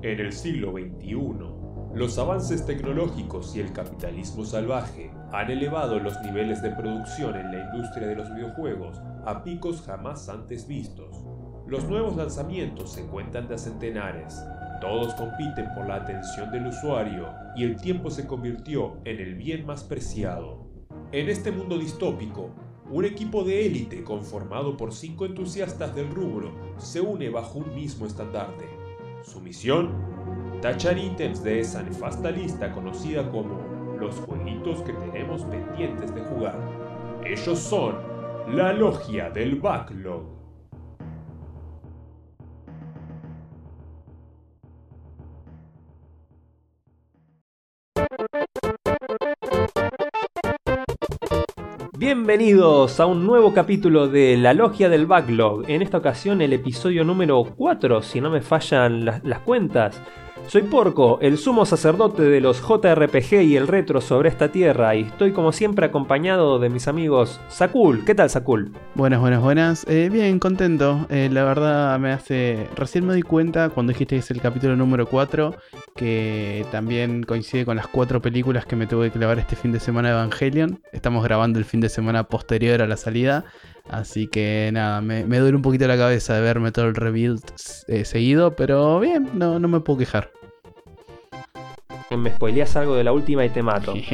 En el siglo XXI, los avances tecnológicos y el capitalismo salvaje han elevado los niveles de producción en la industria de los videojuegos a picos jamás antes vistos. Los nuevos lanzamientos se cuentan de centenares, todos compiten por la atención del usuario y el tiempo se convirtió en el bien más preciado. En este mundo distópico, un equipo de élite conformado por cinco entusiastas del rubro se une bajo un mismo estandarte. Su misión tachar ítems de esa nefasta lista conocida como los jueguitos que tenemos pendientes de jugar. Ellos son la logia del backlog. Bienvenidos a un nuevo capítulo de La Logia del Backlog. En esta ocasión el episodio número 4, si no me fallan las, las cuentas. Soy Porco, el sumo sacerdote de los JRPG y el retro sobre esta tierra, y estoy como siempre acompañado de mis amigos Sakul. ¿Qué tal, Sakul? Buenas, buenas, buenas. Eh, bien, contento. Eh, la verdad me hace... Recién me di cuenta cuando dijiste que es el capítulo número 4, que también coincide con las cuatro películas que me tuve que clavar este fin de semana de Evangelion. Estamos grabando el fin de semana posterior a la salida. Así que nada, me, duele un poquito la cabeza de verme todo el rebuild eh, seguido, pero bien, no, no me puedo quejar. Me spoileas algo de la última y te mato.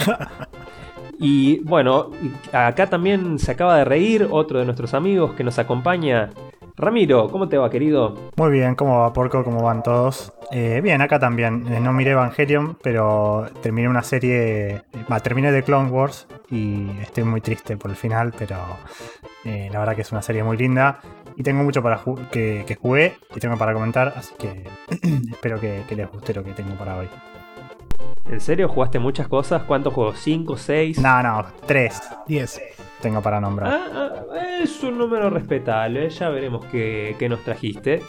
Y bueno, acá también se acaba de reír otro de nuestros amigos que nos acompaña. Ramiro, ¿cómo te va, querido? Muy bien, ¿cómo va Porco? ¿Cómo van todos? Eh, bien, acá también. Eh, no miré Evangelion, pero terminé una serie. Va, terminé de Clone Wars y estoy muy triste por el final, pero eh, la verdad que es una serie muy linda. Y tengo mucho para ju- que, que jugué y tengo para comentar, así que espero que, que les guste lo que tengo para hoy. ¿En serio jugaste muchas cosas? ¿Cuántos juegos? ¿Cinco, seis? No, no, tres 10. tengo para nombrar. Ah, ah, es un número respetable, ya veremos qué, qué nos trajiste.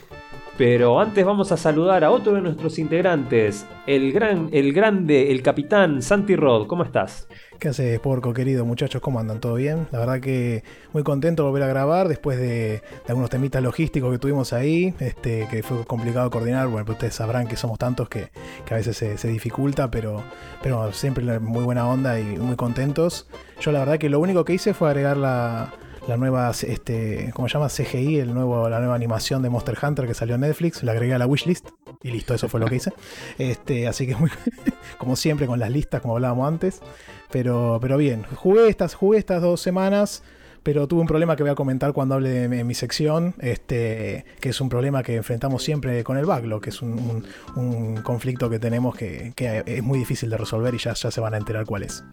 Pero antes vamos a saludar a otro de nuestros integrantes, el gran, el grande, el capitán Santi Rod. ¿Cómo estás? ¿Qué haces, porco querido? Muchachos, ¿cómo andan? ¿Todo bien? La verdad que muy contento de volver a grabar después de, algunos temitas logísticos que tuvimos ahí, este, que fue complicado coordinar. Bueno, pues ustedes sabrán que somos tantos que, que a veces se, se dificulta, pero, pero siempre muy buena onda y muy contentos. Yo la verdad que lo único que hice fue agregar la, la nueva, este, ¿cómo se llama? CGI, el nuevo, la nueva animación de Monster Hunter que salió en Netflix, la agregué a la wishlist y listo, eso fue lo que hice. Este, así que muy, como siempre con las listas, como hablábamos antes. Pero, pero bien, jugué estas, jugué estas dos semanas, pero tuve un problema que voy a comentar cuando hable de mi, sección, este, que es un problema que enfrentamos siempre con el backlog, que es un, un- un conflicto que tenemos que, que es muy difícil de resolver y ya, ya se van a enterar cuál es.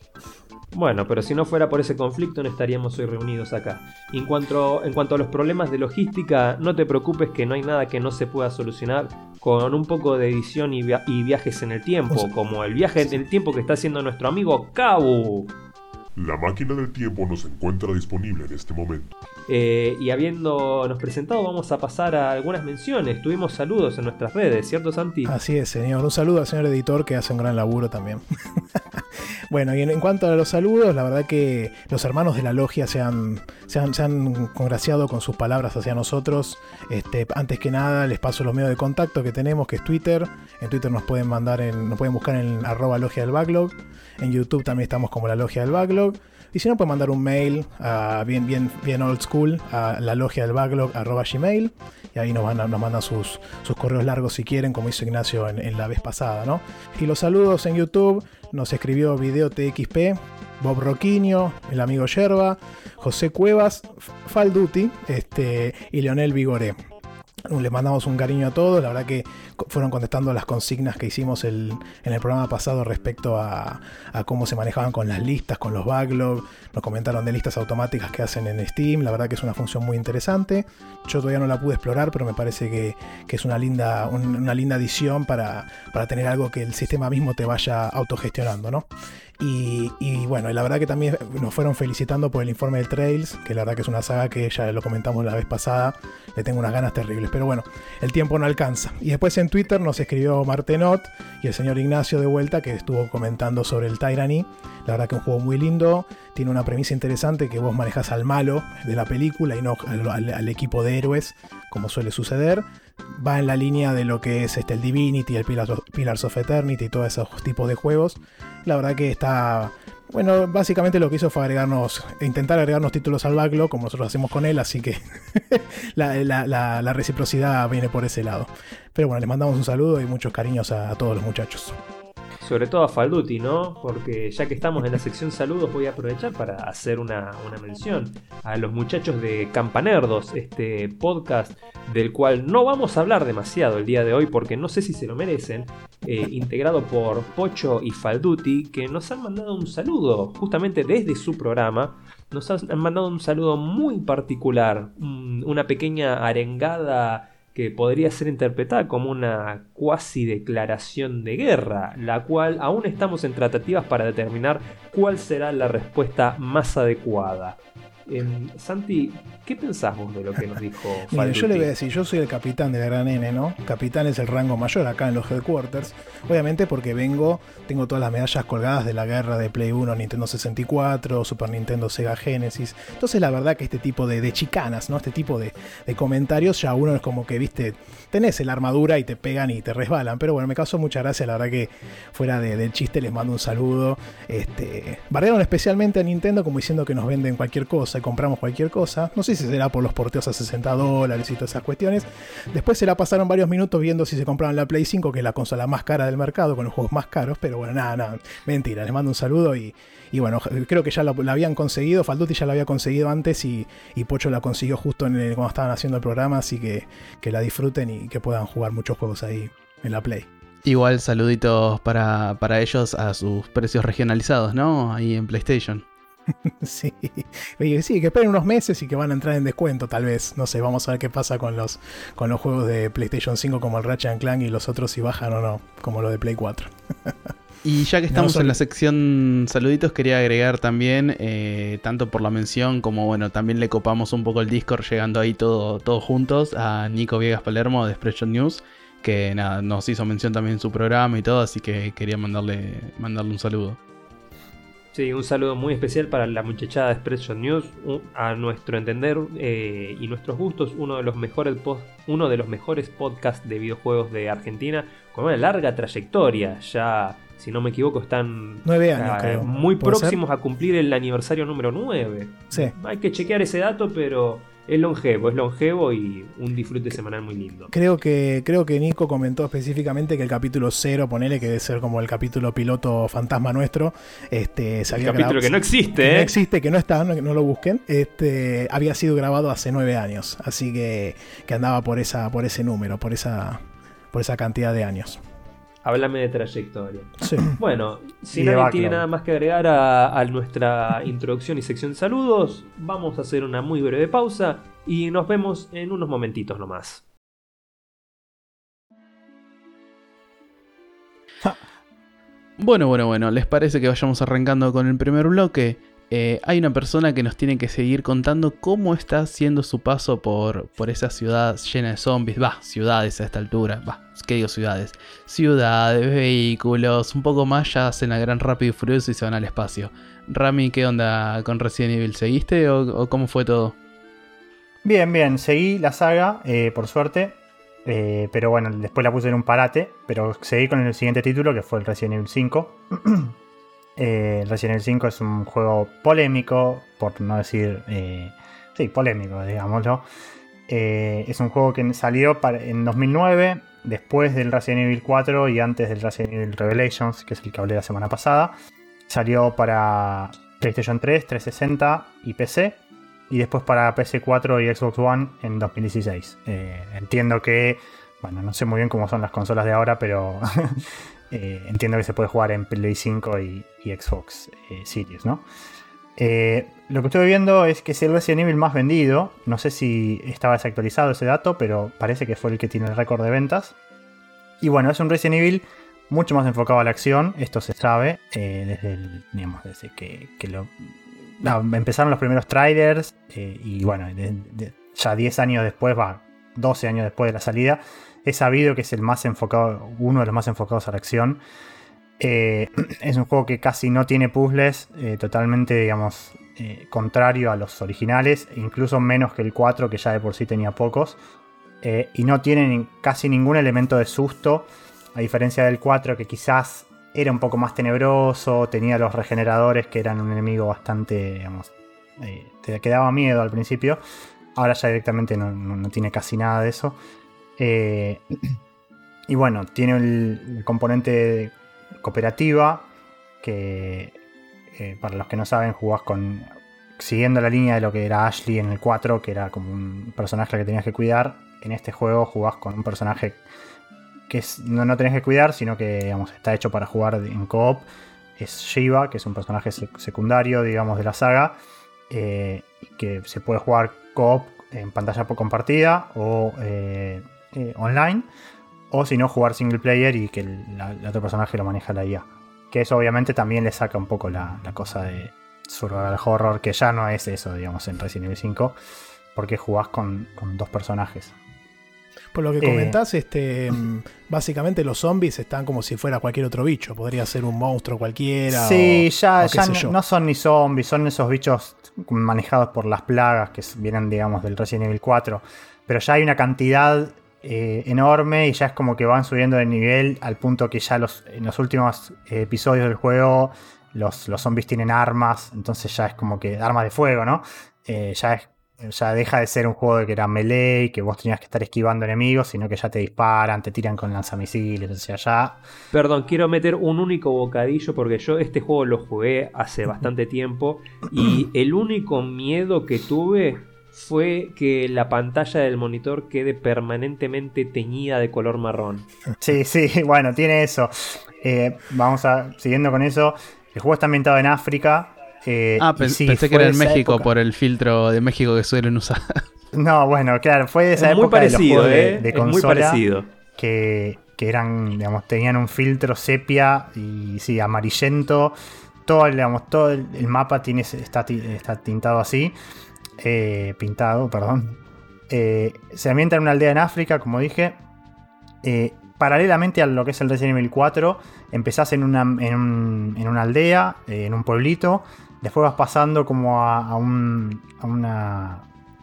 Bueno, pero si no fuera por ese conflicto no estaríamos hoy reunidos acá. En cuanto, en cuanto a los problemas de logística, no te preocupes que no hay nada que no se pueda solucionar con un poco de edición y, via- y viajes en el tiempo, como el viaje en el tiempo que está haciendo nuestro amigo Kabu. La máquina del tiempo no se encuentra disponible en este momento. Eh, y habiéndonos presentado, vamos a pasar a algunas menciones. Tuvimos saludos en nuestras redes, ¿cierto, Santi? Así es, señor. Un saludo al señor editor que hace un gran laburo también. bueno, y en, cuanto a los saludos, la verdad que los hermanos de la logia se han, se han, se han congraciado con sus palabras hacia nosotros. Este, antes que nada, les paso los medios de contacto que tenemos, que es Twitter. En Twitter nos pueden mandar, en, nos pueden buscar en arroba logia del backlog. En YouTube también estamos como la logia del backlog. Y si no, pueden mandar un mail a bien, bien, bien old school a la logia del backlog arroba gmail. Y ahí nos, van a- nos mandan sus, sus correos largos si quieren, como hizo Ignacio en, la vez pasada, ¿no? Y los saludos en YouTube nos escribió Video TXP, Bob Roquinho, el amigo Yerba, José Cuevas, Falduti este, y Leonel Vigoré. Les mandamos un cariño a todos, la verdad que fueron contestando las consignas que hicimos el- en el programa pasado respecto a, cómo se manejaban con las listas, con los backlogs, nos comentaron de listas automáticas que hacen en Steam, la verdad que es una función muy interesante, yo todavía no la pude explorar, pero me parece que, que es una linda, un- una linda adición para, para tener algo que el sistema mismo te vaya autogestionando, ¿no? Y, bueno, la verdad que también nos fueron felicitando por el informe del Trails, que la verdad que es una saga que ya lo comentamos la vez pasada, le tengo unas ganas terribles, pero bueno, el tiempo no alcanza. Y después en Twitter nos escribió Martenot y el señor Ignacio de vuelta, que estuvo comentando sobre el Tyranny. La verdad que un juego muy lindo, tiene una premisa interesante que vos manejas al malo de la película y no al equipo de héroes, como suele suceder. Va en la línea de lo que es este, el Divinity, el Pillars of, Eternity y todos esos tipos de juegos. La verdad que está bueno, básicamente lo que hizo fue agregarnos, intentar agregarnos títulos al backlog, como nosotros hacemos con él, así que la, reciprocidad viene por ese lado. Pero bueno, les mandamos un saludo y muchos cariños a todos los muchachos sobre todo a Falduti, ¿no? Porque ya que estamos en la sección saludos, voy a aprovechar para hacer una, mención a los muchachos de Campanerdos, este podcast del cual no vamos a hablar demasiado el día de hoy porque no sé si se lo merecen, eh, integrado por Pocho y Falduti, que nos han mandado un saludo justamente desde su programa. Nos han mandado un saludo muy particular, una pequeña arengada que podría ser interpretada como una cuasi declaración de guerra, la cual aún estamos en tratativas para determinar cuál será la respuesta más adecuada. Em, Santi, ¿qué pensás vos de lo que nos dijo Mira, yo le voy a decir, yo soy el capitán de la gran N, ¿no? Capitán es el rango mayor acá en los headquarters. Obviamente porque vengo, tengo todas las medallas colgadas de la guerra de Play 1, Nintendo 64, Super Nintendo, Sega Genesis. Entonces la verdad que este tipo de, chicanas, ¿no? Este tipo de, comentarios ya uno es como que, viste, tenés la armadura y te pegan y te resbalan. Pero bueno, me causó mucha gracia, la verdad que fuera del chiste les mando un saludo. Este, barrearon especialmente a Nintendo como diciendo que nos venden cualquier cosa compramos cualquier cosa. No sé si será por los porteos a 60 dólares y todas esas cuestiones. Después se la pasaron varios minutos viendo si se compraban la Play 5, que es la consola más cara del mercado, con los juegos más caros. Pero bueno, nada, nada. Mentira, les mando un saludo y, bueno, creo que ya la, habían conseguido. Falduti ya la había conseguido antes y, Pocho la consiguió justo en cuando estaban haciendo el programa. Así que, que la disfruten y que puedan jugar muchos juegos ahí en la Play. Igual saluditos para, para ellos a sus precios regionalizados, ¿no? Ahí en PlayStation. sí. sí, que esperen unos meses y que van a entrar en descuento, tal vez. No sé, vamos a ver qué pasa con los, con los juegos de PlayStation 5 como el Ratchet Clank y los otros si bajan o no, como lo de Play 4. Y ya que estamos en la sección saluditos, quería agregar también, eh, tanto por la mención como bueno, también le copamos un poco el Discord, llegando ahí todo, todos juntos, a Nico Viegas Palermo de Expression News, que nada, nos hizo mención también en su programa y todo, así que quería mandarle, mandarle un saludo. Sí, un saludo muy especial para la muchachada de Expression News, a nuestro entender eh, y nuestros gustos, uno de los mejores uno de los mejores podcasts de videojuegos de Argentina, con una larga trayectoria. Ya, si no me equivoco, están Nueve años, muy próximos a cumplir el aniversario número 9. Sí. Hay que chequear ese dato, pero es longevo, es longevo y un disfrute semanal muy lindo. Creo que, creo que Nico comentó específicamente que el capítulo 0, ponele que debe ser como el capítulo piloto fantasma nuestro. Este, el capítulo que no existe, que No ¿eh? existe, que no está, no, no, lo busquen. Este, había sido grabado hace nueve años. Así que, que andaba por esa, por ese número, por esa, por esa cantidad de años. Háblame de trayectoria. Bueno, si nadie tiene nada más que agregar a, nuestra introducción y sección de saludos, vamos a hacer una muy breve pausa y nos vemos en unos momentitos nomás. Bueno, bueno, bueno, ¿les parece que vayamos arrancando con el primer bloque? Eh, hay una persona que nos tiene que seguir contando cómo está haciendo su paso por, por esa ciudad llena de zombies. Va, ciudades a esta altura. Va, ¿qué digo ciudades? Ciudades, vehículos, un poco más ya hacen la gran rápido y furioso y se van al espacio. Rami, ¿qué onda con Resident Evil? ¿Seguiste o, cómo fue todo? Bien, bien, seguí la saga, eh, por suerte. Eh, pero bueno, después la puse en un parate. Pero seguí con el siguiente título, que fue el Resident Evil 5. Eh, Resident Evil 5 es un juego polémico, por no decir. Eh, sí, polémico, digámoslo. Eh, es un juego que salió en 2009, después del Resident Evil 4 y antes del Resident Evil Revelations, que es el que hablé la semana pasada. Salió para PlayStation 3, 360 y PC. Y después para PS4 y Xbox One en 2016. entiendo que. Bueno, no sé muy bien cómo son las consolas de ahora, pero Eh, entiendo que se puede jugar en Play 5 y, Xbox eh, Series, ¿no? Eh, lo que estoy viendo es que es el Resident Evil más vendido. No sé si estaba desactualizado ese dato, pero parece que fue el que tiene el récord de ventas. Y bueno, es un Resident Evil mucho más enfocado a la acción. Esto se sabe desde el, digamos, desde que, lo, empezaron los primeros trailers. y bueno, ya 10 años después, va, 12 años después de la salida, He sabido que es el más enfocado, uno de los más enfocados a la acción. Eh, es un juego que casi no tiene puzzles, eh, totalmente, digamos, eh, contrario a los originales, e incluso menos que el 4, que ya de por sí tenía pocos. y no tiene casi ningún elemento de susto, a diferencia del 4, que quizás era un poco más tenebroso, tenía los regeneradores, que eran un enemigo bastante, digamos, te quedaba miedo al principio. Ahora ya directamente no, tiene casi nada de eso. Y bueno, tiene el componente cooperativa, que eh, para los que no saben jugás con... Siguiendo la línea de lo que era Ashley en el 4, que era como un personaje que tenías que cuidar, en este juego jugás con un personaje que no, no tenés que cuidar, sino que digamos, está hecho para jugar en coop. Es Shiva, que es un personaje secundario, digamos, de la saga, eh, que se puede jugar coop en pantalla compartida o eh, online o si no, jugar single player y que el, otro personaje lo maneja la IA. Que eso obviamente también le saca un poco la, cosa de survival horror, que ya no es eso, digamos, en Resident Evil 5, porque jugás con, dos personajes. Por lo que eh, comentás, este, mm, básicamente los zombies están como si fuera cualquier otro bicho. Podría ser un monstruo cualquiera. Sí, ya, ya no, no, son ni zombies, son esos bichos manejados por las plagas que vienen, digamos, del Resident Evil 4. Pero ya hay una cantidad eh, enorme y ya es como que van subiendo de nivel al punto que ya los, en los últimos episodios del juego los, los zombies tienen armas, entonces ya es como que armas de fuego, ¿no? Eh, ya es ya deja de ser un juego de que era melee, que vos tenías que estar esquivando enemigos, sino que ya te disparan, te tiran con lanzamisiles, o sea, ya... Perdón, quiero meter un único bocadillo porque yo este juego lo jugué hace bastante tiempo y el único miedo que tuve fue que la pantalla del monitor quede permanentemente teñida de color marrón. Sí, sí, bueno, tiene eso. Eh, vamos a, siguiendo con eso, el juego está ambientado en África. Eh, ah, pensé que era en México por el filtro de México que suelen usar. No, bueno, claro, fue de esa época de los juegos de, eh, consola muy parecido. Que, que, eran, digamos, tenían un filtro sepia y sí, amarillento. Todo, digamos, todo el, mapa tiene, está, está tintado así. Eh, pintado, perdón. Eh, se ambienta en una aldea en África, como dije. Eh, paralelamente a lo que es el Resident Evil 4, empezás en una, en, una aldea, en un pueblito. Después vas pasando como a, un, a, una,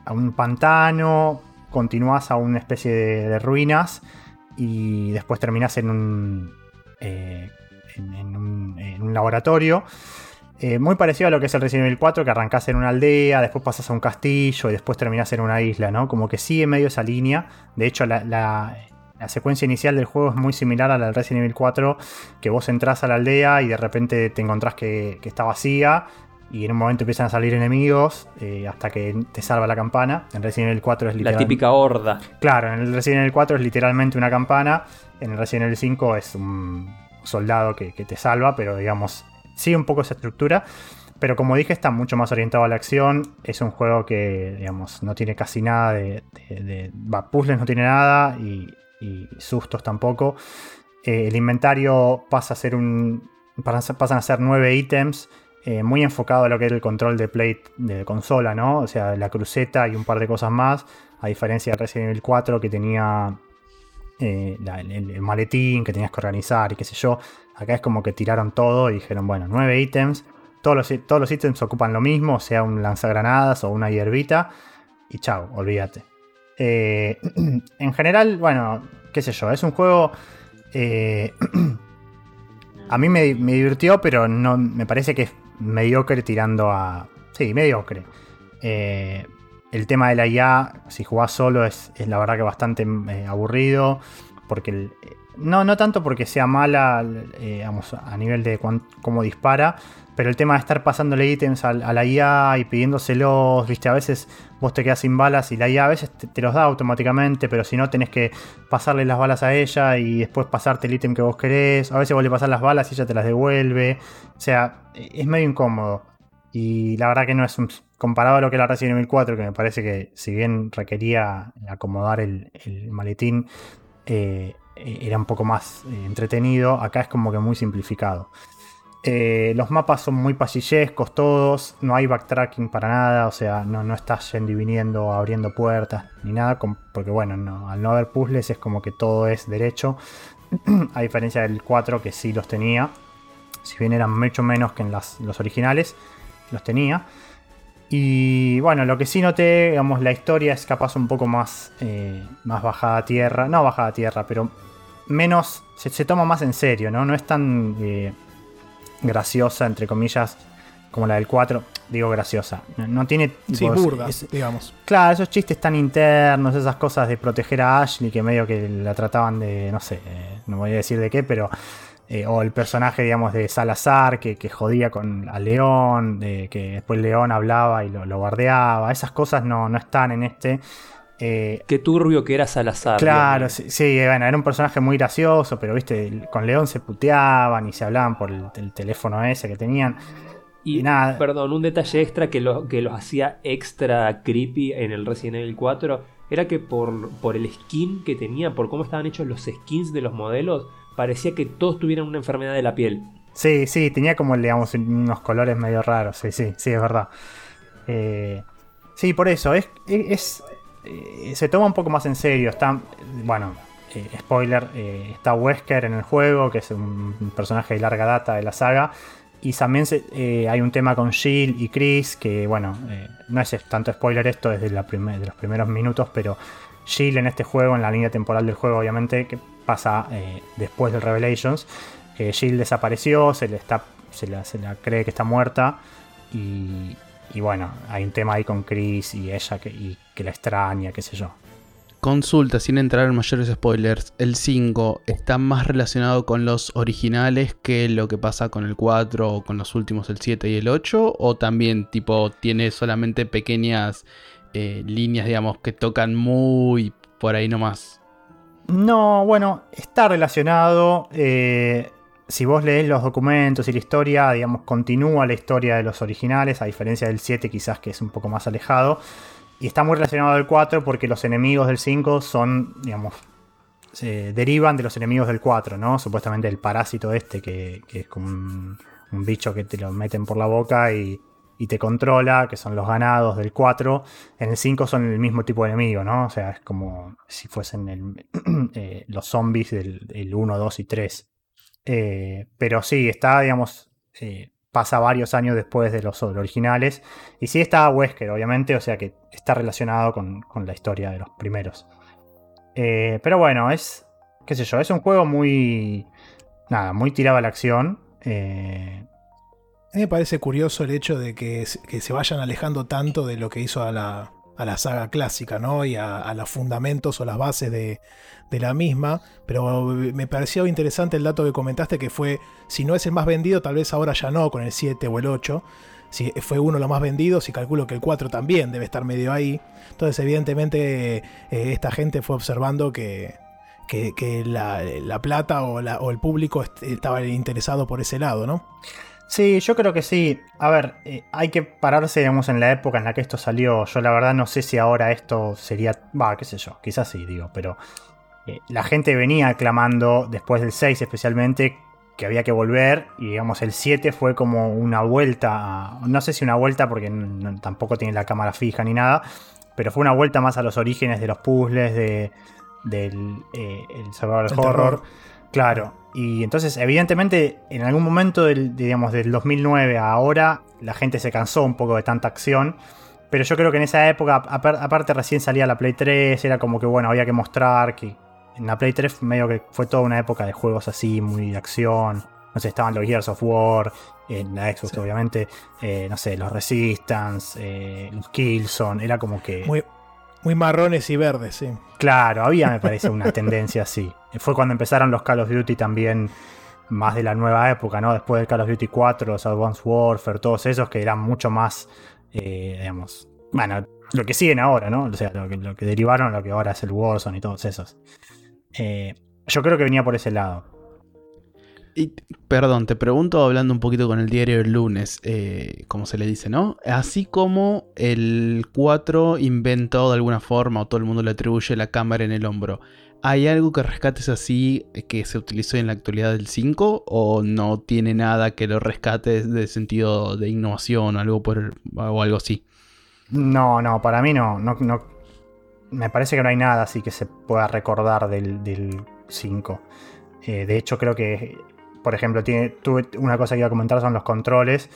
a un pantano. Continúas a una especie de, ruinas. Y después terminás en, un, en un laboratorio. Eh, muy parecido a lo que es el Resident Evil 4, que arrancás en una aldea, después pasas a un castillo y después terminás en una isla, ¿no? Como que sigue medio esa línea. De hecho, la, secuencia inicial del juego es muy similar a la del Resident Evil 4, que vos entras a la aldea y de repente te encontrás que, está vacía y en un momento empiezan a salir enemigos eh, hasta que te salva la campana. En Resident Evil 4 es literalmente... La típica horda. Claro, en el Resident Evil 4 es literalmente una campana, en el Resident Evil 5 es un soldado que, que te salva, pero digamos sigue un poco esa estructura. Pero como dije, está mucho más orientado a la acción. Es un juego que, digamos, no tiene casi nada de. puzzles no tiene nada y, sustos tampoco. Eh, el inventario pasa a ser un. pasan a ser nueve ítems. Eh, muy enfocado a lo que es el control de plate de consola, ¿no? O sea, la cruceta y un par de cosas más. A diferencia de Resident Evil 4 que tenía eh, el, maletín que tenías que organizar y qué sé yo. Acá es como que tiraron todo y dijeron, bueno, nueve ítems. Todos los, todos los ítems ocupan lo mismo, sea un lanzagranadas o una hierbita. Y chao, olvídate. Eh, en general, bueno, qué sé yo, es un juego... Eh, a mí me, divirtió, pero no me parece que es mediocre tirando a... Sí, mediocre. Eh, el tema de la IA, si jugás solo, es, es la verdad que bastante aburrido. Porque el, no, no tanto porque sea mala eh, a nivel de cómo dispara, pero el tema de estar pasándole ítems a, la IA y pidiéndoselos, viste, a veces vos te quedas sin balas y la IA a veces te, los da automáticamente, pero si no tenés que pasarle las balas a ella y después pasarte el ítem que vos querés. A veces vos le pasás las balas y ella te las devuelve. O sea, es medio incómodo. Y la verdad que no es un, comparado a lo que era Resident Evil 4, que me parece que si bien requería acomodar el, maletín, eh, eh, era un poco más eh, entretenido. Acá es como que muy simplificado. Eh, los mapas son muy pasillescos todos, no hay backtracking para nada, o sea, no, no estás yendo y viniendo, abriendo puertas, ni nada, porque bueno, al no haber puzzles es como que todo es derecho, a diferencia del 4 que sí los tenía, si bien eran mucho menos que en los originales, los tenía. Y bueno, lo que sí noté, digamos, la historia es capaz un poco más, más bajada a tierra, no bajada a tierra, pero menos, se, se toma más en serio, ¿no? No es tan eh, graciosa, entre comillas, como la del 4. Digo graciosa. No, no tiene... Sí, tipo, burda, es- digamos. Claro, esos chistes tan internos, esas cosas de proteger a Ashley que medio que la trataban de, no sé, eh, no voy a decir de qué, pero... eh, o el personaje, digamos, de Salazar que, que jodía con a León, de que después León hablaba y lo, lo guardeaba. Esas cosas no, no están en este. Eh, Qué turbio que era Salazar. Claro, sí, sí, bueno, era un personaje muy gracioso, pero viste, con León se puteaban y se hablaban por el, el teléfono ese que tenían. Y Y nada. Perdón, un detalle extra que, lo- que los hacía extra creepy en el Resident Evil 4 era que por, por el skin que tenía, por cómo estaban hechos los skins de los modelos, parecía que todos tuvieran una enfermedad de la piel. Sí, sí, tenía como, digamos, unos colores medio raros, sí, sí, sí, es verdad. Eh, sí, por eso, es, es, eh, se toma un poco más en serio, está, bueno, eh, spoiler, eh, está Wesker en el juego, que es un, personaje de larga data de la saga, y también hay un tema con Jill y Chris, que bueno, no es tanto spoiler esto desde los primeros minutos, pero Jill en este juego, en la línea temporal del juego, obviamente, que pasa después del Revelations, Jill desapareció, se le está, se la, se la cree que está muerta y, y bueno, hay un tema ahí con Chris y ella que, y que la extraña, qué sé yo. Consulta, sin entrar en mayores spoilers, ¿el 5 está más relacionado con los originales que lo que pasa con el 4 o con los últimos, el 7 y el 8? ¿O también tipo tiene solamente pequeñas eh, líneas, digamos, que tocan muy por ahí nomás? No, bueno, está relacionado. eh, si vos lees los documentos y la historia, digamos, continúa la historia de los originales, a diferencia del 7 quizás que es un poco más alejado. Y está muy relacionado al 4 porque los enemigos del 5 son, digamos, se derivan de los enemigos del 4, ¿no? Supuestamente el parásito este, que, que es como un, un bicho que te lo meten por la boca y, y te controla, que son los ganados del 4. En el 5 son el mismo tipo de enemigo, ¿no? O sea, es como si fuesen el- eh, los zombies del el 1, 2 y 3. Eh, pero sí, está, digamos, eh, pasa varios años después de los originales. Y sí está Wesker, obviamente, o sea que está relacionado con, con la historia de los primeros. Eh, pero bueno, es, qué sé yo, es un juego muy, nada, muy tirado a la acción. A mí me parece curioso el hecho de que, que se vayan alejando tanto de lo que hizo a la, a la saga clásica, ¿no? Y a, los fundamentos o las bases de, de la misma. Pero me pareció interesante el dato que comentaste que fue, si no es el más vendido, tal vez ahora ya no, con el 7 o el 8. Si fue uno de los más vendidos y calculo que el 4 también debe estar medio ahí. Entonces, evidentemente, eh, esta gente fue observando que, que, la, la plata o, el público est- estaba interesado por ese lado, ¿no? Sí, yo creo que sí. A ver, eh, hay que pararse, digamos, en la época en la que esto salió. Yo la verdad no sé si ahora esto sería... Va, qué sé yo, quizás sí, digo, pero... eh, la gente venía aclamando, después del 6 especialmente, que había que volver. Y digamos, el 7 fue como una vuelta... a- no sé si una vuelta porque no- tampoco tiene la cámara fija ni nada. Pero fue una vuelta más a los orígenes de los puzzles, de, del eh, el horror. Claro, y entonces evidentemente en algún momento del, digamos, del 2009 a ahora la gente se cansó un poco de tanta acción, pero yo creo que en esa época, apar- aparte recién salía la Play 3, era como que bueno, había que mostrar que en la Play 3 medio que fue toda una época de juegos así, muy de acción, no sé, estaban los Gears of War, en la Xbox Sí. obviamente, eh, no sé, los Resistance, eh, los Killzone, era como que... Muy, muy marrones y verdes, sí. Claro, había, me parece, una tendencia así. Fue cuando empezaron los Call of Duty también, más de la nueva época, ¿no? Después del Call of Duty 4, los Advanced Warfare, todos esos que eran mucho más, eh, digamos, bueno, lo que siguen ahora, ¿no? O sea, lo que, lo que derivaron a lo que ahora es el Warzone y todos esos. Eh, yo creo que venía por ese lado. Y, perdón, te pregunto hablando un poquito con el diario del lunes, eh, como se le dice, ¿no? Así como el 4 inventó de alguna forma, o todo el mundo le atribuye la cámara en el hombro, ¿hay algo que rescates así eh, que se utilizó en la actualidad del 5? ¿O no tiene nada que lo rescate de sentido de innovación o algo, por o algo así? No, no, para mí no, no, no. Me parece que no hay nada así que se pueda recordar del, del 5. Eh, de hecho, creo que por ejemplo, tiene, tuve una cosa que iba a comentar son los controles.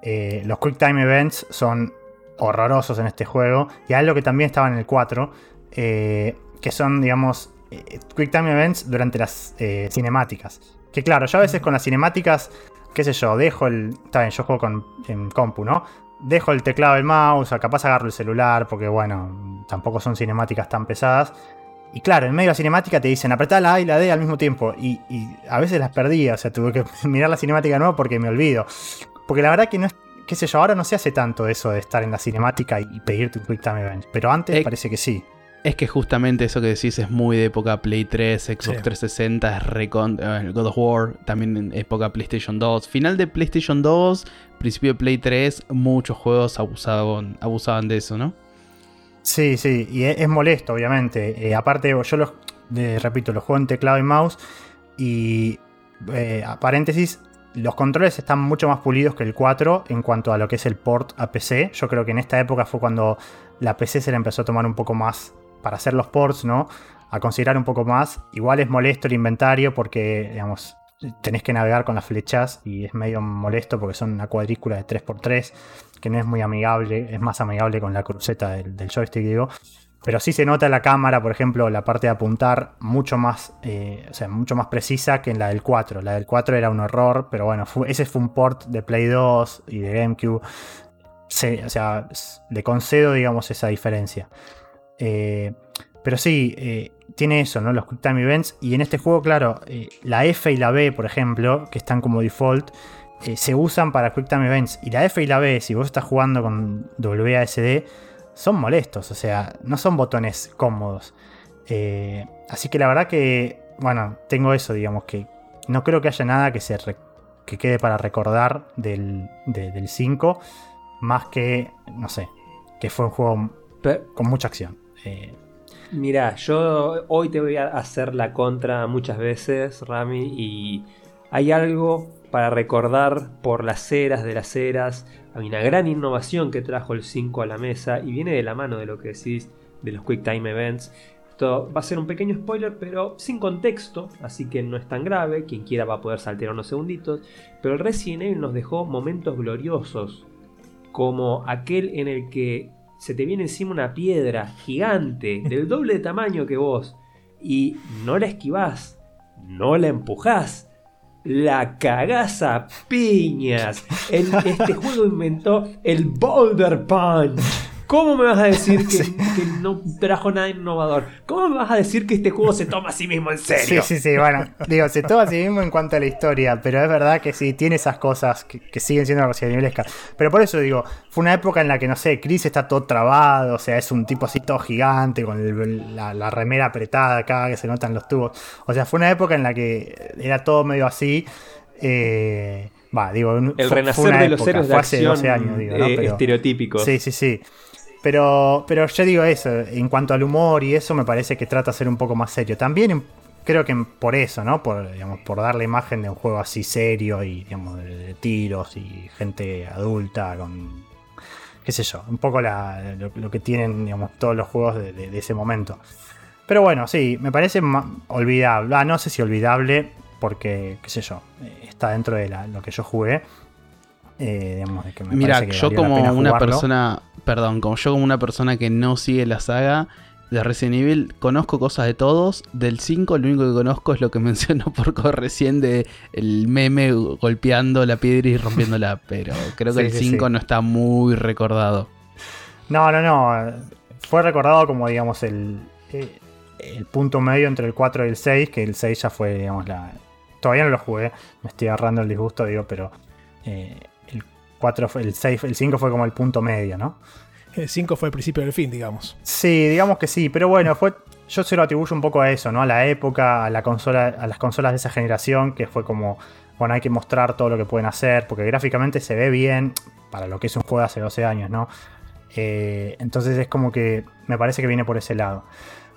Eh, los Quick Time Events son horrorosos en este juego. Y algo que también estaba en el 4, eh, que son, digamos, eh, Quick Time Events durante las eh, cinemáticas. Que claro, yo a veces con las cinemáticas, qué sé yo, dejo el... Está bien, yo juego con, en compu, ¿no? Dejo el teclado del mouse, o capaz agarro el celular, porque bueno, tampoco son cinemáticas tan pesadas. Y claro, en medio de la cinemática te dicen apretá la A y la D al mismo tiempo. Y, y a veces las perdí, o sea, tuve que mirar la cinemática de nuevo porque me olvido. Porque la verdad que no es, qué sé yo, ahora no se hace tanto eso de estar en la cinemática y, pedirte un Quick Time Event. Pero antes Eh, parece que sí. Es que justamente eso que decís es muy de época Play 3, Xbox Sí. 360, es recon- eh, God of War, también en época PlayStation 2. Final de PlayStation 2, principio de Play 3, muchos juegos abusaban, abusaban de eso, ¿no? Sí, sí, y es, es molesto, obviamente. Eh, aparte, yo los, repito, los juego en teclado y mouse. Y, eh, a paréntesis, los controles están mucho más pulidos que el 4 en cuanto a lo que es el port a PC. Yo creo que en esta época fue cuando la PC se le empezó a tomar un poco más para hacer los ports, ¿no? A considerar un poco más. Igual es molesto el inventario porque, digamos, tenés que navegar con las flechas y es medio molesto porque son una cuadrícula de 3x3 que no es muy amigable, es más amigable con la cruceta del, del joystick, digo. Pero sí se nota la cámara, por ejemplo, la parte de apuntar mucho más, eh, mucho más precisa que en la del 4. La del 4 era un horror, pero bueno, ese fue un port de Play 2 y de GameCube. O sea, le concedo, digamos, esa diferencia. Eh, pero sí, eh, tiene eso, ¿no? Los Quick Time Events. Y en este juego, claro, la F y la B, por ejemplo, que están como default, se usan para Quick Time Events. Y la F y la B, si vos estás jugando con WASD, son molestos, o sea, no son botones cómodos. Eh, así que la verdad que, bueno, tengo eso, digamos, que no creo que haya nada que, se re- que quede para recordar del, de- del 5, más que, no sé, que fue un juego con mucha acción. Eh, Mira, yo hoy te voy a hacer la contra muchas veces, Rami, y hay algo para recordar por las eras de las eras. Hay una gran innovación que trajo el 5 a la mesa y viene de la mano de lo que decís de los Quick Time Events. Esto va a ser un pequeño spoiler, pero sin contexto, así que no es tan grave. Quien quiera va a poder saltear unos segunditos. Pero el Resident Evil nos dejó momentos gloriosos, como aquel en el que se te viene encima una piedra gigante, del doble de tamaño que vos, y no la esquivás, no la empujás, la cagás a piñas. Este juego inventó el Boulder Punch. ¿Cómo me vas a decir que, que no trajo nada innovador? ¿Cómo me vas a decir que este juego se toma a sí mismo en Sí, serio? sí, sí, bueno, digo, se toma a sí mismo en cuanto a la historia, pero es verdad que sí, tiene esas cosas que, que siguen siendo Resident Evilescas. Pero por eso digo, fue una época en la que, no sé, Chris está todo trabado, o sea, es un tipo así todo gigante, con el- la, la remera apretada acá, que se notan los tubos. O sea, fue una época en la que era todo medio así. eh, Va, digo, un- El fue- renacer de los héroes de fue hace acción 12 años, digo, ¿no? eh, Pero- estereotípicos. Sí, sí, sí. Pero, pero yo digo eso, en cuanto al humor y eso me parece que trata de ser un poco más serio. También creo que por eso, ¿no? Por, digamos, por dar la imagen de un juego así serio y digamos, de, tiros y gente adulta con, qué sé yo, un poco lo, que tienen digamos, todos los juegos de, ese momento. Pero bueno, sí, me parece olvidable. Ah, no sé si olvidable, porque, qué sé yo, eh, está dentro de lo que yo jugué. Eh, digamos, que me Mira, que yo como una jugarlo. persona, perdón, como yo como una persona que no sigue la saga de Resident Evil, conozco cosas de todos. Del 5 lo único que conozco es lo que mencionó Porco recién de el meme golpeando la piedra y rompiéndola, pero creo que Sí, el sí, 5 sí. no está muy recordado. No, no, no. Fue recordado como, digamos, el, eh, el punto medio entre el 4 y el 6, que el 6 ya fue, digamos, la... Todavía no lo jugué, me estoy agarrando el disgusto, digo, pero eh, 4 fue, el 6, el 5 fue como el punto medio, ¿no? El 5 fue el principio del fin, digamos. Sí, digamos que sí, pero bueno, fue. Yo se lo atribuyo un poco a eso, ¿no? A la época, a la consola, a las consolas de esa generación, que fue como, bueno, hay que mostrar todo lo que pueden hacer, porque gráficamente se ve bien para lo que es un juego de hace 12 años, ¿no? Eh, entonces es como que me parece que viene por ese lado.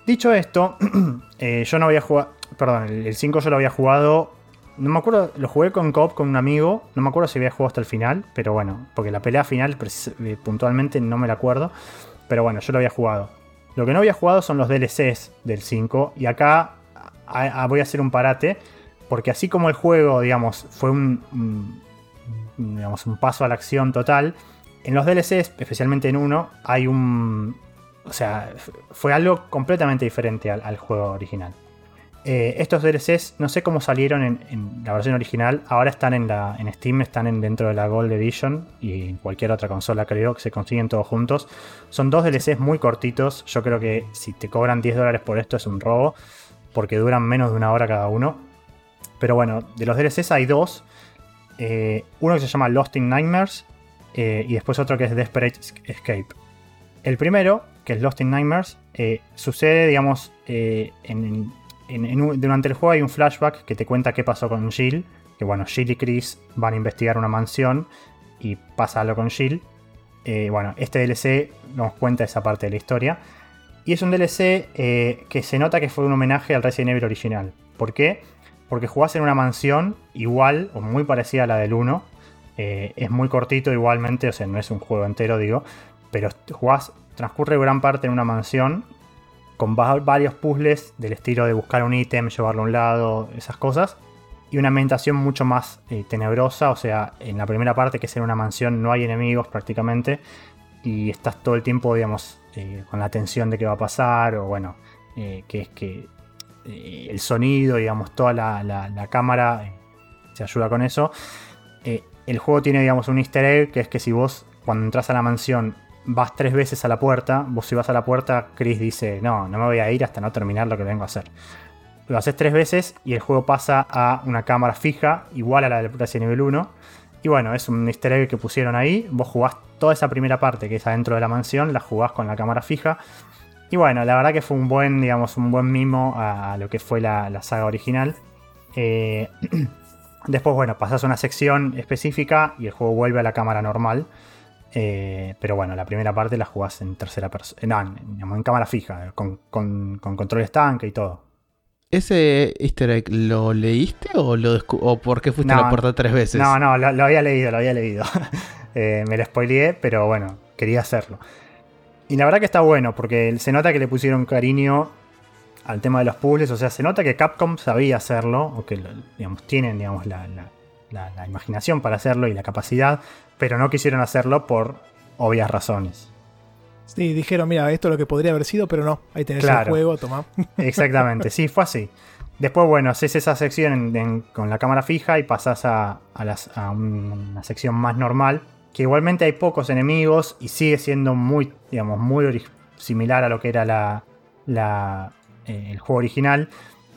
Dicho esto, eh, yo no había jugado, perdón, el 5 yo lo había jugado, no me acuerdo, lo jugué con Coop con un amigo, no me acuerdo si había jugado hasta el final, pero bueno, porque la pelea final eh, puntualmente no me la acuerdo, pero bueno, yo lo había jugado. Lo que no había jugado son los DLCs del 5 y acá voy a hacer un parate Porque así como el juego, digamos, fue un, digamos, un paso a la acción total, en los DLCs, especialmente en uno, hay un... O sea, fue algo completamente diferente al juego original. Eh, estos DLCs, no sé cómo salieron en, en la versión original, ahora están en, la, en Steam, están en, dentro de la Gold Edition y en cualquier otra consola creo que se consiguen todos juntos. Son dos DLCs muy cortitos, yo creo que si te cobran 10 dólares por esto es un robo, porque duran menos de una hora cada uno. Pero bueno, de los DLCs hay dos. Eh, uno que se llama Lost in Nightmares eh, y después otro que es Desperate Escape. El primero, que es Lost in Nightmares, eh, sucede, digamos, eh, en, en- durante el juego hay un flashback que te cuenta qué pasó con Jill. Que bueno, Jill y Chris van a investigar una mansión y pasa algo con Jill. Eh, bueno, este DLC nos cuenta esa parte de la historia. Y es un DLC eh, que se nota que fue un homenaje al Resident Evil original. ¿Por qué? Porque jugás en una mansión igual o muy parecida a la del 1. Eh, es muy cortito igualmente, o sea, no es un juego entero, digo. Pero jugás, transcurre gran parte en una mansión con va- varios puzzles del estilo de buscar un ítem, llevarlo a un lado, esas cosas. Y una ambientación mucho más eh, tenebrosa, o sea, en la primera parte que es en una mansión no hay enemigos prácticamente. Y estás todo el tiempo, digamos, eh, con la tensión de qué va a pasar, o bueno, eh, que es que el sonido, digamos, toda la, la- la cámara se ayuda con eso. El juego tiene, digamos, un easter egg, que es que si vos, cuando entras a la mansión, vas tres veces a la puerta, vos si vas a la puerta, Chris dice, no, no me voy a ir hasta no terminar lo que vengo a hacer. Lo haces tres veces y el juego pasa a una cámara fija, igual a la del Resident Evil 1. Y bueno, es un easter egg que pusieron ahí. Vos jugás toda esa primera parte que es adentro de la mansión, la jugás con la cámara fija. Y bueno, la verdad que fue un buen, digamos, un buen mimo a lo que fue la, la saga original. Eh, después, bueno, pasás a una sección específica y el juego vuelve a la cámara normal. Eh, pero bueno, la primera parte la jugás en tercera persona. No, en, digamos, en cámara fija, con, con, con control estanque y todo. ¿Ese easter egg lo leíste o, lo o por qué fuiste a la puerta tres veces? No, no, lo, lo había leído, lo había leído. Eh, me lo spoileé, pero bueno, quería hacerlo. Y la verdad que está bueno, porque se nota que le pusieron cariño al tema de los puzzles. O sea, se nota que Capcom sabía hacerlo, o que digamos, tienen digamos, la, la- la- la imaginación para hacerlo y la capacidad, pero no quisieron hacerlo por obvias razones. Sí, dijeron, mira, esto es lo que podría haber sido, pero no. Ahí tenés el juego, toma. Exactamente, sí, fue así. Después, bueno, haces esa sección en- en- con la cámara fija y pasás a, a las- a un- una sección más normal. Que igualmente hay pocos enemigos y sigue siendo muy, digamos, muy similar a lo que era la, la, eh, el juego original.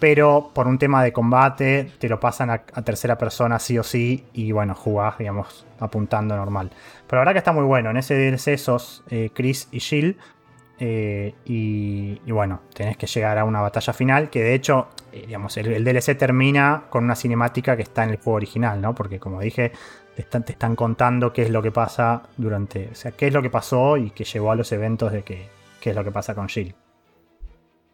Pero por un tema de combate te lo pasan a, tercera persona sí o sí. Y bueno, jugás, digamos, apuntando normal. Pero la verdad que está muy bueno. En ese DLC sos eh, Chris y Jill. Eh, y, bueno, tenés que llegar a una batalla final. Que de hecho, eh, digamos, el, DLC termina con una cinemática que está en el juego original, ¿no? Porque como dije, te están, te están contando qué es lo que pasa durante. O sea, qué es lo que pasó y que llevó a los eventos de que, qué es lo que pasa con Jill.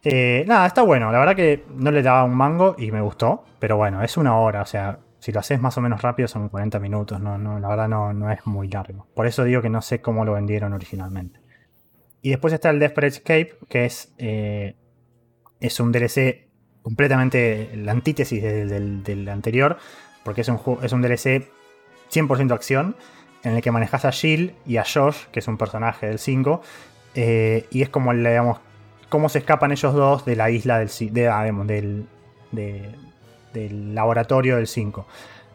Eh, nada, está bueno. La verdad que no le daba un mango y me gustó. Pero bueno, es una hora. O sea, si lo haces más o menos rápido son 40 minutos. No, no, la verdad no, no es muy largo. Por eso digo que no sé cómo lo vendieron originalmente. Y después está el Desperate Escape, que es, eh, es un DLC completamente la antítesis del, del- anterior, porque es un, es un DLC 100% acción, en el que manejas a Jill y a Josh, que es un personaje del 5, eh, y es como, digamos, cómo se escapan ellos dos de la isla del, de, ah, digamos, del, de- del laboratorio del 5.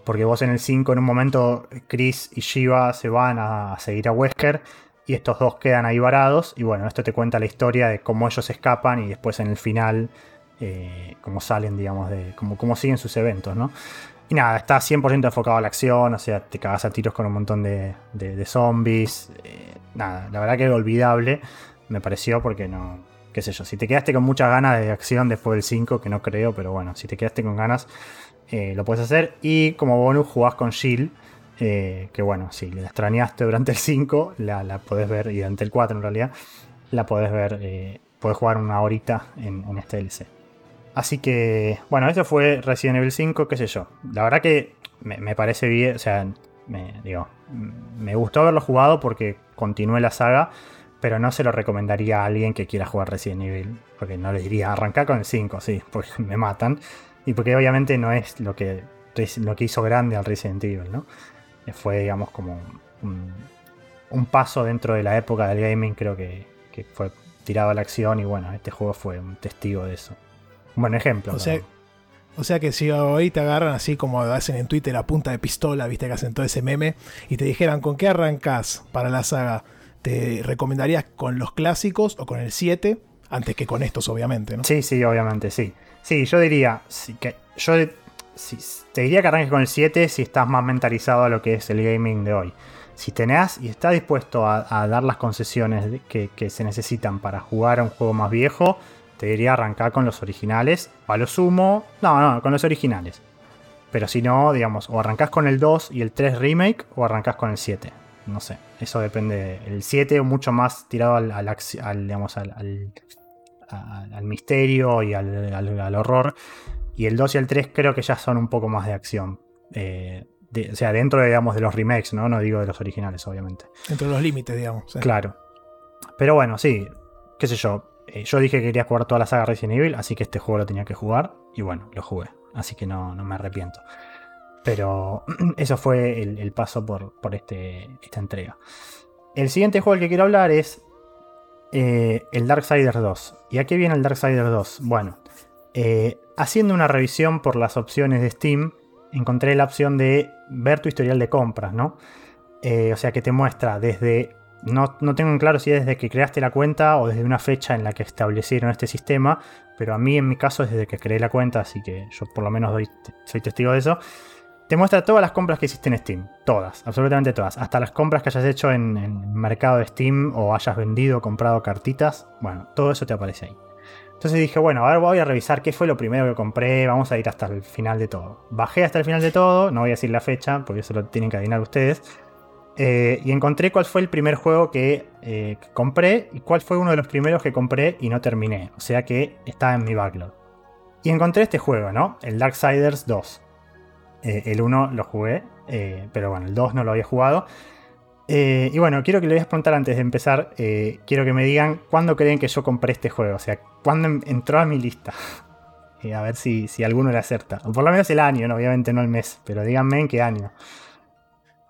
Porque vos en el 5, en un momento, Chris y Shiva se van a, seguir a Wesker y estos dos quedan ahí varados. Y bueno, esto te cuenta la historia de cómo ellos escapan y después en el final, eh, cómo salen, digamos, de cómo, cómo siguen sus eventos, ¿no? Y nada, está 100% enfocado a la acción, o sea, te cagas a tiros con un montón de, de- zombies. eh, nada, la verdad que olvidable me pareció porque no, qué sé yo, si te quedaste con muchas ganas de acción después del 5, que no creo, pero bueno, si te quedaste con ganas, eh, lo puedes hacer. Y como bonus jugás con Jill, eh, que bueno, si la extrañaste durante el 5, la, la podés ver, y durante el 4 en realidad, la podés ver, eh, podés jugar una horita en, en este DLC. Así que, bueno, eso fue Resident Evil 5, qué sé yo. La verdad que me, me parece bien, o sea, digo, me gustó haberlo jugado porque continué la saga, pero no se lo recomendaría a alguien que quiera jugar Resident Evil, porque no le diría arrancar con el 5, sí, porque me matan. Y porque obviamente no es lo que, lo que hizo grande al Resident Evil, ¿no? Fue, digamos, como un, un paso dentro de la época del gaming, creo que, que fue tirado a la acción y bueno, este juego fue un testigo de eso. Un buen ejemplo. O sea, o sea que si hoy te agarran así como hacen en Twitter a punta de pistola, viste que hacen todo ese meme, y te dijeran con qué arrancas para la saga, ¿te recomendarías con los clásicos o con el 7? Antes que con estos, obviamente, ¿no? Sí, sí, obviamente, sí. Sí, yo diría que yo te diría que arranques con el 7 si estás más mentalizado a lo que es el gaming de hoy. Si tenés y estás dispuesto a, dar las concesiones que, se necesitan para jugar a un juego más viejo, te diría arrancar con los originales. A lo sumo, no, no, con los originales. Pero si no, digamos, o arrancás con el 2 y el 3 remake, o arrancás con el 7. No sé, eso depende. El 7 mucho más tirado al, al, digamos, al, al misterio y al, horror. Y el 2 y el 3 creo que ya son un poco más de acción. Eh, o sea, dentro de, digamos, de los remakes, ¿no? No digo de los originales, obviamente. Dentro de los límites, digamos. Claro. Pero bueno, sí, qué sé yo. Eh, yo dije que quería jugar toda la saga Resident Evil, así que este juego lo tenía que jugar. Y bueno, lo jugué. Así que no, me arrepiento. Pero eso fue el, paso por, por este, esta entrega. El siguiente juego del que quiero hablar es eh, el Darksiders 2. ¿Y a qué viene el Darksiders 2? Bueno, eh, haciendo una revisión por las opciones de Steam, encontré la opción de ver tu historial de compras, ¿no? Eh, o sea que te muestra desde. No, no, tengo en claro si es desde que creaste la cuenta o desde una fecha en la que establecieron este sistema, pero a mí en mi caso es desde que creé la cuenta, así que yo por lo menos soy testigo de eso. Te muestra todas las compras que hiciste en Steam. Todas, absolutamente todas. Hasta las compras que hayas hecho en, el mercado de Steam o hayas vendido o comprado cartitas. Bueno, todo eso te aparece ahí. Entonces dije, bueno, a ver, voy a revisar qué fue lo primero que compré. Vamos a ir hasta el final de todo. Bajé hasta el final de todo. No voy a decir la fecha, porque eso lo tienen que adivinar ustedes. Eh, y encontré cuál fue el primer juego que, eh, que, compré y cuál fue uno de los primeros que compré y no terminé. O sea que está en mi backlog. Y encontré este juego, ¿no? El Darksiders 2. Eh, el 1 lo jugué, eh, pero bueno, el 2 no lo había jugado. Eh, y bueno, quiero que le voy a preguntar antes de empezar, quiero que me digan cuándo creen que yo compré este juego, o sea, cuándo entró a mi lista. a ver si, si, alguno le acerta. O por lo menos el año, ¿no? obviamente no el mes, pero díganme en qué año.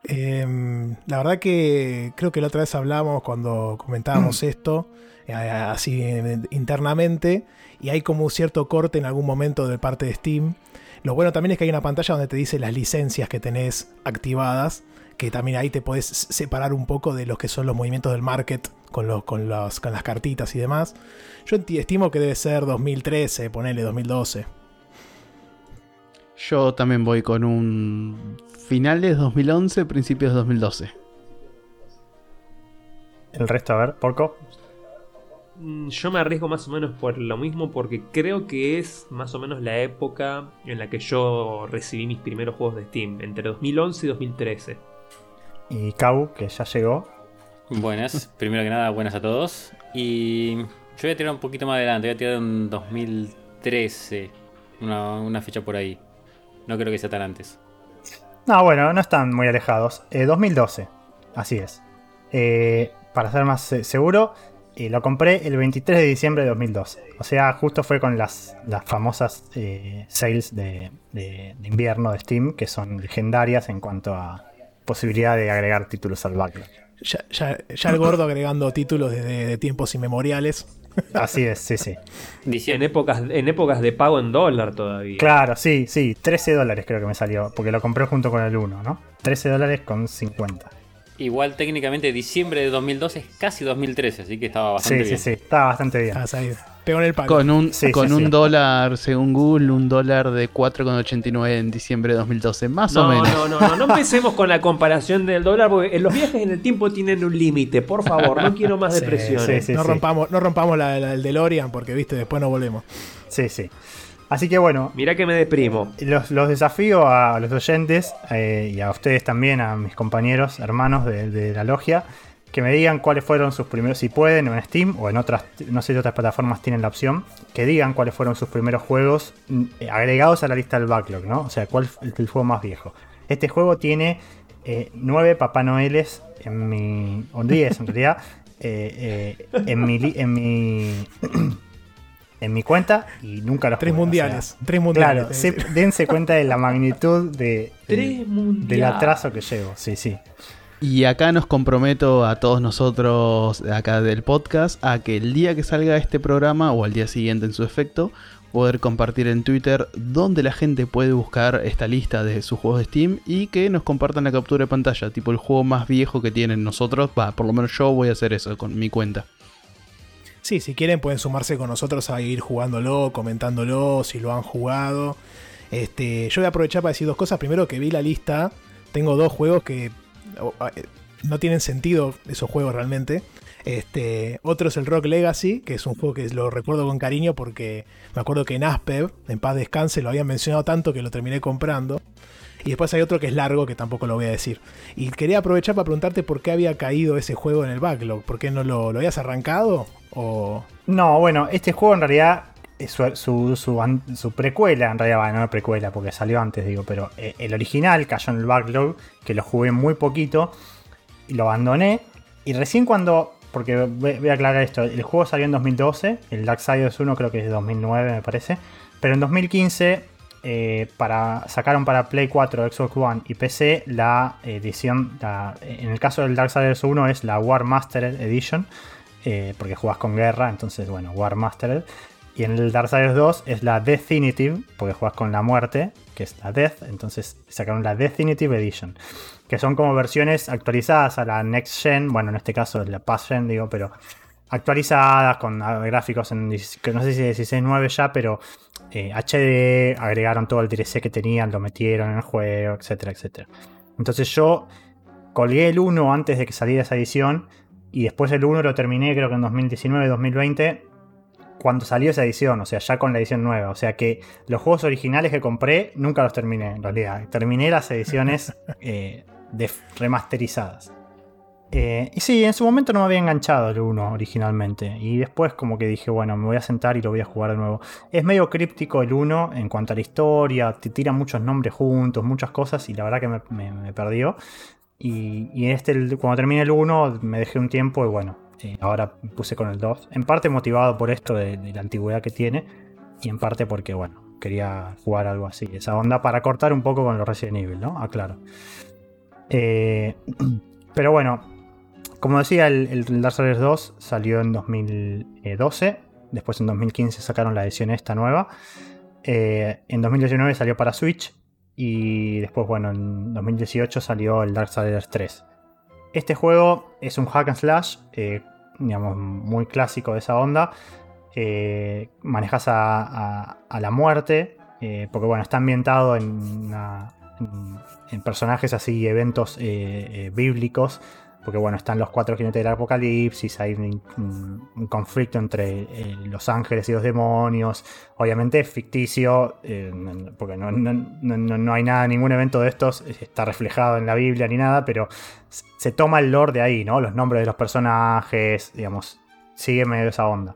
Em, la verdad que creo que la otra vez hablamos cuando comentábamos esto, así internamente, y hay como un cierto corte en algún momento de parte de Steam lo bueno también es que hay una pantalla donde te dice las licencias que tenés activadas, que también ahí te podés separar un poco de lo que son los movimientos del market con, los, con, las cartitas y demás. Yo estimo que debe ser 2013, ponele 2012. Yo también voy con un finales 2011, principios de 2012. El resto, a ver, Porco. Mm, yo me arriesgo más o menos por lo mismo porque creo que es más o menos la época en la que yo recibí mis primeros juegos de Steam, entre 2011 y 2013. Y Kau, que ya llegó. Buenas, primero que nada, buenas a todos. Y yo voy a tirar un poquito más adelante, voy a tirar un 2013, una, fecha por ahí. No creo que sea tan antes. No, bueno, no están muy alejados. 2012, eh, así es. Eh, para ser más eh, seguro, y lo compré el 23 de diciembre de 2012. O sea, justo fue con las, las famosas eh, sales de, invierno de Steam, que son legendarias en cuanto a posibilidad de agregar títulos al backlog. Ya, el gordo agregando títulos de, tiempos inmemoriales. Así es, sí, sí. En épocas, en épocas de pago en dólar todavía. Claro, sí, sí. 13 dólares creo que me salió, porque lo compré junto con el 1, ¿no? 13 dólares con 50. Igual técnicamente diciembre de 2012 es casi 2013, así que estaba bastante bien. Sí, sí, estaba bastante bien. Ah, Pegó en el palo. Con un, con un dólar, según Google, un dólar de 4,89 en diciembre de 2012, más o menos. No, no, no, no empecemos con la comparación del dólar, porque los viajes en el tiempo tienen un límite, por favor, no quiero más depresiones. no, rompamos, no rompamos la, el DeLorean, porque viste, después no volvemos. Sí, sí. Así que bueno. Mira que me deprimo. Los, desafío a los oyentes eh, y a ustedes también, a mis compañeros, hermanos de, la logia, que me digan cuáles fueron sus primeros, si pueden, en Steam o en otras, no sé si otras plataformas tienen la opción, que digan cuáles fueron sus primeros juegos mm, agregados a la lista del backlog, ¿no? O sea, cuál es el, juego más viejo. Este juego tiene eh, nueve Papá Noeles en mi. o 10 en realidad. Eh, en mi. En mi en mi cuenta y nunca los Tres jugué, o mundiales. sea, tres mundiales. Claro, se- dense cuenta de la magnitud de, Tres del- atraso que llevo. Sí, sí. Y acá nos comprometo a todos nosotros de acá del podcast a que el día que salga este programa o al día siguiente en su efecto, poder compartir en Twitter donde la gente puede buscar esta lista de sus juegos de Steam y que nos compartan la captura de pantalla, tipo el juego más viejo que tienen nosotros. Va, por lo menos yo voy a hacer eso con mi cuenta. Sí, si quieren pueden sumarse con nosotros a ir jugándolo, comentándolo, si lo han jugado. Este, yo voy a aprovechar para decir dos cosas. Primero que vi la lista, tengo dos juegos que eh, no tienen sentido esos juegos realmente. Este, otro es el Rock Legacy, que es un juego que lo recuerdo con cariño porque me acuerdo que en Aspev, en paz descanse, lo habían mencionado tanto que lo terminé comprando. Y después hay otro que es largo, que tampoco lo voy a decir. Y quería aprovechar para preguntarte por qué había caído ese juego en el backlog. ¿Por qué no lo, lo habías arrancado? No, bueno, este juego en realidad, su, su, precuela, en realidad, bueno, no precuela porque salió antes, digo, pero eh, el original cayó en el backlog, que lo jugué muy poquito, y lo abandoné. Y recién cuando, porque voy, a aclarar esto, el juego salió en 2012, el Darksiders 1 creo que es de 2009 me parece, pero en 2015 eh, para, sacaron para Play 4, Xbox One y PC la edición, en el caso del Darksiders 1 es la War Mastered Edition, eh, porque jugás con guerra, entonces bueno, War Mastered. Y en el Darksiders 2 es la Definitive, porque jugás con la muerte, que es la Death, entonces sacaron la Definitive Edition, que son como versiones actualizadas a la Next Gen, bueno, en este caso la Past Gen, digo, pero actualizadas con gráficos en, 16 que no sé si 16.9 ya, pero eh, HD, agregaron todo el DLC que tenían, lo metieron en el juego, etcétera, etcétera. Entonces yo colgué el 1 antes de que saliera esa edición y después el 1 lo terminé creo que en 2019-2020 cuando salió esa edición, o sea, ya con la edición nueva. O sea que los juegos originales que compré nunca los terminé, en realidad. Terminé las ediciones eh, de- remasterizadas. Eh, y sí, en su momento no me había enganchado el 1 originalmente. Y después como que dije, bueno, me voy a sentar y lo voy a jugar de nuevo. Es medio críptico el 1 en cuanto a la historia, te tira muchos nombres juntos, muchas cosas, y la verdad que me, me- me perdió. Y, y este, cuando terminé el 1, me dejé un tiempo y bueno, eh, ahora puse con el 2. En parte motivado por esto de, de la antigüedad que tiene, y en parte porque, bueno, quería jugar algo así, esa onda para cortar un poco con los Resident Evil, ¿no? Aclaro. Eh, pero bueno, como decía, el, el Darksiders 2 salió en 2012. Después en 2015 sacaron la edición esta nueva. Eh, en 2019 salió para Switch. Y después, bueno, en 2018 salió el Darksiders 3. Este juego es un hack and slash, eh, digamos, muy clásico de esa onda. Eh, manejas a, a- la muerte, eh, porque bueno, está ambientado en, en- en personajes así, eventos bíblicos, porque bueno, están los cuatro jinetes del apocalipsis, hay un, conflicto entre eh, los ángeles y los demonios, obviamente es ficticio, eh, porque no, hay nada, ningún evento de estos está reflejado en la Biblia ni nada, pero se toma el lore de ahí, ¿no? Los nombres de los personajes, digamos, sigue medio esa onda.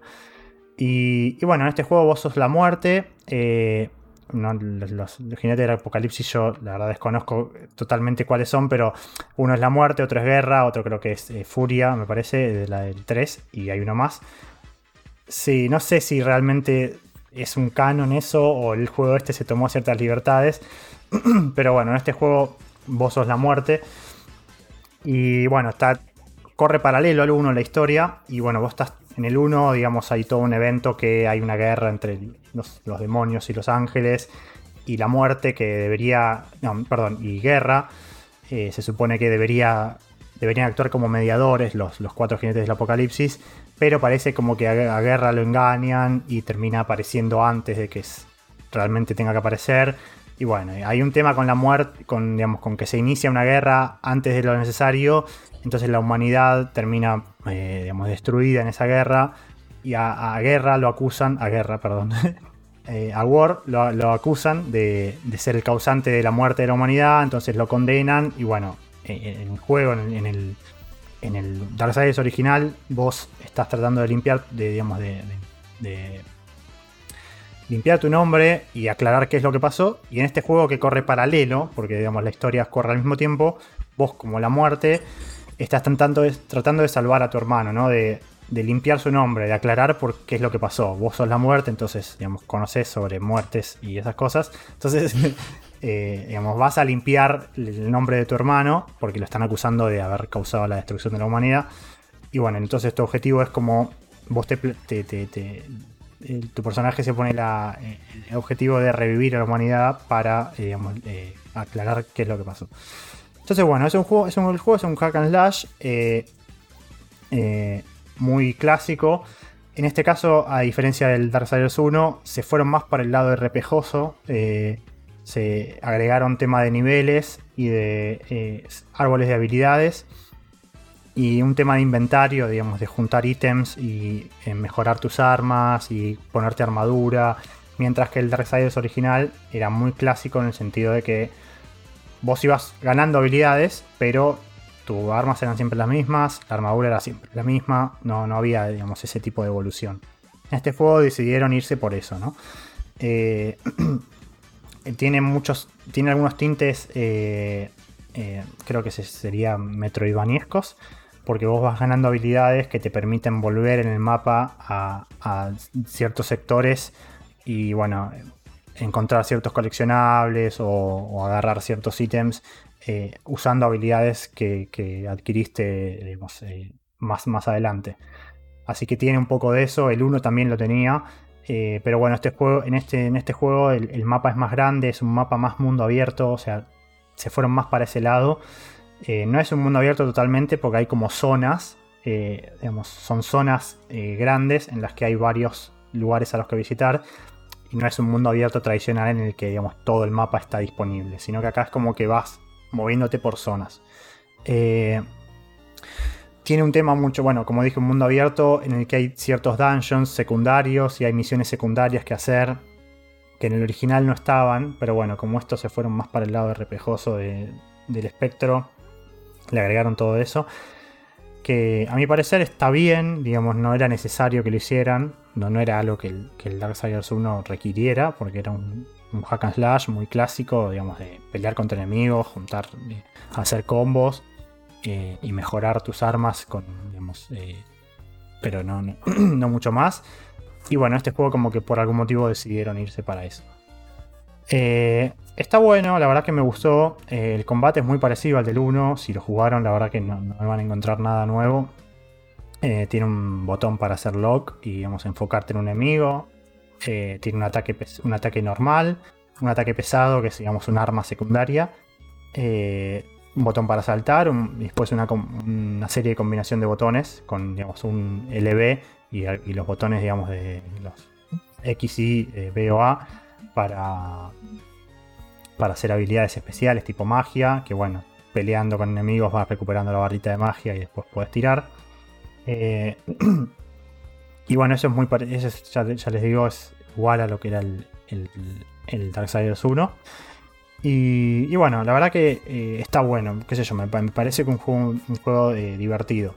Y, y bueno, en este juego vos sos la muerte. eh, no, los, los jinetes del apocalipsis yo la verdad desconozco totalmente cuáles son, pero uno es la muerte, otro es guerra, otro creo que es eh, furia, me parece, de la del 3, y hay uno más. Sí, no sé si realmente es un canon eso o el juego este se tomó ciertas libertades, pero bueno, en este juego vos sos la muerte. Y bueno, está corre paralelo al 1 la historia. Y bueno, vos estás en el 1, digamos, hay todo un evento que hay una guerra entre los, demonios y los ángeles. Y la muerte que debería. No, perdón, y guerra. eh, se supone que debería. Deberían actuar como mediadores los, los cuatro jinetes del apocalipsis. Pero parece como que a, guerra lo engañan y termina apareciendo antes de que realmente tenga que aparecer. Y bueno, hay un tema con la muerte, con, digamos, con que se inicia una guerra antes de lo necesario entonces la humanidad termina, eh, digamos, destruida en esa guerra. Y a, Guerra lo acusan, a Guerra, perdón, eh, a War lo, acusan de, de ser el causante de la muerte de la humanidad. Entonces lo condenan. Y bueno, eh, en el juego, en el, en el, Darksiders original, vos estás tratando de limpiar, de, digamos, de limpiar tu nombre y aclarar qué es lo que pasó. Y en este juego que corre paralelo, porque digamos la historia corre al mismo tiempo, vos como la muerte estás tratando de, tratando de salvar a tu hermano, ¿no? De, de limpiar su nombre, de aclarar por qué es lo que pasó. Vos sos la muerte, entonces, digamos, conocés sobre muertes y esas cosas. Entonces, eh, digamos, vas a limpiar el nombre de tu hermano porque lo están acusando de haber causado la destrucción de la humanidad. Y bueno, entonces tu objetivo es como vos te, te- te- el- tu personaje se pone la- eh, el objetivo de revivir a la humanidad para eh, digamos, eh, aclarar qué es lo que pasó. Entonces, bueno, es un juego, es un, el juego es un hack and slash eh, eh, muy clásico. En este caso, a diferencia del Darksiders 1, se fueron más para el lado RPGoso. eh, se agregaron tema de niveles y de eh, árboles de habilidades. Y un tema de inventario, digamos, de juntar ítems y mejorar tus armas y ponerte armadura. Mientras que el Darksiders original era muy clásico en el sentido de que vos ibas ganando habilidades, pero tus armas eran siempre las mismas, la armadura era siempre la misma, no, no había, digamos, ese tipo de evolución. En este juego decidieron irse por eso, ¿no? Eh, tiene muchos, tiene algunos tintes, eh, eh, creo que se- serían metroidvaniescos, porque vos vas ganando habilidades que te permiten volver en el mapa a ciertos sectores y, bueno, encontrar ciertos coleccionables o, agarrar ciertos ítems eh, usando habilidades que, adquiriste eh, más, más adelante. Así que tiene un poco de eso, el 1 también lo tenía, eh, pero bueno, este juego, en, este, en este juego el, el mapa es más grande, es un mapa más mundo abierto, o sea, se fueron más para ese lado. No es un mundo abierto totalmente porque hay como zonas, digamos, son zonas grandes en las que hay varios lugares a los que visitar no es un mundo abierto tradicional en el que digamos todo el mapa está disponible, sino que acá es como que vas moviéndote por zonas. Eh, tiene un tema mucho, bueno, como dije, un mundo abierto en el que hay ciertos dungeons secundarios y hay misiones secundarias que hacer que en el original no estaban, pero bueno, como estos se fueron más para el lado repejoso de- del espectro, le agregaron todo eso. Que a mi parecer está bien, digamos, no era necesario que lo hicieran, no, no era algo que el, que el Darksiders 1 requiriera, porque era un, hack and slash muy clásico, digamos, de pelear contra enemigos, juntar, eh, hacer combos eh, y mejorar tus armas con, digamos, eh, pero no, no, mucho más. Y bueno, este juego como que por algún motivo decidieron irse para eso. Está bueno, la verdad que me gustó. El combate es muy parecido al del 1. Si lo jugaron, la verdad que no, no van a encontrar nada nuevo. Eh, tiene un botón para hacer lock y digamos, enfocarte en un enemigo. Eh, tiene un ataque, un ataque normal, un ataque pesado, que es digamos, un arma secundaria. Eh, un botón para saltar, un- y después una, una serie de combinación de botones con digamos, un LB y, y los botones digamos, de los X, Y, B o A para, para hacer habilidades especiales tipo magia, que bueno, peleando con enemigos vas recuperando la barrita de magia y después puedes tirar. Eh, y bueno, eso es muy pare- eso es- ya, ya les digo, es igual a lo que era el, el, el Darksiders 1. Y, y bueno, la verdad que eh, está bueno, qué sé yo, me, pa- me parece que un juego, un juego eh, divertido.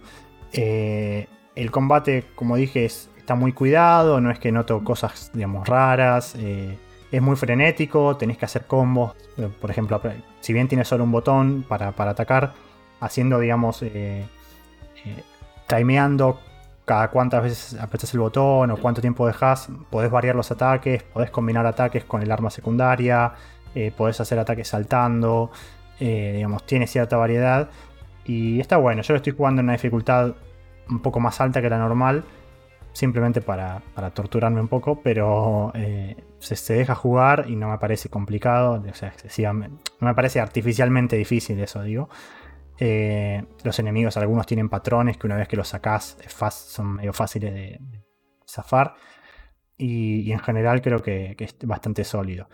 El combate, como dije, es- está muy cuidado, no es que noto cosas, digamos, raras. es muy frenético, tenés que hacer combos. Por ejemplo, si bien tienes solo un botón para, para atacar, haciendo, digamos, timeando cada cuántas veces apretas el botón o cuánto tiempo dejas, podés variar los ataques, podés combinar ataques con el arma secundaria, eh, podés hacer ataques saltando, eh, digamos, tiene cierta variedad. Y está bueno, yo lo estoy jugando en una dificultad un poco más alta que la normal, simplemente para, para torturarme un poco, pero eh, se, se deja jugar y no me parece complicado, o sea, excesivamente, no me parece artificialmente difícil eso, digo. Eh, los enemigos, algunos tienen patrones que una vez que los sacás son medio fáciles de, zafar. Y, en general creo que, es bastante sólido.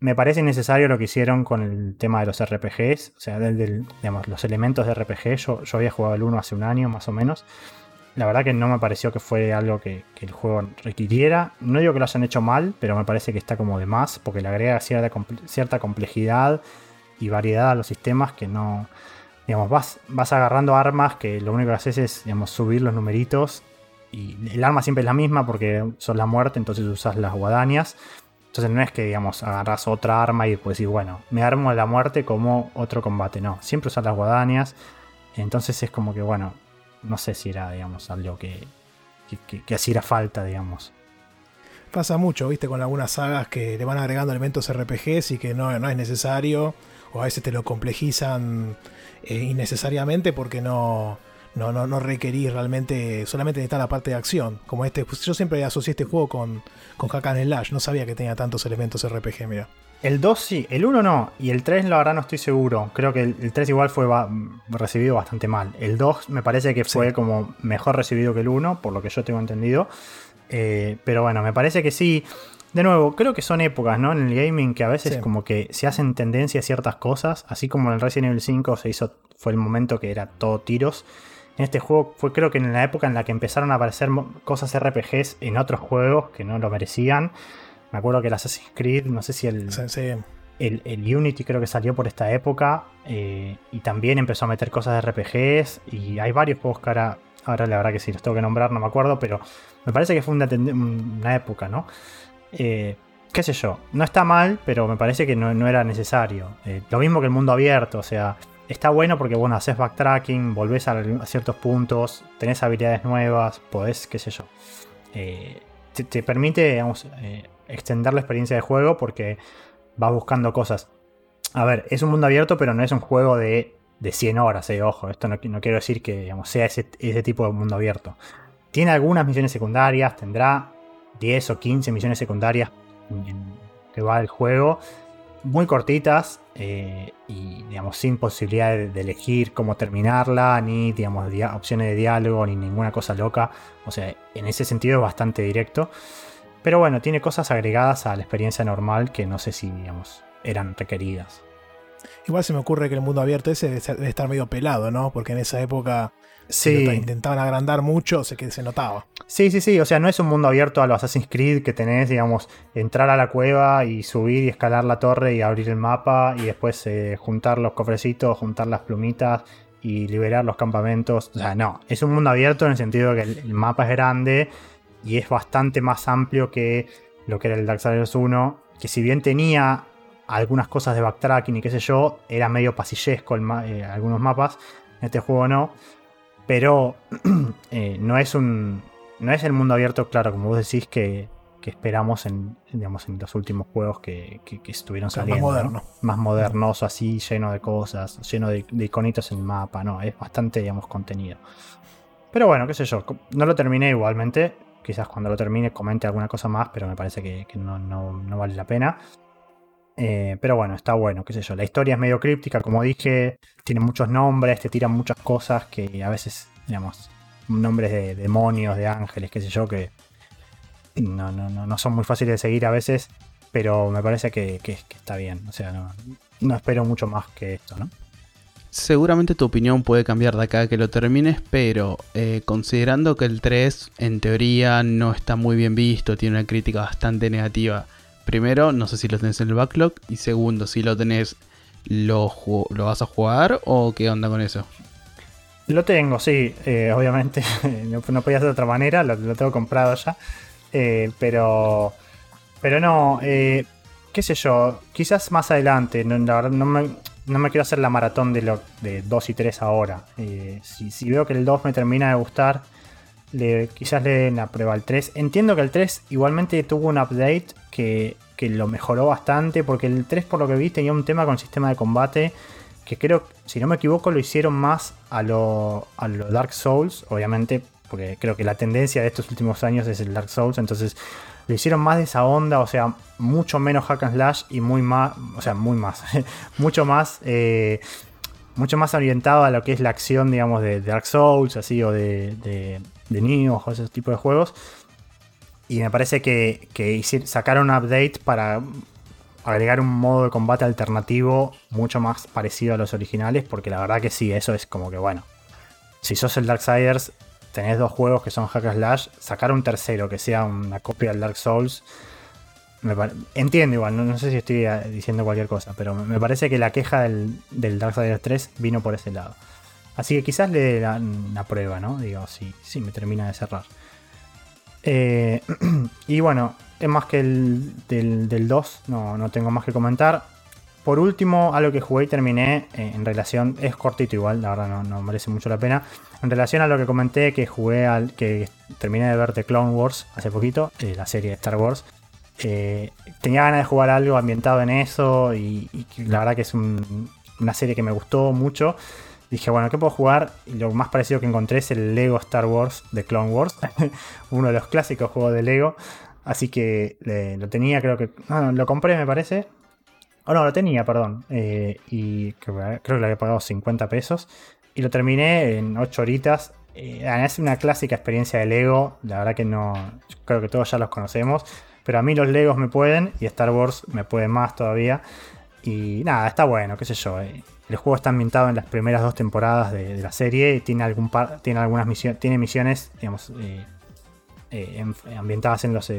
Me parece necesario lo que hicieron con el tema de los RPGs, o sea, los elementos de RPG. Yo, yo había jugado el 1 hace un año más o menos. La verdad que no me pareció que fue algo que, el juego requiriera. No digo que lo hayan hecho mal, pero me parece que está como de más, porque le agrega cierta, cierta complejidad y variedad a los sistemas que no. Digamos, vas, vas agarrando armas que lo único que haces es digamos, subir los numeritos. Y el arma siempre es la misma porque son la muerte, entonces usas las guadañas. Entonces no es que, digamos, agarras otra arma y después decís, bueno, me armo la muerte como otro combate. No, siempre usas las guadañas. Entonces es como que, bueno, no sé si era, digamos, algo que, que, que, que hacía falta, digamos. Pasa mucho, viste, con algunas sagas que le van agregando elementos RPGs y que no, no es necesario, o a veces te lo complejizan eh, innecesariamente porque no, no, no, no requerís realmente, solamente necesitas la parte de acción. Como este, pues yo siempre asocié este juego con, con Hack and Slash, no sabía que tenía tantos elementos RPG, mira. El 2 sí, el 1 no, y el 3 la verdad no estoy seguro. Creo que el, el 3 igual fue ba- recibido bastante mal. El 2 me parece que fue Sí. como mejor recibido que el 1, por lo que yo tengo entendido. Eh, pero bueno, me parece que sí. De nuevo, creo que son épocas, ¿no? En el gaming que a veces Sí. como que se hacen tendencia a ciertas cosas, así como en el Resident Evil 5 se hizo, fue el momento que era todo tiros. En este juego fue creo que en la época en la que empezaron a aparecer cosas RPGs en otros juegos que no lo merecían. Me acuerdo que el Assassin's Creed, no sé si el, el, el Unity creo que salió por esta época eh, y también empezó a meter cosas de RPGs y hay varios juegos que ahora, ahora la verdad que si los tengo que nombrar no me acuerdo, pero me parece que fue una época, ¿no? Eh, qué sé yo, no está mal, pero me parece que no, era necesario. Eh, lo mismo que el mundo abierto, o sea, está bueno porque, bueno, haces backtracking, volvés a, ciertos puntos, tenés habilidades nuevas, podés, qué sé yo. Eh, te, te permite, digamos, extender la experiencia de juego porque vas buscando cosas. A ver, es un mundo abierto, pero no es un juego de, de 100 horas, ojo. Esto no, quiero decir que sea ese tipo de mundo abierto. Tiene algunas misiones secundarias, tendrá 10 o 15 misiones secundarias que va el juego, muy cortitas eh, y digamos sin posibilidad de, de elegir cómo terminarla, ni digamos opciones de diálogo, ni ninguna cosa loca. O sea, en ese sentido es bastante directo. Pero bueno, tiene cosas agregadas a la experiencia normal que no sé si digamos eran requeridas. Igual se me ocurre que el mundo abierto ese debe estar medio pelado, ¿no? Porque en esa época Sí, si intentaban agrandar mucho, sé que se notaba. Sí, sí, sí. O sea, no es un mundo abierto a los Assassin's Creed que tenés, digamos, entrar a la cueva y subir y escalar la torre y abrir el mapa y después eh, juntar los cofrecitos, juntar las plumitas y liberar los campamentos. O sea, no. Es un mundo abierto en el sentido de que el, el mapa es grande y es bastante más amplio que lo que era el Darksiders 1. Que si bien tenía algunas cosas de backtracking y qué sé yo, era medio pasillesco el ma- eh, algunos mapas. En este juego no. Pero eh, no es un. No es el mundo abierto, claro, como vos decís, que, que esperamos en, digamos, en los últimos juegos que, que- que estuvieron Claro, más saliendo. ¿no? moderno. Más modernoso, así, lleno de cosas, lleno de, de iconitos en el mapa, ¿no? Es bastante, digamos, contenido. Pero bueno, qué sé yo, no lo terminé igualmente. Quizás cuando lo termine comente alguna cosa más, pero me parece que, que no, no- no vale la pena. Eh, pero bueno, está bueno, qué sé yo. La historia es medio críptica, como dije, tiene muchos nombres, te tiran muchas cosas que a veces, digamos, nombres de demonios, de ángeles, qué sé yo, que no, no, no, no son muy fáciles de seguir a veces, pero me parece que, está bien. O sea, no, no espero mucho más que esto, ¿no? Seguramente tu opinión puede cambiar de acá que lo termines, pero eh, considerando que el 3 en teoría no está muy bien visto, tiene una crítica bastante negativa. Primero, no sé si lo tenés en el backlog. Y segundo, si lo tenés, ¿lo, vas a jugar o qué onda con eso? Lo tengo, sí, eh, obviamente. no, no podía ser de otra manera, lo, tengo comprado ya. Eh, pero. Pero no, eh, qué sé yo, quizás más adelante. La verdad, no me, no me quiero hacer la maratón de, de 2 y 3 ahora. Eh, si, si veo que el 2 me termina de gustar, quizás le den la prueba al 3. Entiendo que el 3 igualmente tuvo un update que, que lo mejoró bastante, porque el 3 por lo que vi tenía un tema con sistema de combate que creo, si no me equivoco, lo hicieron más a lo, a lo Dark Souls, obviamente, porque creo que la tendencia de estos últimos años es el Dark Souls, entonces lo hicieron más de esa onda, o sea, mucho menos hack and slash y muy más, o sea, muy más, mucho más, eh, mucho más orientado a lo que es la acción, digamos, de Dark Souls, así, o de, de Nioh, o ese tipo de juegos. Y me parece que, que sacaron un update para agregar un modo de combate alternativo mucho más parecido a los originales, porque la verdad que sí, eso es como que bueno. Si sos el Darksiders, tenés dos juegos que son Hack Slash, sacar un tercero que sea una copia del Dark Souls. Entiendo igual, no, no sé si estoy eh, diciendo cualquier cosa, pero me me parece que la queja del, del Darksiders 3 vino por ese lado. Así que quizás le dé la, la prueba, ¿no? Digo, sí, sí, me termina de cerrar. Eh, y bueno, es más que el del, del 2, no, no tengo más que comentar. por último, algo que jugué y terminé eh, en relación, es cortito igual, la verdad no, no, merece mucho la pena. En relación a lo que comenté, que jugué al que terminé de ver The Clone Wars hace poquito, eh, la serie de Star Wars. Tenía ganas de jugar algo ambientado en eso y, la verdad que es un, una serie que me gustó mucho. Dije, bueno, ¿qué puedo jugar? Y lo más parecido que encontré es el Lego Star Wars de Clone Wars, uno de los clásicos juegos de Lego. Así que lo tenía, creo que. No, lo compré, me parece. Oh, no, lo tenía, perdón. Eh, y creo, que le había pagado 50 pesos. Y lo terminé en 8 horitas. Eh, es una clásica experiencia de Lego. La verdad que no. Creo que todos ya los conocemos. Pero a mí los Legos me pueden. Y Star Wars me puede más todavía. Y nada, está bueno, qué sé yo. Eh. El juego está ambientado en las primeras dos temporadas de, la serie. Tiene, algún tiene algunas misiones. Tiene misiones, digamos. ambientadas en los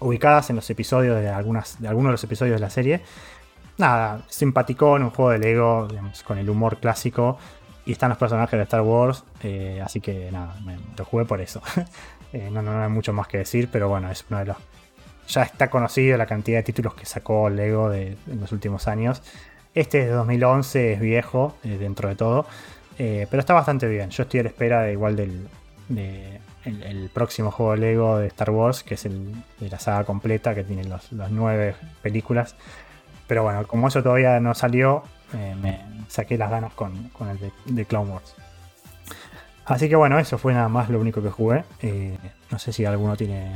ubicadas en los episodios de, algunas, de algunos de los episodios de la serie. Nada, simpático en un juego de Lego, con el humor clásico. Y están los personajes de Star Wars, eh, así que nada, lo jugué por eso. Eh, no, no, hay mucho más que decir, pero bueno, es uno de los. Ya está conocido la cantidad de títulos que sacó Lego de, en los últimos años. Este es de 2011, es viejo eh, dentro de todo, pero está bastante bien. Yo estoy a la espera de igual del, de, el, próximo juego Lego de Star Wars, que es el de la saga completa, que tiene las nueve películas. Pero bueno, como eso todavía no salió, eh, me saqué las ganas con, el de, Clone Wars. Así que bueno, eso fue nada más lo único que jugué. Eh, no sé si alguno tiene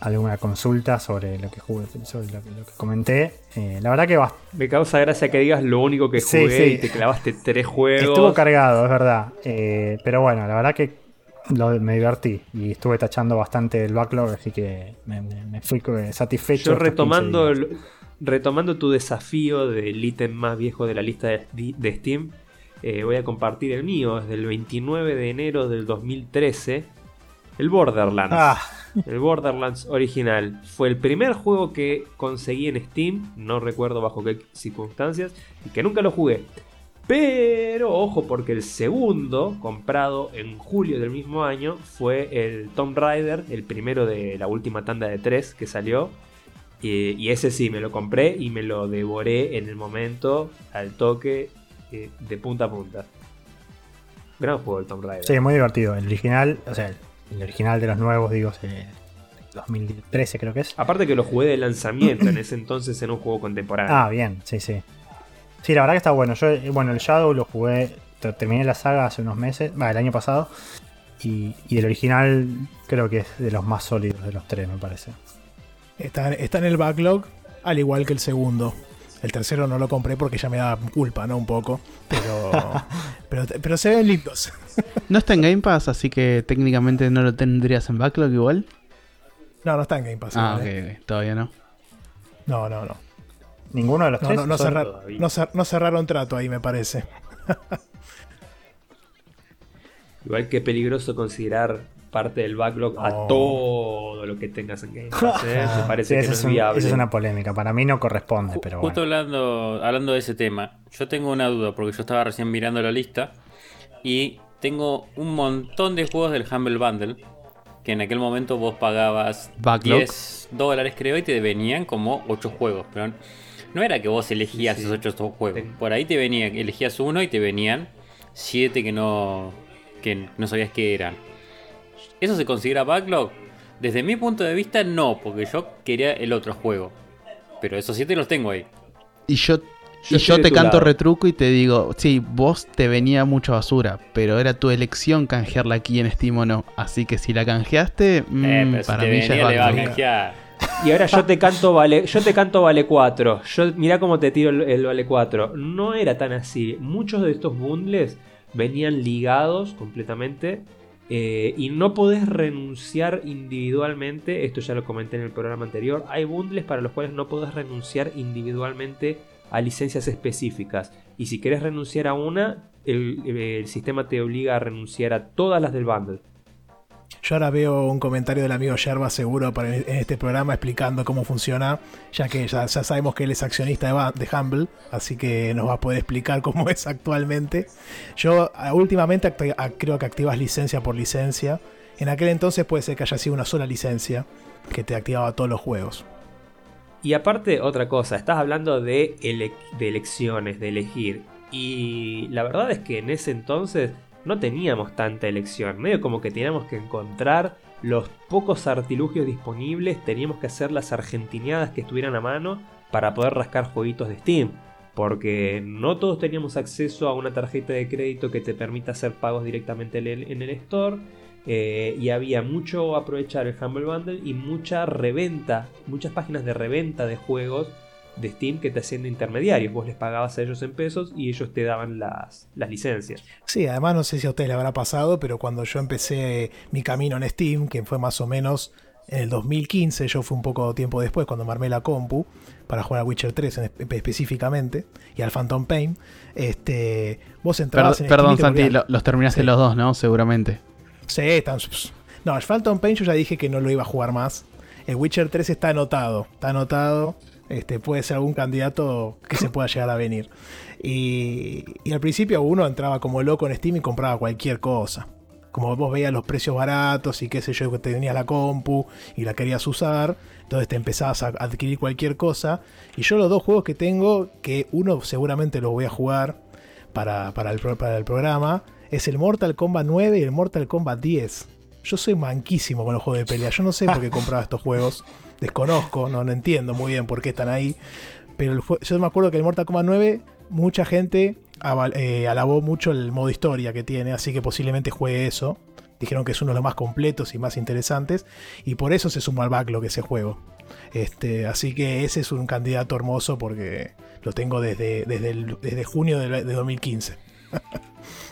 alguna consulta sobre lo que jugué, sobre lo que, comenté. Eh, la verdad que va. Me causa gracia que digas lo único que jugué y te clavaste tres juegos. Estuvo cargado, es verdad. pero bueno, la verdad que me divertí y estuve tachando bastante el backlog, así que me, fui satisfecho. Yo retomando, retomando tu desafío del ítem más viejo de la lista de, Steam, eh, voy a compartir el mío, desde el 29 de enero del 2013, el Borderlands. Ah. El Borderlands original. Fue el primer juego que conseguí en Steam, no recuerdo bajo qué circunstancias, y que nunca lo jugué. Pero ojo, porque el segundo, comprado en julio del mismo año, fue el Tomb Raider, el primero de la última tanda de tres que salió. Y, ese sí, me lo compré y me lo devoré en el momento, al toque, eh, de punta a punta. Gran juego el Tomb Raider. Sí, muy divertido. El original, o sea, el original de los nuevos, digo, 2013 creo que es. Aparte que lo jugué de lanzamiento en ese entonces en un juego contemporáneo. Ah, bien, sí, sí. Sí, la verdad que está bueno. Yo, eh, bueno, el Shadow lo jugué, terminé la saga hace unos meses, va, el año pasado. Y, el original creo que es de los más sólidos de los tres, me parece. Está, está en el backlog, al igual que el segundo. El tercero no lo compré porque ya me da culpa, ¿no? Un poco. Pero, pero, se ven lindos. no está en Game Pass, así que técnicamente no lo tendrías en backlog igual. No, no está en Game Pass. Ah, ok, todavía no. No, no, no. Ninguno de los tres. No, cerraron trato ahí, me parece. Igual que peligroso considerar parte del backlog a todo lo que tengas en Game Pass. ¿eh? Me parece que no es, viable. Esa es una polémica. Para mí no corresponde, pero Justo hablando, hablando de ese tema, yo tengo una duda porque yo estaba recién mirando la lista y tengo un montón de juegos del Humble Bundle que en aquel momento vos pagabas 10 dólares creo y te venían como 8 juegos. Pero no era que vos elegías esos ocho juegos. Por ahí te venían, elegías uno y te venían siete que no, que no sabías qué eran. ¿Eso se considera backlog? Desde mi punto de vista, no, porque yo quería el otro juego. Pero esos siete los tengo ahí. Y yo, y yo te canto retruco y te digo, sí, vos te venía mucha basura, pero era tu elección canjearla aquí en Steam o no. Así que si la canjeaste, mm, para mí ya es backlog. Y ahora yo te canto vale, yo te canto vale 4. Yo, mirá cómo te tiro el, vale 4. No era tan así. Muchos de estos bundles venían ligados completamente. Eh, y no podés renunciar individualmente. Esto ya lo comenté en el programa anterior. Hay bundles para los cuales no podés renunciar individualmente a licencias específicas. Y si querés renunciar a una, el, el sistema te obliga a renunciar a todas las del bundle. Yo ahora veo un comentario del amigo Yerba seguro para en este programa explicando cómo funciona, ya que ya, sabemos que él es accionista de, Humble, así que nos va a poder explicar cómo es actualmente. Yo últimamente creo que activas licencia por licencia. En aquel entonces puede ser que haya sido una sola licencia que te activaba todos los juegos. Y aparte, otra cosa, estás hablando de, de elecciones, de elegir. Y la verdad es que en ese entonces no teníamos tanta elección. Medio como que teníamos que encontrar los pocos artilugios disponibles, teníamos que hacer las argentineadas que estuvieran a mano para poder rascar jueguitos de Steam. Porque no todos teníamos acceso a una tarjeta de crédito que te permita hacer pagos directamente en el store. Eh, y había mucho aprovechar el Humble Bundle y mucha reventa, muchas páginas de reventa de juegos de Steam que te hacían de intermediarios. Vos les pagabas a ellos en pesos y ellos te daban las, las licencias. Sí, además no sé si a ustedes les habrá pasado, pero cuando yo empecé mi camino en Steam, que fue más o menos en el 2015, yo fui un poco tiempo después cuando me armé la compu para jugar a Witcher 3 específicamente y al Phantom Pain, este, vos entrabas en Perdón, Santi, los terminaste los dos, ¿no? Seguramente. Sí, están... No, el Phantom Pain yo ya dije que no lo iba a jugar más. El Witcher 3 está anotado, está anotado este, puede ser algún candidato que se pueda llegar a venir. Y, al principio uno entraba como loco en Steam y compraba cualquier cosa. Como vos veías los precios baratos y qué sé yo, que te tenías la compu y la querías usar, entonces te empezabas a adquirir cualquier cosa. Y yo los dos juegos que tengo, que uno seguramente los voy a jugar para, para, el, para el programa, es el Mortal Kombat 9 y el Mortal Kombat 10. Yo soy manquísimo con los juegos de pelea. Yo no sé por qué compraba estos juegos desconozco, no, entiendo muy bien por qué están ahí. Pero yo me acuerdo que el Mortal Kombat 9, mucha gente eh, alabó mucho el modo historia que tiene, así que posiblemente juegue eso. Dijeron que es uno de los más completos y más interesantes, y por eso se sumó al backlog ese juego. Este, así que ese es un candidato hermoso porque lo tengo desde, desde, desde junio de, de 2015.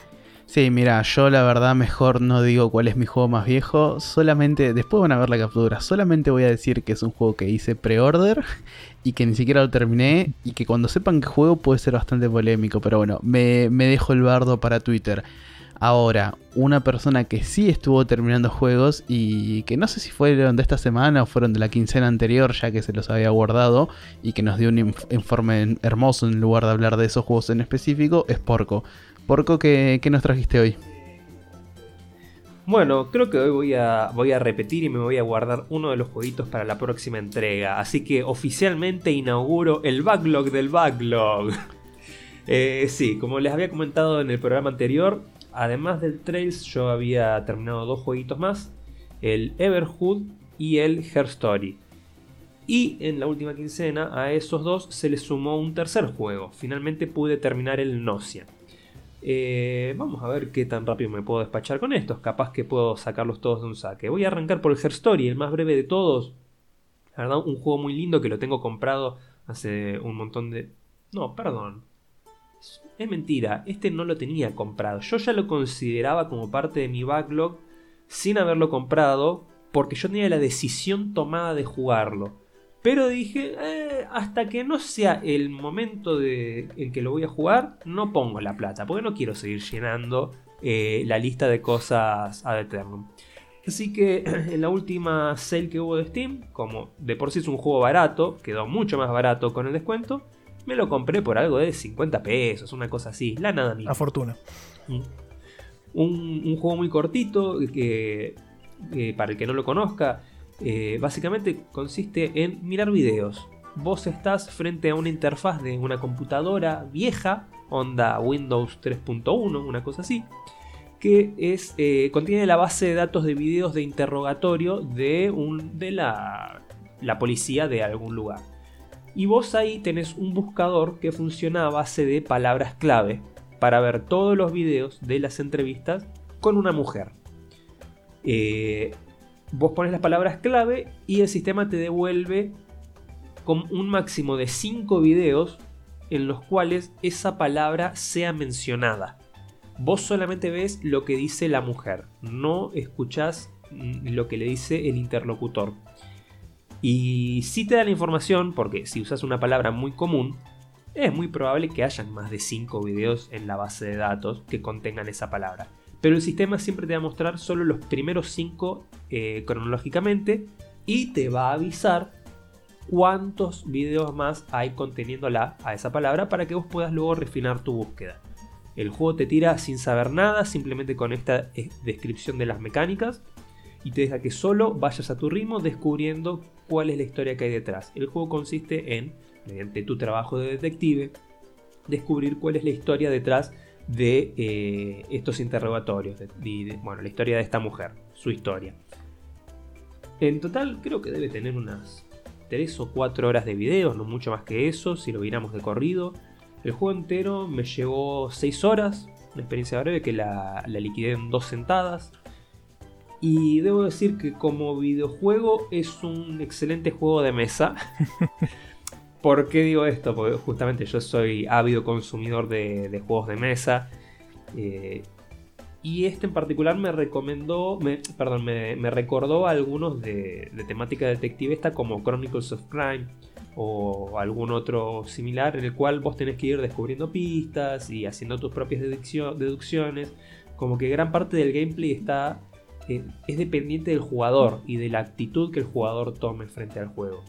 Sí, mira, yo la verdad mejor no digo cuál es mi juego más viejo, solamente, después van a ver la captura, solamente voy a decir que es un juego que hice pre-order y que ni siquiera lo terminé y que cuando sepan que juego puede ser bastante polémico, pero bueno, me, dejo el bardo para Twitter. Ahora, una persona que sí estuvo terminando juegos y que no sé si fueron de esta semana o fueron de la quincena anterior, ya que se los había guardado y que nos dio un informe hermoso en lugar de hablar de esos juegos en específico, es Porco. Porco, ¿qué, nos trajiste hoy? Bueno, creo que hoy voy a, voy a repetir y me voy a guardar uno de los jueguitos para la próxima entrega. Así que oficialmente inauguro el backlog del backlog. Eh, sí, como les había comentado en el programa anterior, además del Trails yo había terminado dos jueguitos más. El Everhood y el Her Story. Y en la última quincena a esos dos se les sumó un tercer juego. Finalmente pude terminar el Nocia. Eh, vamos a ver qué tan rápido me puedo despachar con estos. Capaz que puedo sacarlos todos de un saque. Voy a arrancar por el Her Story, el más breve de todos. La verdad, un juego muy lindo que lo tengo comprado hace un montón de... No, perdón. Es mentira, este no lo tenía comprado. Yo ya lo consideraba como parte de mi backlog sin haberlo comprado porque yo tenía la decisión tomada de jugarlo. Pero dije, eh, hasta que no sea el momento de, en que lo voy a jugar, no pongo la plata, porque no quiero seguir llenando eh, la lista de cosas ad eternum. Así que en la última sale que hubo de Steam, como de por sí es un juego barato, quedó mucho más barato con el descuento, me lo compré por algo de 50 pesos, una cosa así, la nada mía. A fortuna. Mm. Un, juego muy cortito, que para el que no lo conozca, eh, básicamente consiste en mirar videos. Vos estás frente a una interfaz de una computadora vieja, onda Windows 3.1, una cosa así, que es, eh, contiene la base de datos de videos de interrogatorio de, un, de la, la policía de algún lugar. Y vos ahí tenés un buscador que funciona a base de palabras clave para ver todos los videos de las entrevistas con una mujer. Eh, vos pones las palabras clave y el sistema te devuelve con un máximo de 5 videos en los cuales esa palabra sea mencionada. Vos solamente ves lo que dice la mujer, no escuchás lo que le dice el interlocutor. Y si te da la información, porque si usas una palabra muy común, es muy probable que hayan más de 5 videos en la base de datos que contengan esa palabra pero el sistema siempre te va a mostrar solo los primeros 5 eh, cronológicamente y te va a avisar cuántos videos más hay conteniéndola a esa palabra para que vos puedas luego refinar tu búsqueda. El juego te tira sin saber nada, simplemente con esta eh, descripción de las mecánicas y te deja que solo vayas a tu ritmo descubriendo cuál es la historia que hay detrás. El juego consiste en, mediante tu trabajo de detective, descubrir cuál es la historia detrás de eh, estos interrogatorios. bueno, la historia de esta mujer, su historia. En total creo que debe tener unas 3 o 4 horas de videos, no mucho más que eso, si lo viéramos de corrido. El juego entero me llevó 6 horas, una experiencia breve que la, la liquidé en dos sentadas. Y debo decir que como videojuego es un excelente juego de mesa. ¿Por qué digo esto? Porque justamente yo soy ávido consumidor de, juegos de mesa. Eh, y este en particular me recomendó, me, perdón, me, recordó algunos de, de temática detectivista como Chronicles of Crime o algún otro similar en el cual vos tenés que ir descubriendo pistas y haciendo tus propias deducciones. Como que gran parte del gameplay está eh, es dependiente del jugador y de la actitud que el jugador tome frente al juego.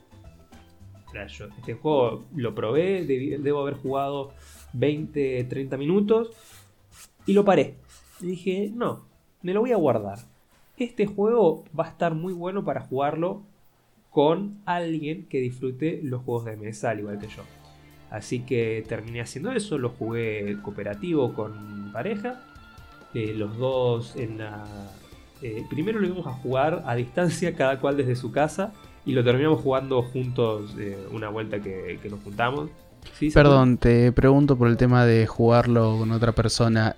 Este juego lo probé, debo haber jugado 20, 30 minutos y lo paré. Dije, no, me lo voy a guardar. Este juego va a estar muy bueno para jugarlo con alguien que disfrute los juegos de mesa al igual que yo. Así que terminé haciendo eso, lo jugué cooperativo con pareja. Eh, los dos en la... Eh, primero lo íbamos a jugar a distancia, cada cual desde su casa. Y lo terminamos jugando juntos eh, una vuelta que, nos juntamos. Perdón, te pregunto por el tema de jugarlo con otra persona.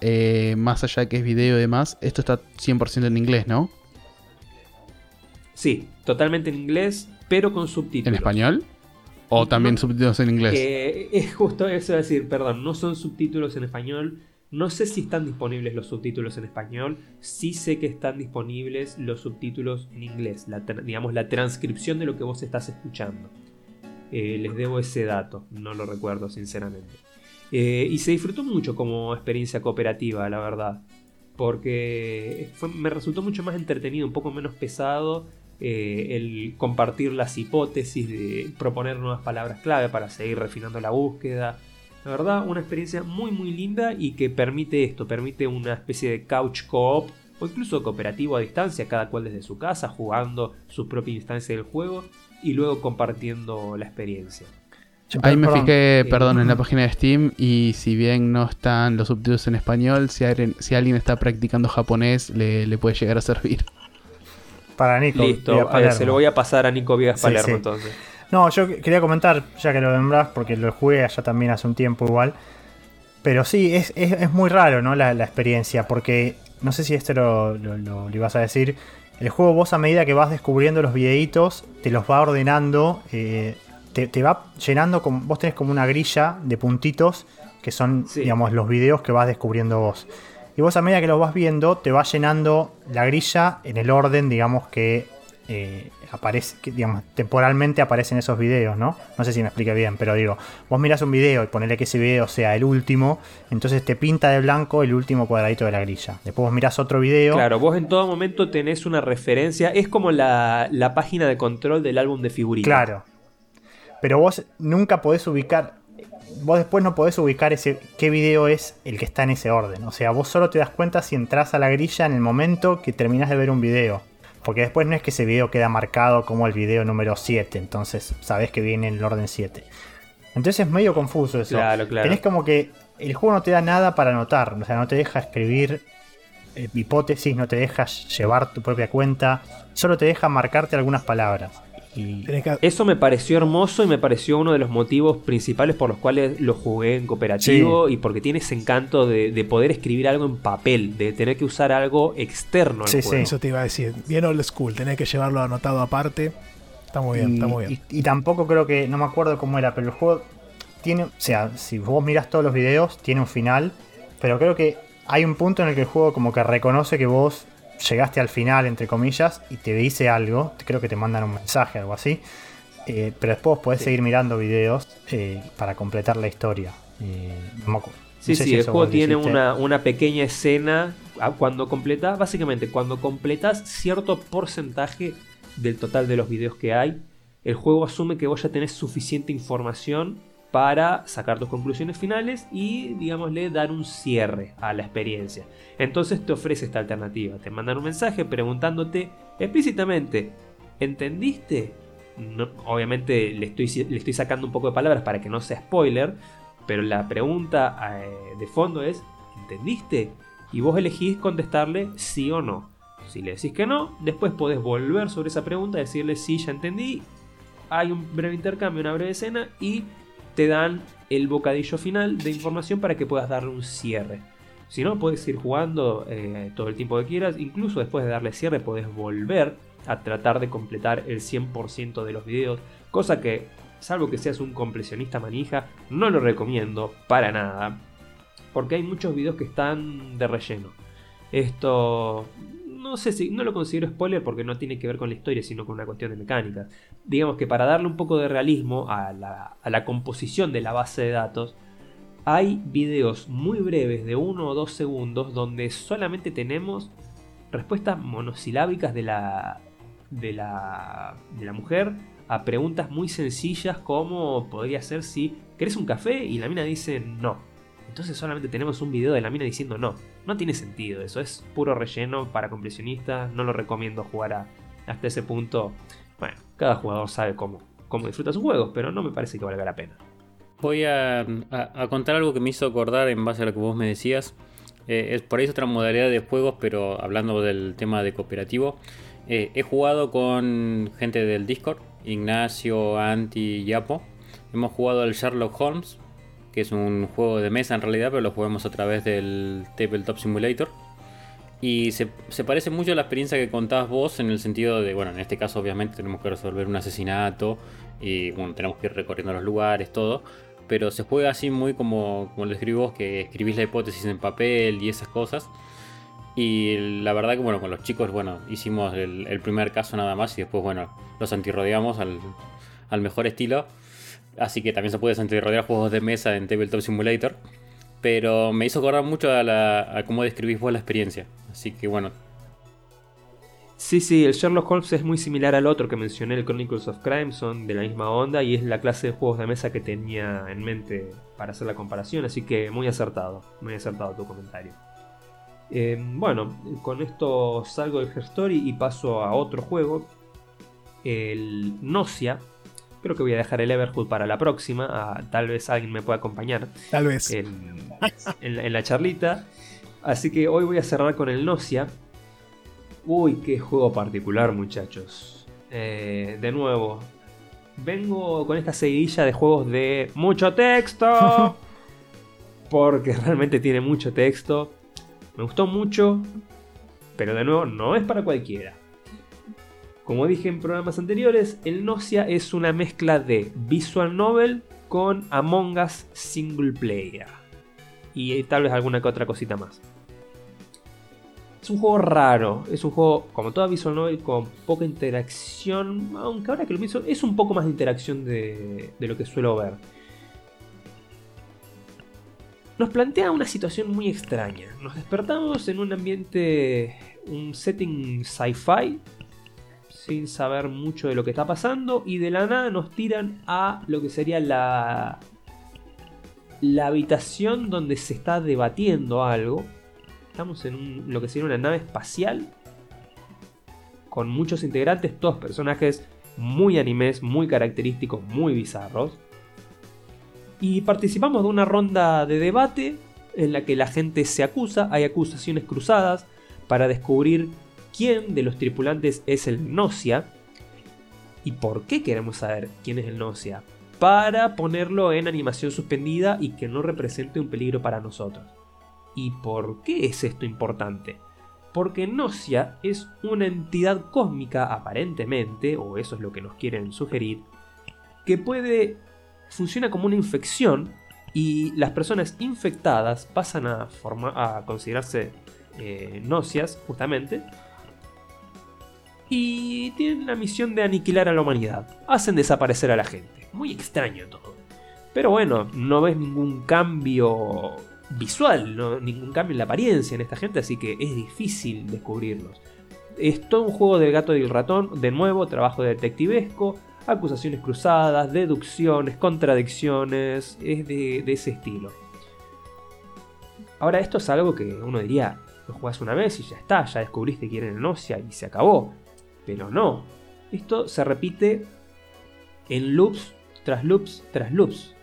más allá que es video y demás, esto está 100% en inglés, ¿no? Sí, totalmente en inglés, pero con subtítulos. ¿En español? ¿O también subtítulos en inglés? es justo eso decir, perdón, no son subtítulos en español. No sé si están disponibles los subtítulos en español. Sí sé que están disponibles los subtítulos en inglés. La, digamos, la transcripción de lo que vos estás escuchando. Eh, les debo ese dato, no lo recuerdo sinceramente. Eh, y se disfrutó mucho como experiencia cooperativa, la verdad. Porque me resultó mucho más entretenido, un poco menos pesado eh, el compartir las hipótesis, de proponer nuevas palabras clave para seguir refinando la búsqueda. La verdad, una experiencia muy muy linda y que permite esto, permite una especie de couch co-op o incluso cooperativo a distancia, cada cual desde su casa, jugando su propia instancia del juego y luego compartiendo la experiencia. Ahí me fijé, perdón, en la página de Steam y si bien no están los subtítulos en español, si alguien, está practicando japonés le puede llegar a servir. Para Nico. Listo, se lo voy a pasar a Nico Viegas Palermo entonces. No, yo quería comentar, ya que lo nombrás, porque lo jugué allá también hace un tiempo igual. Pero sí, es, muy raro, ¿no? La, experiencia, porque no sé si esto lo, lo, ibas a decir. El juego vos a medida que vas descubriendo los videitos, te los va ordenando, eh, te, va llenando, con, vos tenés como una grilla de puntitos que son, digamos, los videos que vas descubriendo vos. Y vos a medida que los vas viendo, te va llenando la grilla en el orden, digamos, que eh, aparece, digamos, temporalmente aparecen esos videos, ¿no? No sé si me expliqué bien, pero digo, vos miras un video y ponele que ese video sea el último, entonces te pinta de blanco el último cuadradito de la grilla. Después vos mirás otro video. Claro, vos en todo momento tenés una referencia, es como la, la página de control del álbum de figuritas. Claro. Pero vos nunca podés ubicar, vos después no podés ubicar ese qué video es el que está en ese orden. O sea, vos solo te das cuenta si entras a la grilla en el momento que terminás de ver un video. Porque después no es que ese video queda marcado como el video número 7, entonces sabés que viene en el orden 7. Entonces es medio confuso eso. Claro, claro. Tenés como que el juego no te da nada para anotar, o sea, no te deja escribir eh, hipótesis, no te deja llevar tu propia cuenta, solo te deja marcarte algunas palabras. Eso me pareció hermoso y me pareció uno de los motivos principales por los cuales lo jugué en cooperativo y porque tiene ese encanto de, poder escribir algo en papel, de tener que usar algo externo al sí, Sí, eso te iba a decir. Bien old school, tener que llevarlo anotado aparte. Está muy bien, está muy bien. Y, tampoco creo que, no me acuerdo cómo era, pero el juego tiene, o sea, si vos miras todos los videos, tiene un final, pero creo que hay un punto en el que el juego como que reconoce que vos llegaste al final, entre comillas, y te dice algo, creo que te mandan un mensaje, algo así. Eh, pero después podés seguir mirando videos eh, para completar la historia. Sí, sí, el juego tiene una, pequeña escena ah, cuando completas, básicamente cuando completas cierto porcentaje del total de los videos que hay, el juego asume que vos ya tenés suficiente información para sacar tus conclusiones finales y, digámosle, dar un cierre a la experiencia. Entonces te ofrece esta alternativa. Te mandan un mensaje preguntándote explícitamente, ¿entendiste no- obviamente le estoy, le sacando un poco de palabras para que no sea spoiler, pero la pregunta eh, de fondo es, ¿entendiste? Y vos elegís contestarle sí o no. Si le decís que no, después podés volver sobre esa pregunta, decirle sí, ya entendí, hay un breve intercambio, una breve escena y te dan el bocadillo final de información para que puedas darle un cierre. Si no, puedes ir jugando eh, todo el tiempo que quieras. Incluso después de darle cierre, puedes volver a tratar de completar el 100% de los videos. Cosa que, salvo que seas un completionista manija, no lo recomiendo para nada. Porque hay muchos videos que están de relleno. Esto no sé si no lo considero spoiler porque no tiene que ver con la historia, sino con una cuestión de mecánica. Digamos que para darle un poco de realismo a la, composición de la base de datos, hay videos muy breves de uno o dos segundos donde solamente tenemos respuestas monosilábicas de la, de la, de la mujer a preguntas muy sencillas como podría ser si ¿querés un café? y la mina dice no. Entonces solamente tenemos un video de la mina diciendo no. No tiene sentido eso, es puro relleno para completionistas, no lo recomiendo jugar a- hasta ese punto. Bueno, cada jugador sabe cómo, cómo disfruta sus juegos, pero no me parece que valga la pena. Voy a, contar algo que me hizo acordar en base a lo que vos me decías. Eh, es, por ahí es otra modalidad de juegos, pero hablando del tema de cooperativo. Eh, he jugado con gente del Discord, Ignacio, Anti y Apo. Hemos jugado al Sherlock Holmes, que es un juego de mesa en realidad, pero lo jugamos a través del Tabletop Simulator. Y se, se parece mucho a la experiencia que contabas vos en el sentido de, bueno, en este caso obviamente tenemos que resolver un asesinato y bueno, tenemos que ir recorriendo los lugares, todo. Pero se juega así muy como, como lo escribí vos, que escribís la hipótesis en papel y esas cosas. Y la verdad que bueno, con los chicos, bueno, hicimos el, el primer caso nada más y después, bueno, los antirrodeamos al, al mejor estilo. Así que también se puede antirrodear juegos de mesa en Tabletop Simulator. Pero me hizo acordar mucho a, cómo describís vos la experiencia. Así que bueno, Sí, sí, el Sherlock Holmes es muy similar al otro que mencioné, el Chronicles of Crime, son de la misma onda y es la clase de juegos de mesa que tenía en mente para hacer la comparación, así que muy acertado, muy acertado tu comentario. Eh, bueno, con esto salgo del Story y paso a otro juego, el Nocia. Creo que voy a dejar el Everhood para la próxima, ah, tal vez alguien me pueda acompañar Tal vez. en, en la, en la charlita. Así que hoy voy a cerrar con el Nocia. Uy, qué juego particular, muchachos. Eh, de nuevo, vengo con esta seguidilla de juegos de mucho texto. porque realmente tiene mucho texto. Me gustó mucho, pero de nuevo no es para cualquiera. Como dije en programas anteriores, el Nocia es una mezcla de visual novel con Among Us single player. Y tal vez alguna que otra cosita más. Es un juego raro, es un juego como toda visual novel con poca interacción, aunque ahora que lo pienso es un poco más de interacción de lo que suelo ver. Nos plantea una situación muy extraña. Nos despertamos en un ambiente, un setting sci-fi, sin saber mucho de lo que está pasando, y de la nada nos tiran a lo que sería la, la habitación donde se está debatiendo algo. Estamos en lo que sería una nave espacial con muchos integrantes, todos personajes muy animes, muy característicos, muy bizarros. Y participamos de una ronda de debate en la que la gente se acusa, hay acusaciones cruzadas para descubrir quién de los tripulantes es el Nocia y por qué queremos saber quién es el Nocia. Para ponerlo en animación suspendida y que no represente un peligro para nosotros. ¿Y por qué es esto importante? Porque Nocia es una entidad cósmica aparentemente, o eso es lo que nos quieren sugerir, que puede funciona como una infección y las personas infectadas pasan a, forma- a considerarse eh, nocias, justamente, y tienen la misión de aniquilar a la humanidad. Hacen desaparecer a la gente. Muy extraño todo. Pero bueno, no ves ningún cambio visual, ningún cambio en la apariencia en esta gente, así que es difícil descubrirlos. Es todo un juego del gato y el ratón, de nuevo, trabajo detectivesco, acusaciones cruzadas, deducciones, contradicciones, es de, ese estilo. Ahora, esto es algo que uno diría, lo jugás una vez y ya está, ya descubriste quién era Nocia y se acabó. Pero no, esto se repite en loops tras loops tras loops.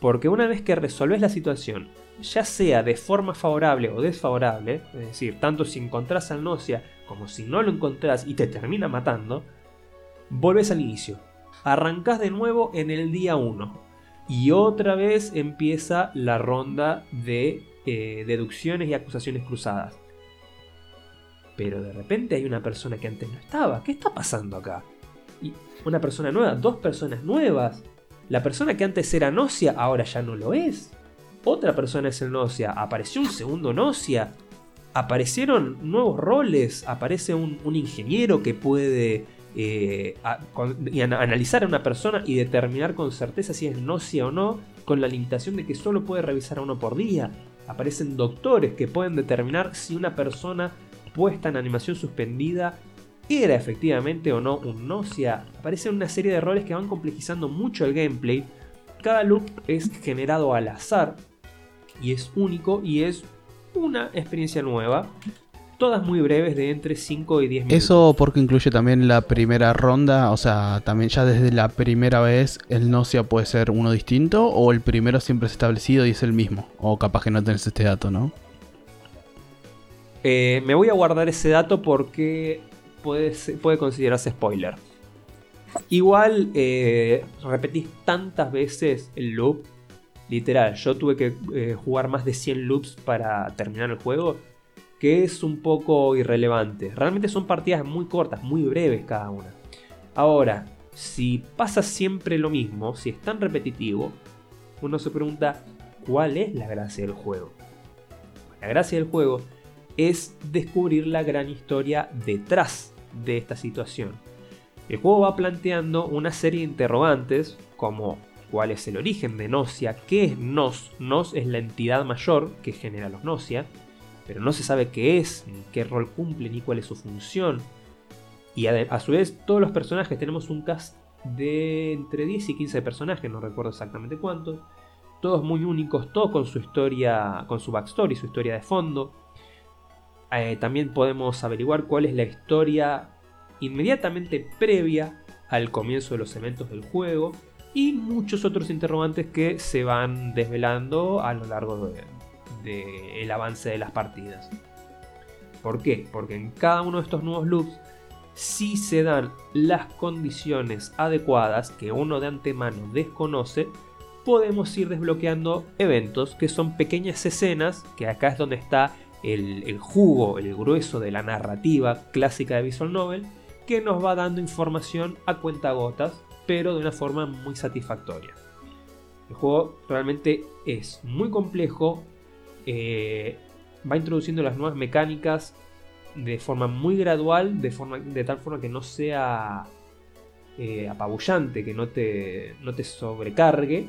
Porque una vez que resolves la situación, ya sea de forma favorable o desfavorable, es decir, tanto si encontrás al Nocia como si no lo encontrás y te termina matando, volves al inicio. Arrancás de nuevo en el día 1. Y otra vez empieza la ronda de eh, deducciones y acusaciones cruzadas. Pero de repente hay una persona que antes no estaba. ¿Qué está pasando acá? Y una persona nueva, dos personas nuevas. La persona que antes era Nocia ahora ya no lo es. Otra persona es el Nocia. Apareció un segundo Nocia. Aparecieron nuevos roles. Aparece un, ingeniero que puede eh, analizar a una persona y determinar con certeza si es Nocia o no. Con la limitación de que solo puede revisar a uno por día. Aparecen doctores que pueden determinar si una persona puesta en animación suspendida era efectivamente o no un Nocia. Aparecen una serie de roles que van complejizando mucho el gameplay. Cada loop es generado al azar y es único y es una experiencia nueva. Todas muy breves de entre 5 y 10 minutos. Eso porque incluye también la primera ronda, o sea, también ya desde la primera vez el Nocia puede ser uno distinto o el primero siempre es establecido y es el mismo. O capaz que no tenés este dato, ¿no? Eh, me voy a guardar ese dato porque puede, considerarse spoiler. Igual eh, repetís tantas veces el loop. Literal, yo tuve que eh, jugar más de 100 loops para terminar el juego. Que es un poco irrelevante. Realmente son partidas muy cortas, muy breves cada una. Ahora, si pasa siempre lo mismo, si es tan repetitivo, uno se pregunta, ¿cuál es la gracia del juego? La gracia del juego es descubrir la gran historia detrás de esta situación. El juego va planteando una serie de interrogantes como cuál es el origen de Nocia, qué es Nos, Nos es la entidad mayor que genera los Nocia, pero no se sabe qué es, ni qué rol cumple, ni cuál es su función. Y a, su vez todos los personajes tenemos un cast de entre 10 y 15 personajes, no recuerdo exactamente cuántos, todos muy únicos, todos con su historia, con su backstory, su historia de fondo, eh, también podemos averiguar cuál es la historia inmediatamente previa al comienzo de los eventos del juego y muchos otros interrogantes que se van desvelando a lo largo del avance de las partidas. ¿Por qué? Porque en cada uno de estos nuevos loops si se dan las condiciones adecuadas que uno de antemano desconoce, podemos ir desbloqueando eventos que son pequeñas escenas, que acá es donde está el, jugo, el grueso de la narrativa clásica de Visual Novel, que nos va dando información a cuentagotas, pero de una forma muy satisfactoria. El juego realmente es muy complejo, eh, va introduciendo las nuevas mecánicas de forma muy gradual, de, tal forma que no sea eh, apabullante, que no te, no te sobrecargue,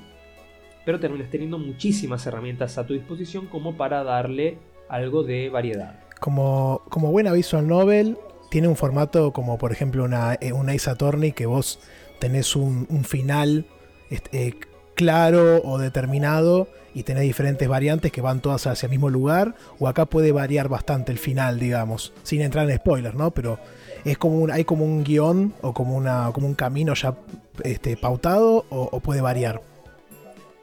pero terminas teniendo muchísimas herramientas a tu disposición como para darle algo de variedad. Como, como buena visual novel, tiene un formato como por ejemplo una, eh, una Ace Attorney que vos tenés un, final este, claro o determinado y tenés diferentes variantes que van todas hacia el mismo lugar o acá puede variar bastante el final digamos sin entrar en spoilers no pero es como un, hay como un guion o como una como un camino ya este, pautado o puede variar.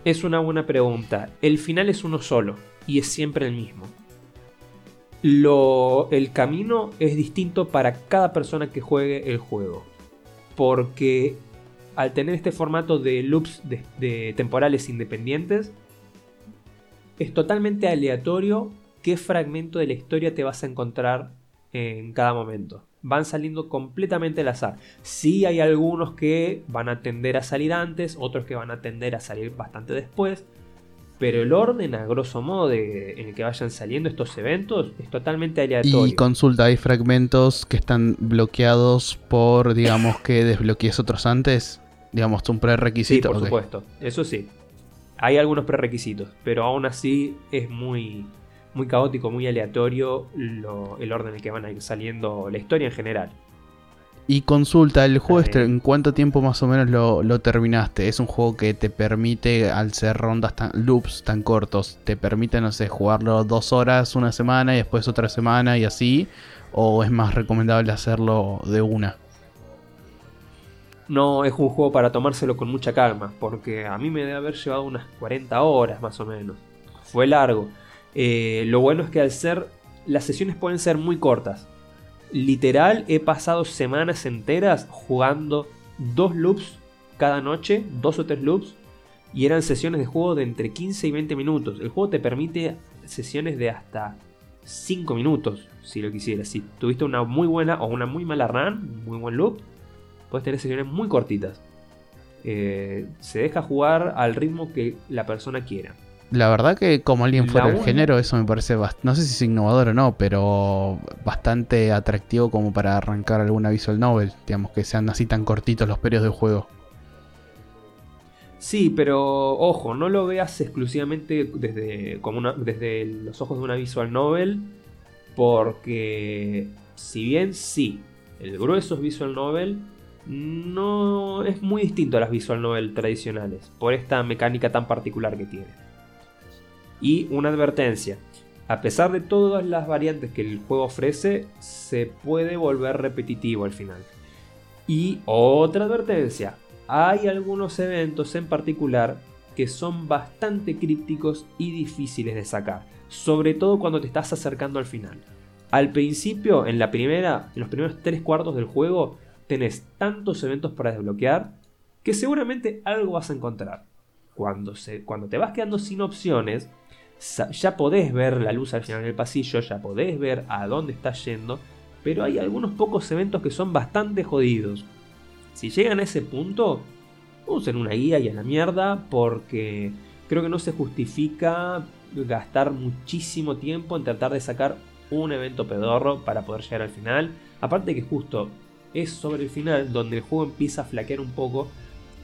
Es una buena pregunta. El final es uno solo y es siempre el mismo el camino es distinto para cada persona que juegue el juego. Porque al tener este formato de loops de, temporales independientes, es totalmente aleatorio qué fragmento de la historia te vas a encontrar en cada momento. Van saliendo completamente al azar. Sí hay algunos que van a tender a salir antes, otros que van a tender a salir bastante después pero el orden, a grosso modo, en el que vayan saliendo estos eventos es totalmente aleatorio. Y consulta, ¿hay fragmentos que están bloqueados por, digamos, que desbloquees otros antes? Digamos, un prerequisito. Sí, por supuesto, eso sí. Hay algunos prerequisitos, pero aún así es muy, muy caótico, muy aleatorio el orden en el que van a ir saliendo la historia en general. Y consulta, ¿el juego este, en cuánto tiempo más o menos lo, terminaste? ¿Es un juego que te permite, al ser rondas tan, loops tan cortos, te permite, no sé, jugarlo dos horas una semana y después otra semana y así? ¿O es más recomendable hacerlo de una? no es un juego para tomárselo con mucha calma, porque a mí me debe haber llevado unas 40 horas más o menos. Fue largo. Eh, lo bueno es que al ser, las sesiones pueden ser muy cortas. Literal, he pasado semanas enteras jugando dos loops cada noche, dos o tres loops, y eran sesiones de juego de entre 15 y 20 minutos. El juego te permite sesiones de hasta 5 minutos, si lo quisieras. Si tuviste una muy buena o una muy mala run, muy buen loop, puedes tener sesiones muy cortitas. Eh, se deja jugar al ritmo que la persona quiera. La verdad que como alguien fuera del género, eso me parece, no sé si es innovador o no, pero bastante atractivo como para arrancar alguna visual novel, digamos que sean así tan cortitos los periodos de juego. Sí, pero ojo, no lo veas exclusivamente desde, como desde los ojos de una visual novel, porque si bien sí, el grueso es visual novel, no es muy distinto a las visual novel tradicionales, por esta mecánica tan particular que tiene. Y una advertencia. A pesar de todas las variantes que el juego ofrece, se puede volver repetitivo al final. Y otra advertencia. Hay algunos eventos en particular que son bastante crípticos y difíciles de sacar. Sobre todo cuando te estás acercando al final. Al principio, en la primera, en los primeros tres cuartos del juego, tenés tantos eventos para desbloquear que seguramente algo vas a encontrar. Cuando, se, cuando te vas quedando sin opciones, ya podés ver la luz al final del pasillo, ya podés ver a dónde estás yendo, pero hay algunos pocos eventos que son bastante jodidos. Si llegan a ese punto, usen una guía y a la mierda, porque creo que no se justifica gastar muchísimo tiempo en tratar de sacar un evento pedorro para poder llegar al final. Aparte que justo es sobre el final donde el juego empieza a flaquear un poco,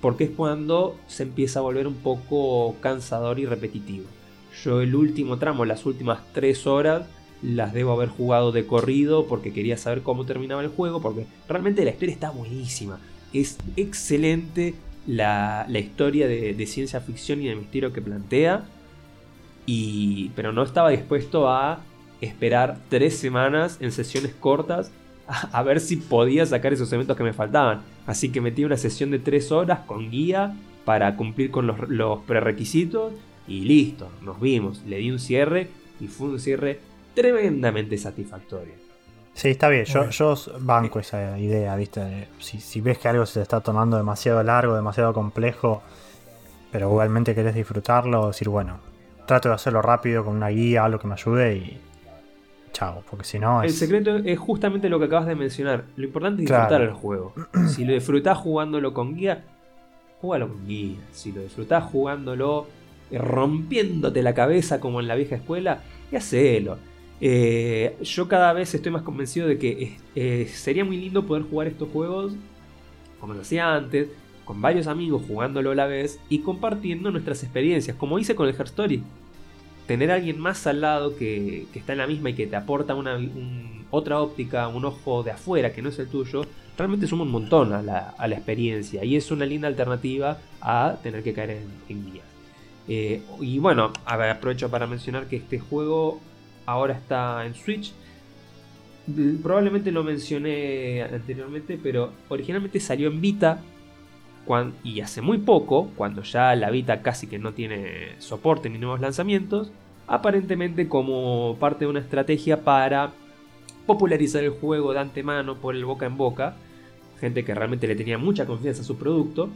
porque es cuando se empieza a volver un poco cansador y repetitivo. Yo el último tramo, las últimas 3 horas, las debo haber jugado de corrido porque quería saber cómo terminaba el juego, porque realmente la historia está buenísima. Es excelente la, historia de, ciencia ficción y de misterio que plantea, y, pero no estaba dispuesto a esperar 3 semanas en sesiones cortas a, ver si podía sacar esos eventos que me faltaban. Así que metí una sesión de 3 horas con guía para cumplir con los, los prerequisitos y listo, nos vimos, le di un cierre y fue un cierre tremendamente satisfactorio. Sí, está bien, yo, yo banco esa idea, ¿viste? Si, si, ves que algo se está tomando demasiado largo, demasiado complejo, pero igualmente querés disfrutarlo, decir, bueno, trato de hacerlo rápido con una guía, algo que me ayude y chao, porque si no... El secreto es justamente lo que acabas de mencionar, lo importante es disfrutar el juego. Si lo disfrutás jugándolo con guía, jugalo con guía. Si lo disfrutás jugándolo rompiéndote la cabeza como en la vieja escuela, y hacelo. Eh, yo cada vez estoy más convencido de que eh, sería muy lindo poder jugar estos juegos como lo hacía antes, con varios amigos jugándolo a la vez y compartiendo nuestras experiencias, como hice con el Her Story. Tener a alguien más al lado que, está en la misma y que te aporta una, otra óptica, un ojo de afuera que no es el tuyo, realmente suma un montón a la, experiencia y es una linda alternativa a tener que caer en, en guías. Eh, y bueno, aprovecho para mencionar que este juego ahora está en Switch. Probablemente lo mencioné anteriormente, pero originalmente salió en Vita y hace muy poco, cuando ya la Vita casi que no tiene soporte ni nuevos lanzamientos, aparentemente como parte de una estrategia para popularizar el juego de antemano por el boca en boca, gente que realmente le tenía mucha confianza a su producto,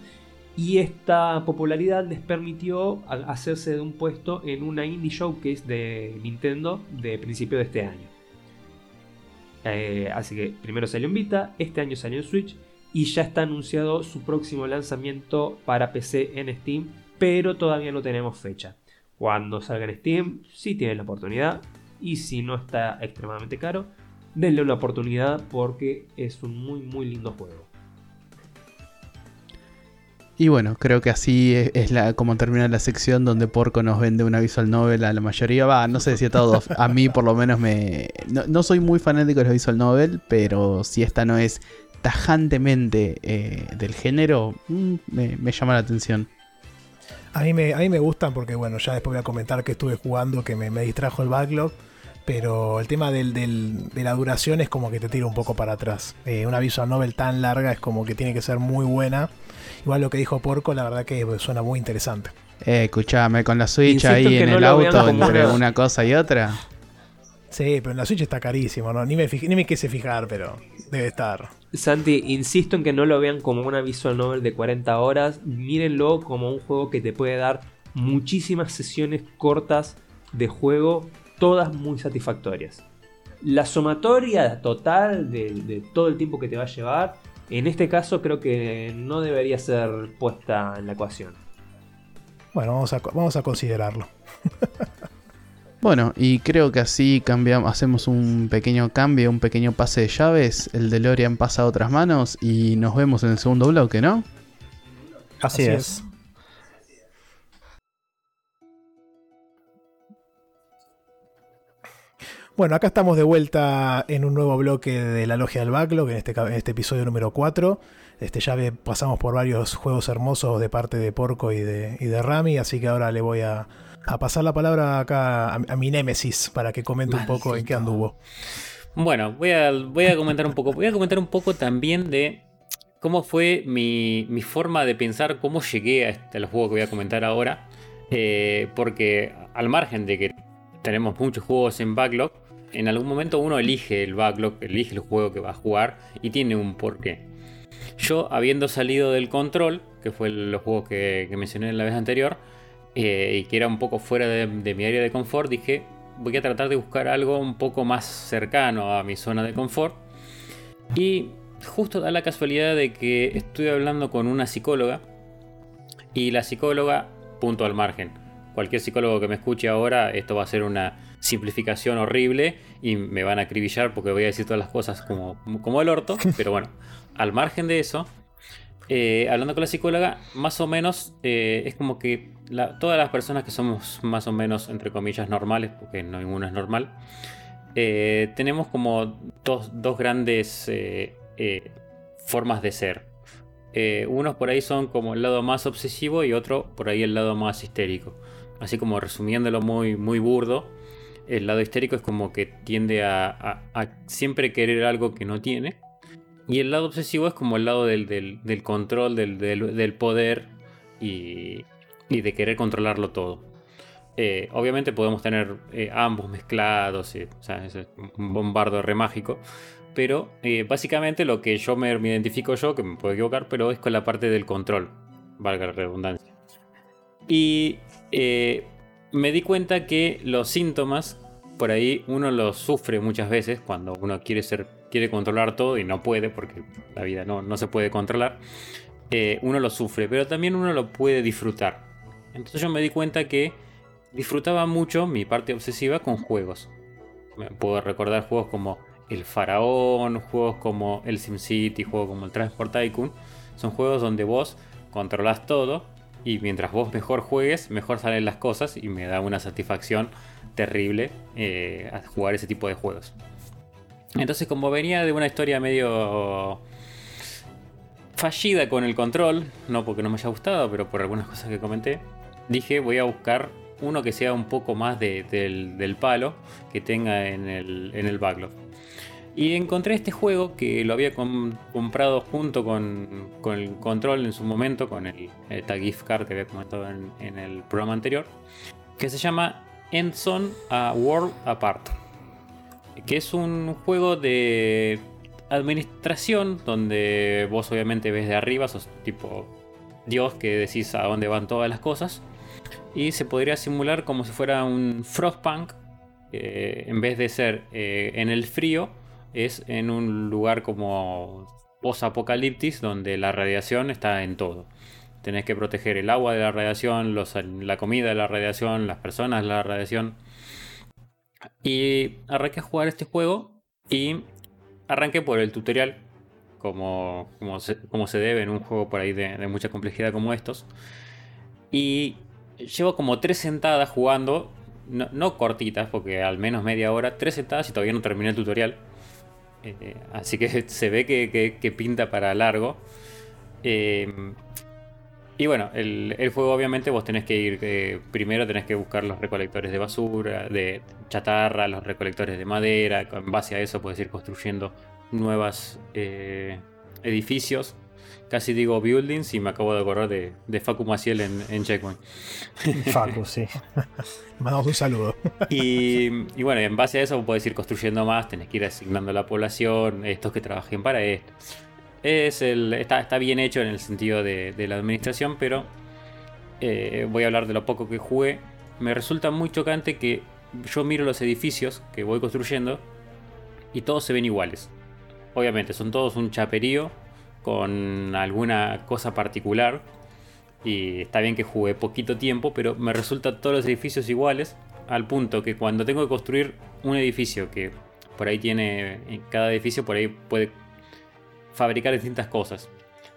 y esta popularidad les permitió hacerse de un puesto en una indie showcase de Nintendo de principio de este año. Eh, así que primero salió en Vita, este año salió en Switch y ya está anunciado su próximo lanzamiento para PC en Steam, pero todavía no tenemos fecha. Cuando salga en Steam, si tienen la oportunidad y si no está extremadamente caro, denle una oportunidad porque es un muy muy lindo juego. Y bueno, creo que así es, la, como termina la sección donde Porco nos vende una visual novel a la mayoría. Va, no sé si a todos. A mí por lo menos me... No, soy muy fanático de la visual novel, pero si esta no es tajantemente eh, del género, mm, me, llama la atención. A mí, me, a mí me gustan porque, bueno, ya después voy a comentar que estuve jugando, que me, me distrajo el backlog. pero el tema del, del- de la duración es como que te tira un poco para atrás. Eh, una visual novel tan larga es como que tiene que ser muy buena. Igual lo que dijo Porco, la verdad que suena muy interesante. Eh, escuchame, con la Switch Insisto ahí en que en no el auto entre una- una cosa y otra. Sí, pero en la Switch está carísimo, ¿no? Ni me, fijé- ni me quise fijar, pero debe estar. Santi, insisto en que no lo vean como una visual novel de 40 horas, mírenlo como un juego que te puede dar muchísimas sesiones cortas de juego, todas muy satisfactorias. La sumatoria total de, de todo el tiempo que te va a llevar, en este caso creo que no debería ser puesta en la ecuación. Bueno, vamos a, vamos a considerarlo. Bueno, y creo que así cambiamos, hacemos un pequeño cambio, un pequeño pase de llaves. El DeLorean pasa a otras manos y nos vemos en el segundo bloque, ¿no? Así, Así es. es. Bueno, acá estamos de vuelta en un nuevo bloque de la Logia del Backlog, en este, en este episodio número 4. Este, ya pasamos por varios juegos hermosos de parte de Porco y de, y de Rami, así que ahora le voy a, a pasar la palabra acá a, a mi némesis para que comente un poco en qué anduvo. Bueno, voy a, voy a comentar un poco. Voy a comentar un poco también de cómo fue mi, mi forma de pensar, cómo llegué a, este, a los juegos que voy a comentar ahora. Eh, porque al margen de que tenemos muchos juegos en backlog, en algún momento uno elige el backlog, elige el juego que va a jugar y tiene un porqué. Yo, habiendo salido del control, que fue el- los juegos que, que mencioné la vez anterior, eh, y que era un poco fuera de, de mi área de confort, dije, voy a tratar de buscar algo un poco más cercano a mi zona de confort. Y justo da la casualidad de que estoy hablando con una psicóloga, y la psicóloga, punto al margen. Cualquier psicólogo que me escuche ahora, esto va a ser una simplificación horrible y me van a acribillar porque voy a decir todas las cosas como, como el orto, pero bueno, al margen de eso, eh, hablando con la psicóloga, más o menos eh, es como que la- todas las personas que somos más o menos, entre comillas, normales, porque no ninguno es normal, eh, tenemos como dos, dos grandes formas de ser. Unos por ahí son como el lado más obsesivo y otro por ahí el lado más histérico. Así como resumiéndolo muy, muy burdo, el lado histérico es como que tiende a, siempre querer algo que no tiene. Y el lado obsesivo es como el lado del, del- control, del, del- poder y, de querer controlarlo todo. Eh, obviamente podemos tener eh, ambos mezclados, sea, es un bombardo re mágico. Pero eh, básicamente lo que yo me, me identifico yo, que me puedo equivocar, pero es con la parte del control, valga la redundancia. Y eh, me di cuenta que los síntomas, por ahí uno los sufre muchas veces cuando uno quiere ser, quiere controlar todo y no puede, porque la vida no, no se puede controlar. eh, uno lo sufre, pero también uno lo puede disfrutar. Entonces yo me di cuenta que disfrutaba mucho mi parte obsesiva con juegos. Puedo recordar juegos como El Faraón, juegos como el SimCity, juegos como el Transport Tycoon. Son juegos donde vos controlás todo y mientras vos mejor juegues, mejor salen las cosas y me da una satisfacción terrible eh, jugar ese tipo de juegos. Entonces como venía de una historia medio fallida con el control, no porque no me haya gustado, pero por algunas cosas que comenté, dije voy a buscar uno que sea un poco más de- del, del palo que tenga en el, en el backlog. Y encontré este juego que lo había com- comprado junto con, con el control en su momento, con el, esta gift card que había comentado en, en el programa anterior, que se llama Endzone a World Apart. Que es un juego de administración donde vos obviamente ves de arriba, sos tipo Dios que decís a dónde van todas las cosas. Y se podría simular como si fuera un Frostpunk. eh, en vez de ser eh, en el frío, es en un lugar como post-apocaliptis donde la radiación está en todo. Tenés que proteger el agua de la radiación, los- la comida de la radiación, las personas de la radiación. Y arranqué a jugar este juego y arranqué por el tutorial, como, como, se, como se debe en un juego por ahí de, de mucha complejidad como estos. Y llevo como tres sentadas jugando, no, no cortitas, porque al menos media hora, tres sentadas y todavía no terminé el tutorial. Eh, así que se ve que, que- pinta para largo. Eh, Y bueno, el, el juego obviamente vos tenés que ir, eh, primero tenés que buscar los recolectores de basura, de chatarra, los recolectores de madera, en base a eso puedes ir construyendo nuevos edificios. Casi digo buildings y me acabo de acordar de, de Facu Maciel en, en Checkpoint. Facu, sí. Mandamos un saludo. Y, y bueno, en base a eso puedes ir construyendo más, tenés que ir asignando la población, estos que trabajen para esto. Es el, está, está bien hecho en el sentido de, de la administración, pero eh, voy a hablar de lo poco que jugué. Me resulta muy chocante que yo miro los edificios que voy construyendo y todos se ven iguales. Obviamente, son todos un chaperío con alguna cosa particular. Y está bien que jugué poquito tiempo, pero me resultan todos los edificios iguales. Al punto que cuando tengo que construir un edificio que por ahí tiene, en cada edificio por ahí puede fabricar distintas cosas.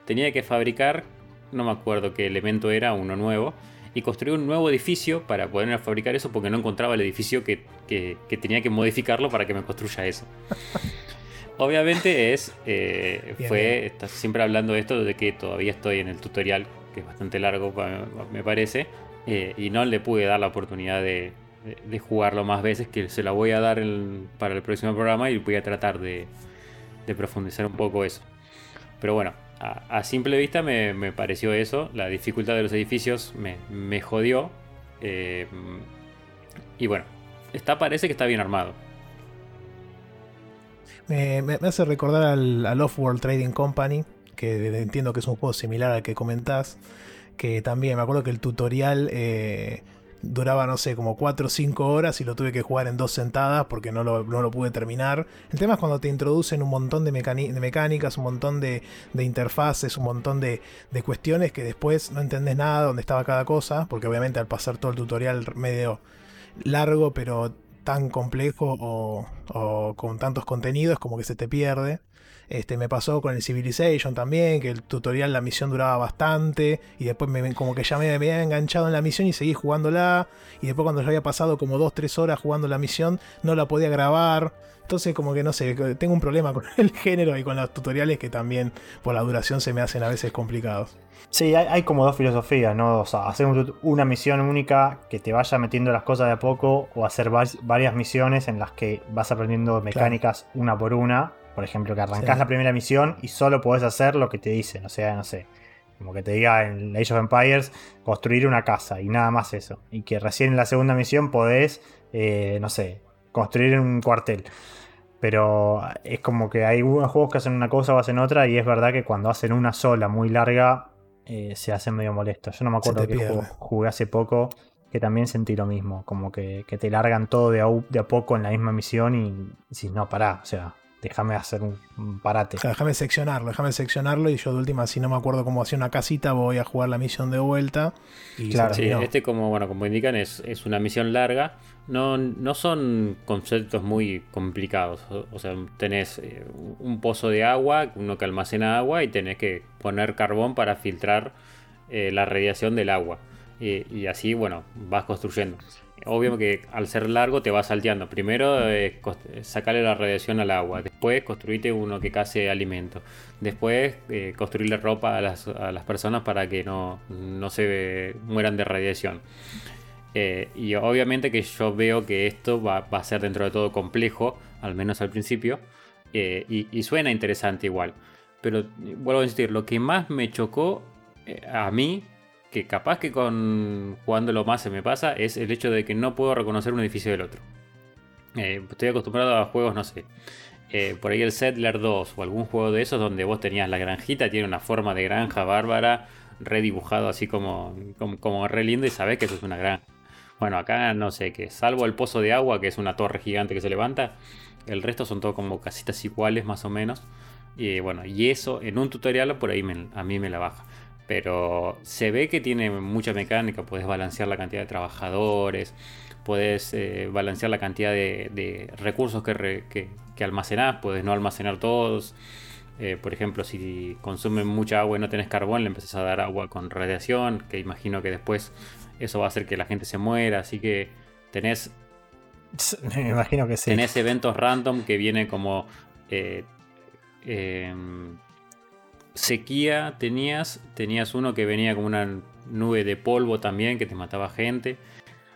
Tenía que fabricar, no me acuerdo qué elemento era, uno nuevo, y construir un nuevo edificio para poder fabricar eso porque no encontraba el edificio que, que- que tenía que modificarlo para que me construya eso. Obviamente es, eh, Bien, fue, bien. está siempre hablando de esto, de que todavía estoy en el tutorial, que es bastante largo me parece, eh, y no le pude dar la oportunidad de, de- de jugarlo más veces, que se la voy a dar para el próximo programa y voy a tratar de, de profundizar un poco eso. Pero bueno, a, a simple vista me, me pareció eso, la dificultad de los edificios me, me jodió, eh, y bueno, está, parece que está bien armado. Me, me- hace recordar al, al Off-World Trading Company, que entiendo que es un juego similar al que comentás. Que también me acuerdo que el tutorial eh, duraba, no sé, como 4 o 5 horas y lo tuve que jugar en dos sentadas porque no lo, no lo pude terminar. El tema es cuando te introducen un montón de, mecánicas, un montón de, de interfaces, un montón de, de cuestiones que después no entendés nada dónde estaba cada cosa, porque obviamente al pasar todo el tutorial medio largo, pero tan complejo o, con tantos contenidos como que se te pierde. Este, me pasó con el Civilization también, que el tutorial, la misión duraba bastante, y después me, como que ya me, me había enganchado en la misión y seguí jugándola, y después cuando ya había pasado como 2-3 horas jugando la misión, no la podía grabar. Entonces como que no sé, tengo un problema con el género y con los tutoriales que también por la duración se me hacen a veces complicados. Sí, hay, hay como dos filosofías, ¿no? O sea, hacer un una misión única que te vaya metiendo las cosas de a poco o hacer varias misiones en las que vas aprendiendo mecánicas una por una. Por ejemplo, que arrancás Sí. la primera misión y solo podés hacer lo que te dicen. O sea, no sé, como que te diga en Age of Empires construir una casa y nada más eso. Y que recién en la segunda misión podés, eh, no sé, construir un cuartel. Pero es como que hay algunos juegos que hacen una cosa o hacen otra y es verdad que cuando hacen una sola muy larga eh, se hace medio molesto. Yo no me acuerdo qué juego jugué hace poco que también sentí lo mismo, como que, que te largan todo de a, u- de a poco en la misma misión y decís, no, pará, o sea, déjame hacer un, un parate. O sea, déjame seccionarlo, déjame seccionarlo y yo de última, si no me acuerdo cómo hacía una casita, voy a jugar la misión de vuelta. Y Claro. Sí, este como, bueno, como indican es, es una misión larga. No, no son conceptos muy complicados. O, sea, tenés eh, un pozo de agua, uno que almacena agua y tenés que poner carbón para filtrar eh, la radiación del agua. Y, así, bueno, vas construyendo. Obvio que al ser largo te vas salteando. Primero eh, sacarle la radiación al agua. Después construirte uno que case alimento. Después construirle ropa a las, a las personas para que no, no se mueran de radiación. Eh, y obviamente que yo veo que esto va, a ser dentro de todo complejo, al menos al principio. eh, y, suena interesante igual. Pero vuelvo a insistir, lo que más me chocó eh, a mí, que capaz que con jugándolo más se me pasa, es el hecho de que no puedo reconocer un edificio del otro. Estoy acostumbrado a juegos, no sé. por ahí el Settler 2 o algún juego de esos donde vos tenías la granjita, tiene una forma de granja bárbara, redibujado así como, como, como re lindo y sabés que eso es una granja. Bueno, acá no sé qué, salvo el pozo de agua, que es una torre gigante que se levanta, el resto son todo como casitas iguales más o menos. Y bueno, y eso en un tutorial por ahí me- a mí me la baja. Pero se ve que tiene mucha mecánica, puedes balancear la cantidad de trabajadores, puedes eh, balancear la cantidad de, recursos que, re- que almacenás, puedes no almacenar todos. Eh, por ejemplo, si consumen mucha agua y no tenés carbón, le empezás a dar agua con radiación, que imagino que después eso va a hacer que la gente se muera. Así que tenés, Me imagino que sí. tenés eventos random que vienen como... eh, em, sequía tenías, tenías uno que venía como una nube de polvo también que te mataba gente.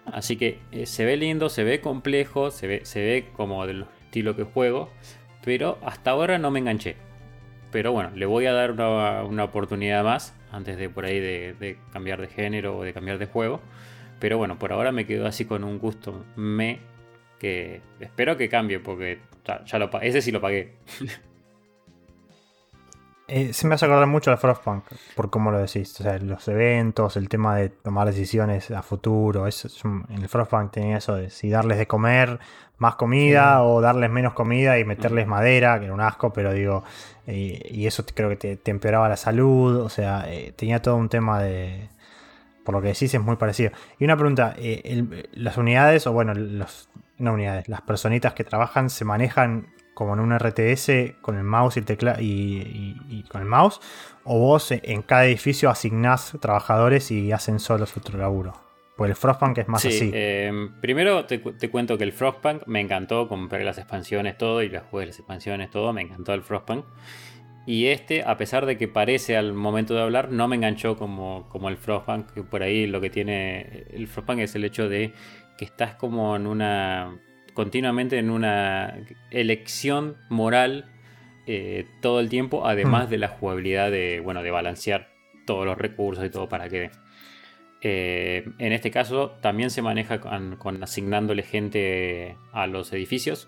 Así que eh, se ve lindo, se ve complejo, se ve, se ve como del estilo que juego, pero hasta ahora no me enganché. Pero bueno, le voy a dar una, oportunidad más antes de por ahí de, cambiar de género o de cambiar de juego. Pero bueno, por ahora me quedo así con un gusto me que espero que cambie porque ya lo ese sí lo pagué. Eh, se me hace acordar mucho de Frostpunk, por cómo lo decís. O sea, los eventos, el tema de tomar decisiones a futuro. Eso, en el Frostpunk tenía eso de si darles de comer más comida o darles menos comida y meterles madera, que era un asco, pero digo, eh, y eso creo que te, empeoraba la salud. O sea, eh, tenía todo un tema de. Por lo que decís, es muy parecido. Y una pregunta: las unidades, o bueno, los, no unidades, las personitas que trabajan se manejan como en un RTS con el mouse y, tecla y, con el mouse, o vos en cada edificio asignás trabajadores y hacen solo su laburo. Pues el Frostpunk es más así. Em, primero te, cuento que el Frostpunk me encantó, compré las expansiones, todo, y las jugué las expansiones, todo, me encantó el Frostpunk. Y este, a pesar de que parece al momento de hablar, no me enganchó como, como el Frostpunk, que por ahí lo que tiene el Frostpunk es el hecho de que estás como en una continuamente en una elección moral eh, todo el tiempo, además hmm. de la jugabilidad de, bueno, de balancear todos los recursos y todo para que... Eh, en este caso también se maneja con, asignándole gente a los edificios.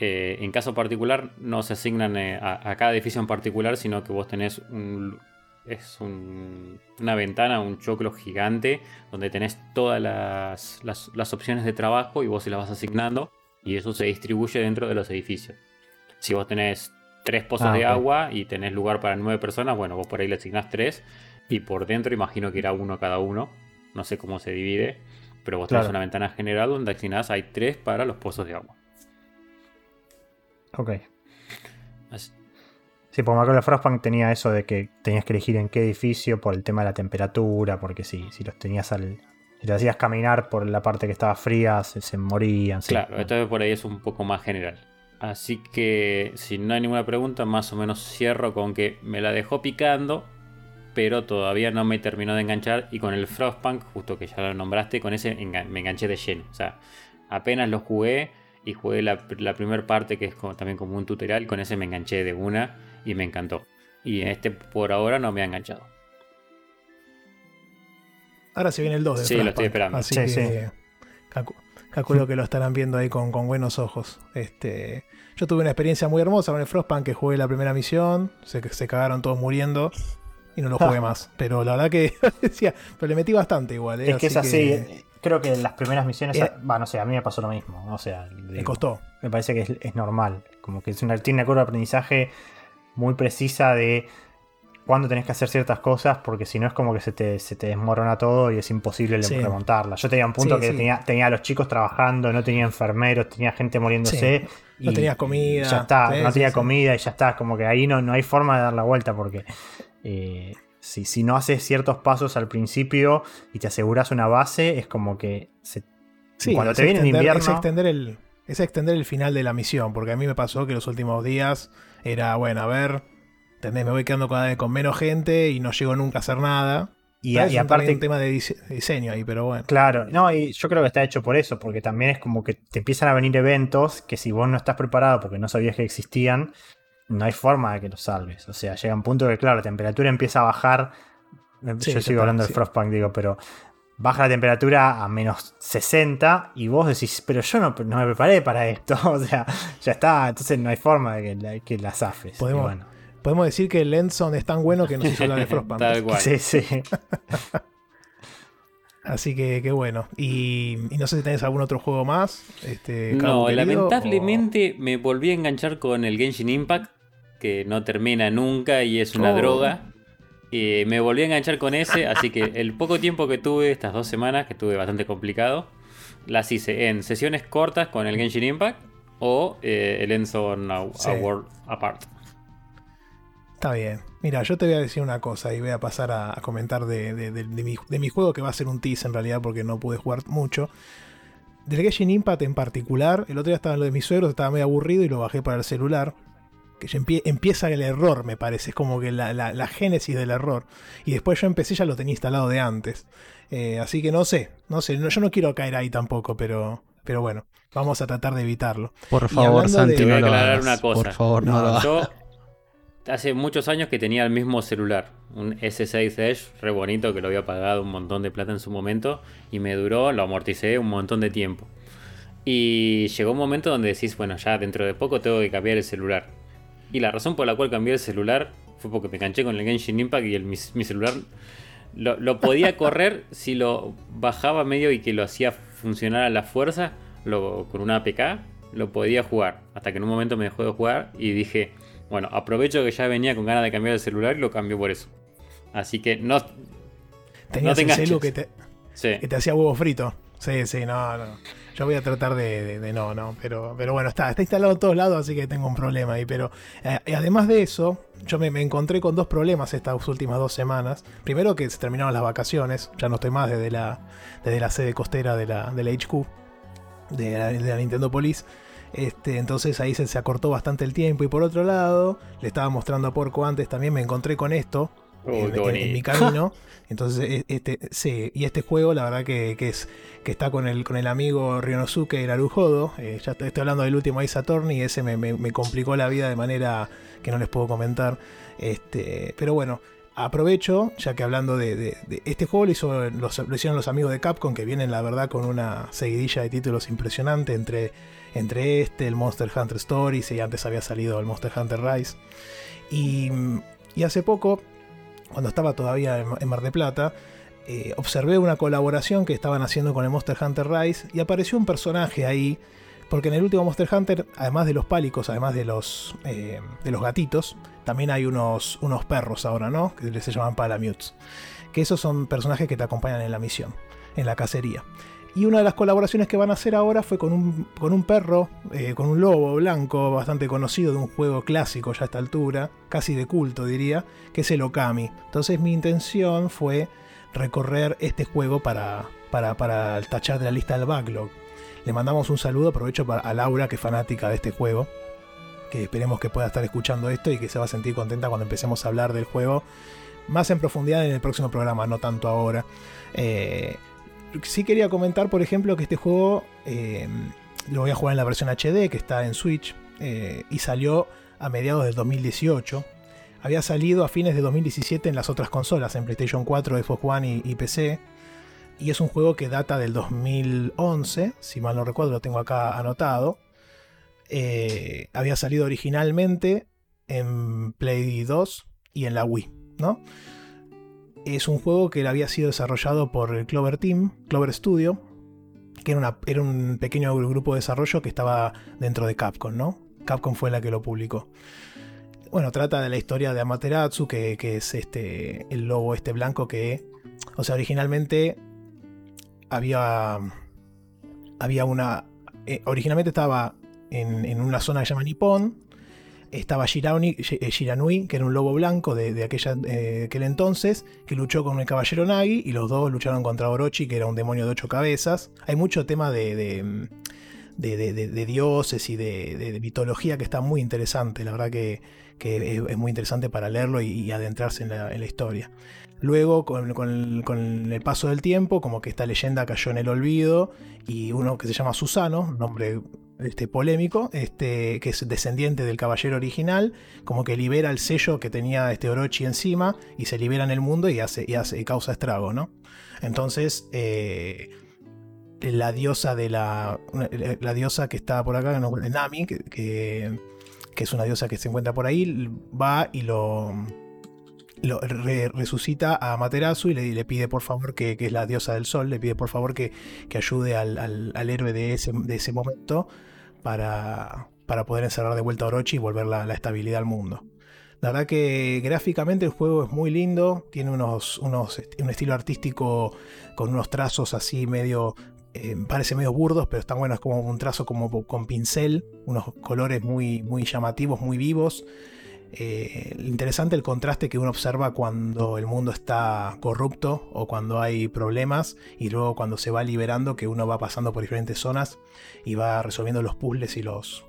Eh, en caso particular no se asignan a, cada edificio en particular, sino que vos tenés un, es una ventana, un choclo gigante, donde tenés todas las, opciones de trabajo y vos se las vas asignando y eso se distribuye dentro de los edificios. Si vos tenés tres pozos ah, de agua y tenés lugar para nueve personas, bueno, vos por ahí le asignás tres y por dentro imagino que irá uno cada uno, no sé cómo se divide, pero vos tenés una ventana general donde asignás hay tres para los pozos de agua. Ok. Sí, porque me acuerdo Frostpunk tenía eso de que tenías que elegir en qué edificio por el tema de la temperatura, porque si, si los tenías al. Si los hacías caminar por la parte que estaba fría, se, morían. Claro, esto por ahí es un poco más general. Así que si no hay ninguna pregunta, más o menos cierro con que me la dejó picando, pero todavía no me terminó de enganchar. Y con el Frostpunk, justo que ya lo nombraste, con ese me enganché de lleno. O sea, apenas lo jugué y jugué la, primera parte que es también como un tutorial, con ese me enganché de una y me encantó. Y este por ahora no me ha enganchado. Ahora se viene el 2 de Sí, lo estoy esperando. Así que calculo que lo estarán viendo ahí con, buenos ojos. Este, yo tuve una experiencia muy hermosa con el Frostpunk que jugué la primera misión. Se, se cagaron todos muriendo y no lo jugué más. Pero la verdad que decía, pero le metí bastante igual. ¿eh? Es que es así. Creo que las primeras misiones, va, no sé, a mí me pasó lo mismo. O sea, me costó. Me parece que es, es, normal. Como que es una, tiene una curva de aprendizaje muy precisa de cuándo tenés que hacer ciertas cosas, porque si no es como que se te, se te desmorona todo y es imposible remontarla. Yo tenía un punto que Tenía, tenía a los chicos trabajando, no tenía enfermeros, tenía gente muriéndose. no tenías comida. Ya está, no tenía comida y ya está. Como que ahí no, no hay forma de dar la vuelta porque eh, si, si, no haces ciertos pasos al principio y te aseguras una base, es como que cuando te viene invierno. Es extender, el, es extender el final de la misión, porque a mí me pasó que los últimos días era, bueno, a ver, ¿entendés? Me voy quedando cada vez con menos gente y no llego nunca a hacer nada. Y, aparte un tema de diseño ahí, pero bueno. Claro, no, y yo creo que está hecho por eso, porque también es como que te empiezan a venir eventos que si vos no estás preparado porque no sabías que existían, no hay forma de que los salves. O sea, llega un punto que, claro, la temperatura empieza a bajar. yo sigo hablando del Frostpunk, digo, pero baja la temperatura a menos 60 y vos decís, pero yo no, me preparé para esto. o sea, ya está, entonces no hay forma de que, la, que la zafes. Podemos, podemos decir que el Lenson es tan bueno que nos hizo hablar de Frostpunk. Sí, sí. Así que qué bueno. Y, no sé si tenés algún otro juego más. Este, no, lamentablemente me volví a enganchar con el Genshin Impact, que no termina nunca y es una oh. droga. Y me volví a enganchar con ese, así que el poco tiempo que tuve, estas dos semanas, que estuve bastante complicado, las hice en sesiones cortas con el Genshin Impact o eh, el Enzo a, World Apart. Está bien. Mira, yo te voy a decir una cosa y voy a pasar a, comentar de, mi, juego que va a ser un tease en realidad porque no pude jugar mucho. Del Genshin Impact en particular, el otro día estaba en lo de mis suegros, estaba medio aburrido y lo bajé para el celular. Que ya empie- empieza el error, me parece, es como que la, la- la génesis del error. Y después yo empecé, ya lo tenía instalado de antes. Eh, así que no sé, no sé, no- yo no quiero caer ahí tampoco, pero, pero bueno, vamos a tratar de evitarlo. Por favor, Santi, de- no Voy a lo aclarar hagas. una cosa. Por favor, no, No, lo hagas. Yo hace muchos años que tenía el mismo celular, un S6 Edge, re bonito, que lo había pagado un montón de plata en su momento y me duró, lo amorticé un montón de tiempo. Y llegó un momento donde decís, bueno, ya dentro de poco tengo que cambiar el celular. Y la razón por la cual cambié el celular fue porque me enganché con el Genshin Impact y el, mi, mi celular lo, lo podía correr si lo bajaba medio y que lo hacía funcionar a la fuerza lo, con una APK, lo podía jugar. Hasta que en un momento me dejó de jugar y dije, bueno, aprovecho que ya venía con ganas de cambiar el celular y lo cambió por eso. Así que no... Tenías te el celu que te, Sí. que te hacía huevo frito. Sí, sí, no, no. Yo voy a tratar de, no, no. Pero, pero bueno, está, está instalado en todos lados, así que tengo un problema ahí. Pero eh, además de eso, yo me, encontré con dos problemas estas últimas dos semanas. Primero que se terminaron las vacaciones, ya no estoy más desde la, desde la sede costera de la, de la HQ, de la, de la Nintendo Police. Este, entonces ahí se, se acortó bastante el tiempo. Y por otro lado, le estaba mostrando a Porco antes, también me encontré con esto Uy, en, mi camino. Entonces, e- este, sí, y este juego, la verdad que, que es que está con el, con el amigo Ryonosuke Naruhodo. eh, ya estoy hablando del último Ace Attorney, ese me, me- me complicó la vida de manera que no les puedo comentar. Este, pero bueno, aprovecho, ya que hablando de, de- de- este juego lo, hizo, los- lo hicieron los amigos de Capcom, que vienen la verdad con una seguidilla de títulos impresionante entre, entre este, el Monster Hunter Stories, y antes había salido el Monster Hunter Rise. Y, y hace poco, cuando estaba todavía en, Mar de Plata, eh, observé una colaboración que estaban haciendo con el Monster Hunter Rise y apareció un personaje ahí. Porque en el último Monster Hunter, además de los pálicos, además de los, eh, de los gatitos, también hay unos, unos perros ahora, ¿no? Que se llaman Palamutes. Que esos son personajes que te acompañan en la misión, en la cacería. Y una de las colaboraciones que van a hacer ahora fue con un, con un perro, eh, con un lobo blanco bastante conocido de un juego clásico ya a esta altura, casi de culto diría, que es el Okami. Entonces mi intención fue recorrer este juego para, para, para tachar de la lista del backlog. Le mandamos un saludo, aprovecho para, a Laura, que es fanática de este juego, que esperemos que pueda estar escuchando esto y que se va a sentir contenta cuando empecemos a hablar del juego más en profundidad en el próximo programa, no tanto ahora. Eh, sí quería comentar, por ejemplo, que este juego eh, lo voy a jugar en la versión HD, que está en Switch, eh, y salió a mediados del 2018. Había salido a fines de 2017 en las otras consolas, en PlayStation 4, Xbox One y, y PC. Y es un juego que data del 2011, si mal no recuerdo, lo tengo acá anotado. Eh, había salido originalmente en Play 2 y en la Wii, ¿no? Es un juego que había sido desarrollado por el Clover Team, Clover Studio, que era, un pequeño grupo de desarrollo que estaba dentro de Capcom, ¿no? Capcom fue la que lo publicó. Bueno, trata de la historia de Amaterasu, que, que es este el lobo este blanco que, o sea, originalmente había había una eh, originalmente estaba en, en una zona que se llama Nippon estaba Shi- eh, Shiranui, que era un lobo blanco de, de aquella, eh, aquel entonces, que luchó con el caballero Nagi, y los dos lucharon contra Orochi, que era un demonio de ocho cabezas. Hay mucho tema de, de, de- de- dioses y de, de- mitología que está muy interesante, la verdad que, es, muy interesante para leerlo y, y adentrarse en la, en la historia. Luego, con, con- con el paso del tiempo, como que esta leyenda cayó en el olvido, y uno que se llama Susano, nombre este, polémico, este, que es descendiente del caballero original, como que libera el sello que tenía este Orochi encima y se libera en el mundo y hace, y hace causa estrago, ¿no? Entonces, eh, la diosa de la. La diosa que está por acá, Nami, que, que, es una diosa que se encuentra por ahí, va y lo. lo re- resucita a Materasu y le, le pide por favor que, que es la diosa del sol, le pide por favor que, que ayude al, al- al héroe de ese, de ese momento para, para poder encerrar de vuelta a Orochi y volver la, la estabilidad al mundo. La verdad que gráficamente el juego es muy lindo, tiene unos, unos, un estilo artístico con unos trazos así medio, eh, parece medio burdos, pero están buenos, es como un trazo como con pincel, unos colores muy, muy llamativos, muy vivos. Eh, interesante el contraste que uno observa cuando el mundo está corrupto o cuando hay problemas y luego cuando se va liberando que uno va pasando por diferentes zonas y va resolviendo los puzzles y los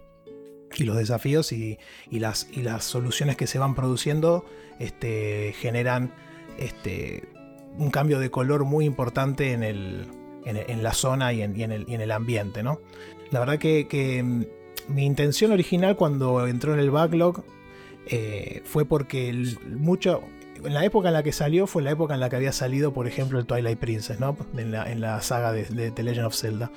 y los desafíos y, las, y las soluciones que se van produciendo este, generan este, un cambio de color muy importante en, el, en, la zona y en, el, en el, ambiente. ¿no? La verdad que, mm, mi intención original cuando entró en el backlog eh, fue porque mucho, en la época en la que salió fue la época en la que había salido, por ejemplo, el Twilight Princess, ¿no? en, la, saga de, The Legend of Zelda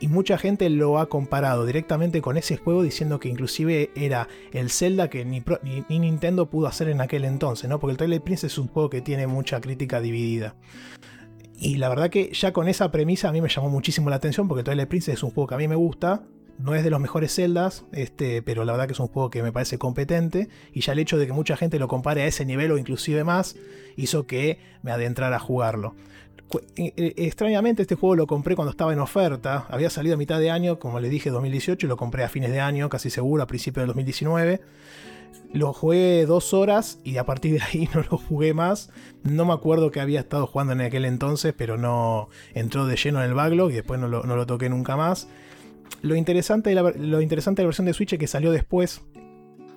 y mucha gente lo ha comparado directamente con ese juego diciendo que inclusive era el Zelda que ni, Nintendo pudo hacer en aquel entonces, ¿no? Porque el Twilight Princess es un juego que tiene mucha crítica dividida. Y la verdad que ya con esa premisa a mí me llamó muchísimo la atención porque Twilight Princess es un juego que a mí me gusta, no es de los mejores Zeldas, este, pero la verdad que es un juego que me parece competente y ya el hecho de que mucha gente lo compare a ese nivel o inclusive más hizo que me adentrara a jugarlo. Eh, eh, extrañamente este juego lo compré cuando estaba en oferta. Había salido a mitad de año, como les dije, 2018, y lo compré a fines de año, casi seguro, a principios del 2019. Lo jugué dos horas y a partir de ahí no lo jugué más. No me acuerdo que había estado jugando en aquel entonces, pero no entró de lleno en el backlog y después no lo, toqué nunca más. Lo interesante, de la, lo interesante de la versión de Switch es que salió después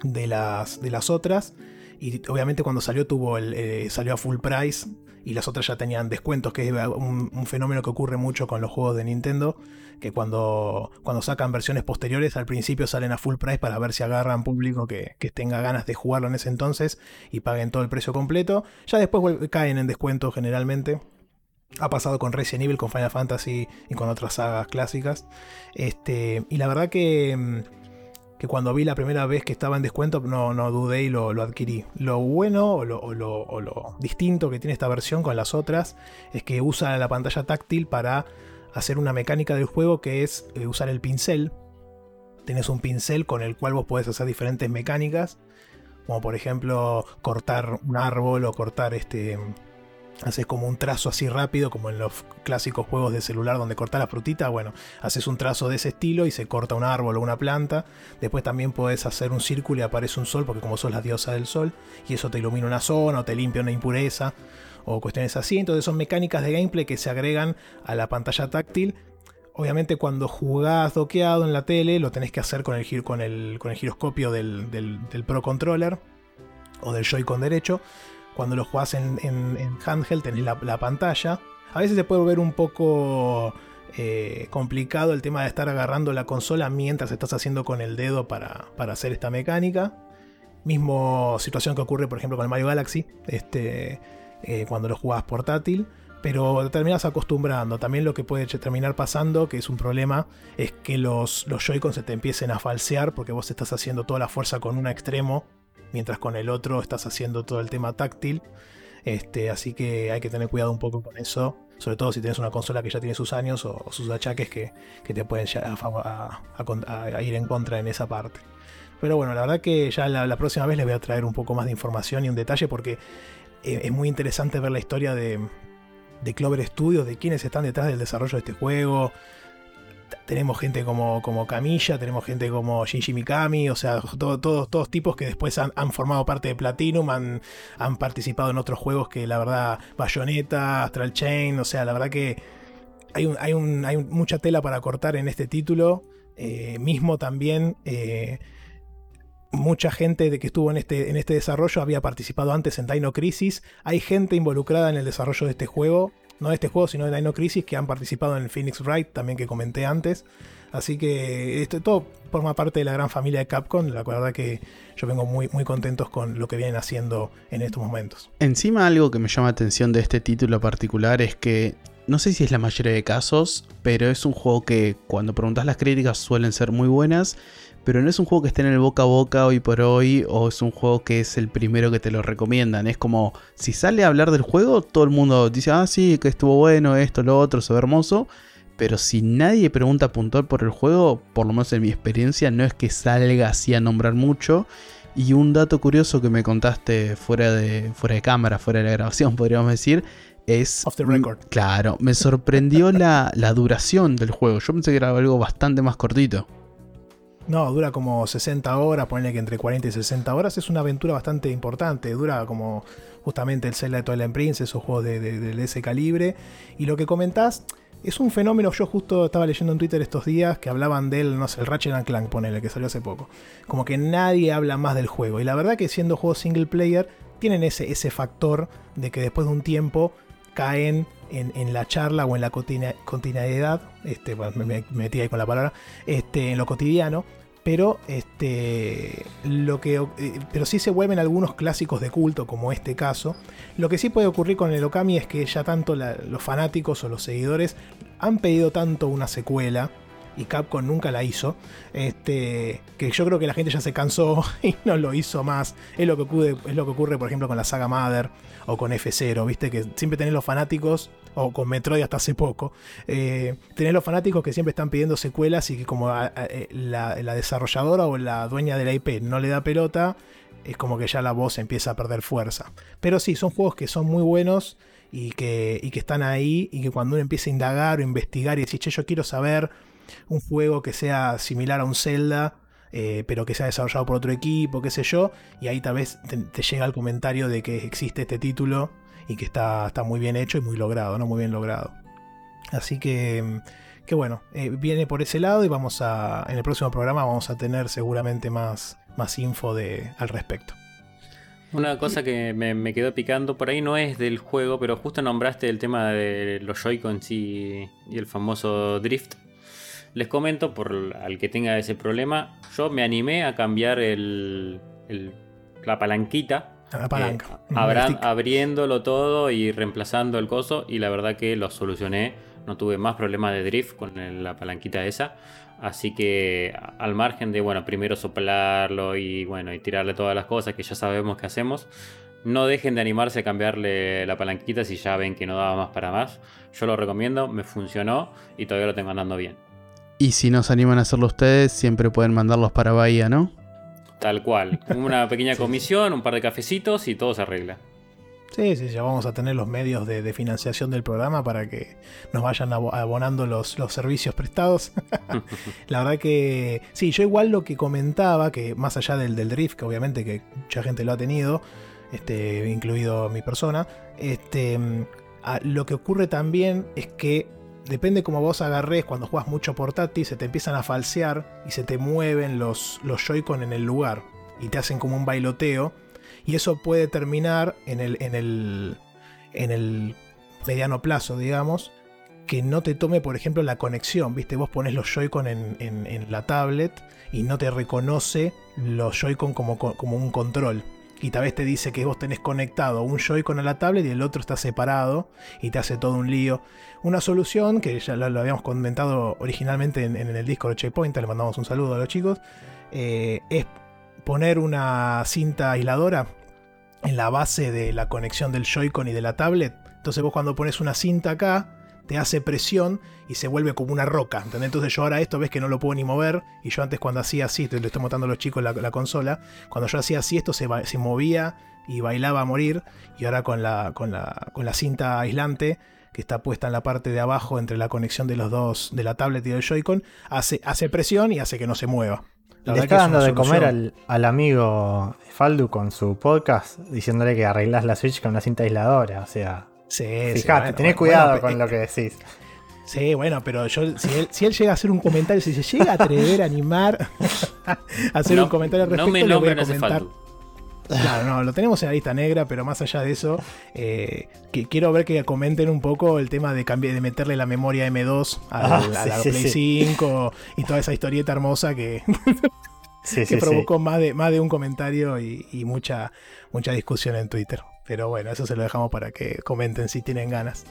de las, de las otras. Y obviamente cuando salió tuvo el, eh, salió a full price y las otras ya tenían descuentos, que es un, fenómeno que ocurre mucho con los juegos de Nintendo, que cuando, cuando sacan versiones posteriores al principio salen a full price para ver si agarran público que, tenga ganas de jugarlo en ese entonces y paguen todo el precio completo. Ya después caen en descuento generalmente. Ha pasado con Resident Evil, con Final Fantasy y con otras sagas clásicas. Este, y la verdad que mm, que cuando vi la primera vez que estaba en descuento no, no dudé y lo, adquirí. Lo bueno o lo, distinto que tiene esta versión con las otras es que usa la pantalla táctil para hacer una mecánica del juego que es eh, usar el pincel. Tienes un pincel con el cual vos podés hacer diferentes mecánicas, como por ejemplo cortar un árbol o cortar este haces como un trazo así rápido, como en los clásicos juegos de celular donde corta la frutita, bueno, haces un trazo de ese estilo y se corta un árbol o una planta. Después también puedes hacer un círculo y aparece un sol, porque como sos la diosa del sol, y eso te ilumina una zona o te limpia una impureza o cuestiones así. Entonces son mecánicas de gameplay que se agregan a la pantalla táctil. Obviamente cuando jugás doqueado en la tele lo tenés que hacer con el, con el, con el giroscopio del, del Pro Controller o del Joy-Con derecho cuando lo jugás en, handheld tenés la, pantalla. A veces se puede volver un poco eh, complicado el tema de estar agarrando la consola mientras estás haciendo con el dedo para, hacer esta mecánica. Mismo situación que ocurre, por ejemplo, con el Mario Galaxy, este, eh, cuando lo jugás portátil. Pero te terminas acostumbrando. También lo que puede terminar pasando, que es un problema, es que los, los Joy-Con se te empiecen a falsear porque vos estás haciendo toda la fuerza con un extremo mientras con el otro estás haciendo todo el tema táctil. Este, así que hay que tener cuidado un poco con eso, sobre todo si tienes una consola que ya tiene sus años o, sus achaques que, te pueden a, a, ir en contra en esa parte. Pero bueno, la verdad que ya la, próxima vez les voy a traer un poco más de información y un detalle porque eh, es muy interesante ver la historia de, de Clover Studios, de quiénes están detrás del desarrollo de este juego, tenemos gente como, como Camilla, tenemos gente como Shinji Mikami, o sea, todos todos tipos que después han, formado parte de Platinum, han, han, participado en otros juegos que la verdad, Bayonetta, Astral Chain, o sea, la verdad que hay, un, hay, un, hay mucha tela para cortar en este título. Eh, mismo también eh, mucha gente de que estuvo en este, en este desarrollo había participado antes en Dino Crisis. Hay gente involucrada en el desarrollo de este juego no de este juego, sino de Dino Crisis, que han participado en el Phoenix Wright, también que comenté antes. Así que esto todo forma parte de la gran familia de Capcom. La verdad que yo vengo muy, muy contentos con lo que vienen haciendo en estos momentos. Encima algo que me llama la atención de este título particular es que no sé si es la mayoría de casos, pero es un juego que cuando preguntas las críticas suelen ser muy buenas pero no es un juego que esté en el boca a boca hoy por hoy o es un juego que es el primero que te lo recomiendan. Es como si sale a hablar del juego, todo el mundo dice, ah, sí, que estuvo bueno, esto, lo otro, se ve hermoso. Pero si nadie pregunta puntual por el juego, por lo menos en mi experiencia, no es que salga así a nombrar mucho. Y un dato curioso que me contaste fuera de, fuera de cámara, fuera de la grabación, podríamos decir, es... Off the record. Claro, me sorprendió la, la duración del juego. Yo pensé que era algo bastante más cortito. No, dura como 60 horas, ponle que entre 40 y 60 horas. Es una aventura bastante importante. Dura como justamente el Zelda de Twilight Princess o juegos de, ese calibre. Y lo que comentás, es un fenómeno. Yo justo estaba leyendo en Twitter estos días que hablaban del, no sé, el Ratchet and Clank, ponele, que salió hace poco. Como que nadie habla más del juego. Y la verdad que siendo juegos single player, tienen ese, ese factor de que después de un tiempo caen en, la charla o en la continuidad, este, me, metí ahí con la palabra, este, en lo cotidiano, pero este lo que eh, pero sí se vuelven algunos clásicos de culto como este caso. Lo que sí puede ocurrir con el Okami es que ya tanto los fanáticos o los seguidores han pedido tanto una secuela y Capcom nunca la hizo este que yo creo que la gente ya se cansó y no lo hizo más. Es lo que ocurre es lo que ocurre por ejemplo con la saga Mother o con F0 viste que siempre tenés los fanáticos o con Metroid hasta hace poco, eh, tenés los fanáticos que siempre están pidiendo secuelas y que como eh, la, desarrolladora o la dueña de la IP no le da pelota, es como que ya la voz empieza a perder fuerza. Pero sí, son juegos que son muy buenos y que, y que están ahí y que cuando uno empieza a indagar o investigar y decir, che, yo quiero saber un juego que sea similar a un Zelda, eh, pero que sea desarrollado por otro equipo, qué sé yo, y ahí tal vez te, llega el comentario de que existe este título y que está, está muy bien hecho y muy logrado, ¿no? Muy bien logrado. Así que, que bueno, eh, viene por ese lado y vamos a, en el próximo programa vamos a tener seguramente más, más info de, al respecto. Una cosa que me, quedó picando por ahí no es del juego, pero justo nombraste el tema de los Joy-Cons y, y, el famoso Drift. Les comento, por al que tenga ese problema, yo me animé a cambiar el, la palanquita la palanca. Eh, abriéndolo todo y reemplazando el coso. Y la verdad que lo solucioné. No tuve más problemas de drift con la palanquita esa. Así que al margen de, bueno, primero soplarlo y bueno, y tirarle todas las cosas que ya sabemos que hacemos. No dejen de animarse a cambiarle la palanquita si ya ven que no daba más para más. Yo lo recomiendo, me funcionó y todavía lo tengo andando bien. Y si no se animan a hacerlo ustedes, siempre pueden mandarlos para Bahía, ¿no? Tal cual. Una pequeña comisión, un par de cafecitos y todo se arregla. Sí, sí, ya vamos a tener los medios de, financiación del programa para que nos vayan abonando los, los servicios prestados. la verdad que sí, yo igual lo que comentaba, que más allá del, del drift, que obviamente que mucha gente lo ha tenido, este, incluido mi persona, este, lo que ocurre también es que depende cómo vos agarres cuando juegas mucho portátil, se te empiezan a falsear y se te mueven los, los Joy-Con en el lugar y te hacen como un bailoteo. Y eso puede terminar en el, en el, en el mediano plazo, digamos, que no te tome, por ejemplo, la conexión. ¿Viste? Vos pones los Joy-Con en, en, la tablet y no te reconoce los Joy-Con como, como un control y tal vez te dice que vos tenés conectado un Joy-Con a la tablet y el otro está separado y te hace todo un lío. Una solución que ya lo, habíamos comentado originalmente en, el Discord de Checkpoint, le mandamos un saludo a los chicos, eh, es poner una cinta aisladora en la base de la conexión del Joy-Con y de la tablet. Entonces vos cuando pones una cinta acá, te hace presión y se vuelve como una roca. ¿entendés? Entonces yo ahora esto ves que no lo puedo ni mover. Y yo antes cuando hacía así, le estoy mostrando a los chicos la, consola, cuando yo hacía así esto se, se, movía y bailaba a morir. Y ahora con la, con la, con la cinta aislante que está puesta en la parte de abajo entre la conexión de los dos, de la tablet y del Joy-Con, hace, hace presión y hace que no se mueva. Le está dando de comer al, al, amigo Faldu con su podcast diciéndole que arreglas la Switch con una cinta aisladora. O sea, Sí, Fijate, tenés cuidado con lo que decís. Sí, bueno, pero yo, si él, si él llega a hacer un comentario, si se llega a atrever a animar a hacer un comentario al respecto, no me le voy a comentar. Claro, no, lo tenemos en la lista negra, pero más allá de eso, eh, que quiero ver que comenten un poco el tema de cambiar, de meterle la memoria M2 a, ah, la Play 5 y toda esa historieta hermosa que, que provocó Más, de, más de un comentario y, y mucha, mucha discusión en Twitter. Pero bueno, eso se lo dejamos para que comenten si tienen ganas.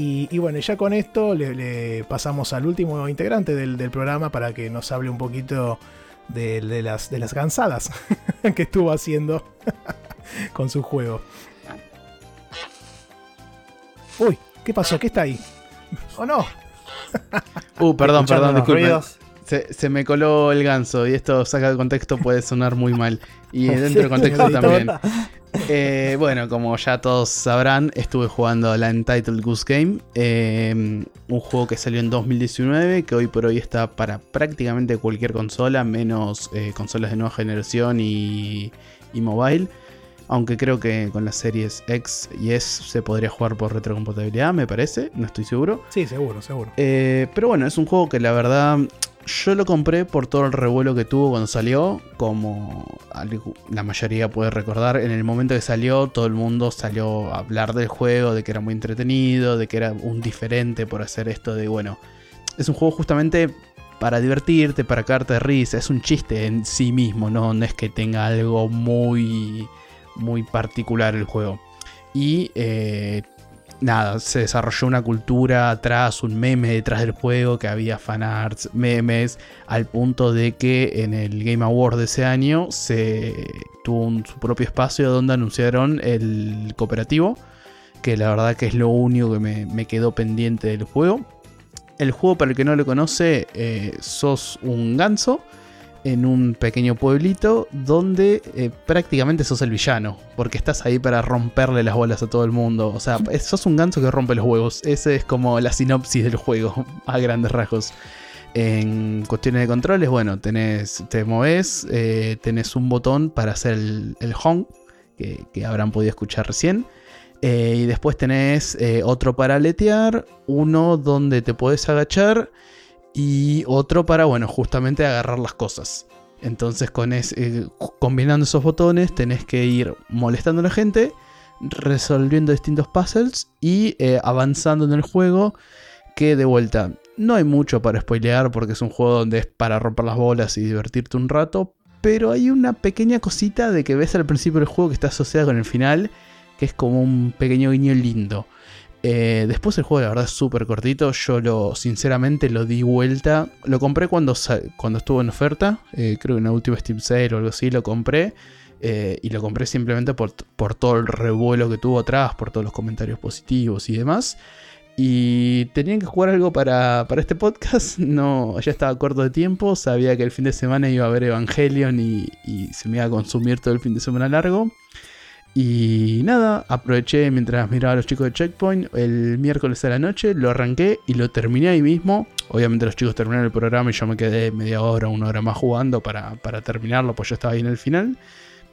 Y, bueno, ya con esto le, pasamos al último integrante del, programa para que nos hable un poquito de, las, de las cansadas que estuvo haciendo con su juego. Uy, ¿qué pasó? ¿Qué está ahí? ¿O no? uh, perdón, perdón, disculpen. Se, se, me coló el ganso y esto saca de contexto puede sonar muy mal. Y dentro del contexto también. Eh, bueno, como ya todos sabrán, estuve jugando la Entitled Goose Game, eh, un juego que salió en 2019, que hoy por hoy está para prácticamente cualquier consola, menos eh, consolas de nueva generación y, mobile. Aunque creo que con las series X y S se podría jugar por retrocompatibilidad, me parece. No estoy seguro. Sí, seguro, seguro. Pero bueno, es un juego que la verdad yo lo compré por todo el revuelo que tuvo cuando salió. Como la mayoría puede recordar, en el momento que salió, todo el mundo salió a hablar del juego, de que era muy entretenido, de que era un diferente por hacer esto de, bueno, es un juego justamente para divertirte, para cagarte de risa. Es un chiste en sí mismo, no, no es que tenga algo muy, muy particular el juego. Y eh, nada, se desarrolló una cultura atrás, un meme detrás del juego, que había fanarts, memes, al punto de que en el Game Award de ese año se tuvo su propio espacio donde anunciaron el cooperativo, que la verdad que es lo único que me quedó pendiente del juego. El juego, para el que no lo conoce, eh, sos un ganso en un pequeño pueblito donde eh, prácticamente sos el villano, porque estás ahí para romperle las bolas a todo el mundo. O sea, sos un ganso que rompe los huevos. Esa es como la sinopsis del juego, a grandes rasgos. En cuestiones de controles, bueno, tenés, te moves, eh, tenés un botón para hacer el, home, que, habrán podido escuchar recién. Eh, y después tenés eh, otro para letear, uno donde te puedes agachar y otro para, bueno, justamente agarrar las cosas. Entonces, con eh, combinando esos botones, tenés que ir molestando a la gente, resolviendo distintos puzzles y avanzando en el juego. Que de vuelta, no hay mucho para spoilear porque es un juego donde es para romper las bolas y divertirte un rato. Pero hay una pequeña cosita de que ves al principio del juego que está asociada con el final que es como un pequeño guiño lindo. Eh, después el juego la verdad es súper cortito, yo lo sinceramente lo di vuelta, lo compré cuando, cuando estuvo en oferta, eh, creo que en la última Steam Sale o algo así lo compré. Eh, y lo compré simplemente por, por, todo el revuelo que tuvo atrás, por todos los comentarios positivos y demás. Y tenían que jugar algo para, para, este podcast. No, ya estaba corto de tiempo. Sabía que el fin de semana iba a ver Evangelion y, y se me iba a consumir todo el fin de semana largo. Y nada, aproveché mientras miraba a los chicos de Checkpoint el miércoles a la noche, lo arranqué y lo terminé ahí mismo. Obviamente los chicos terminaron el programa y yo me quedé media hora, una hora más jugando para, terminarlo, pues yo estaba ahí en el final.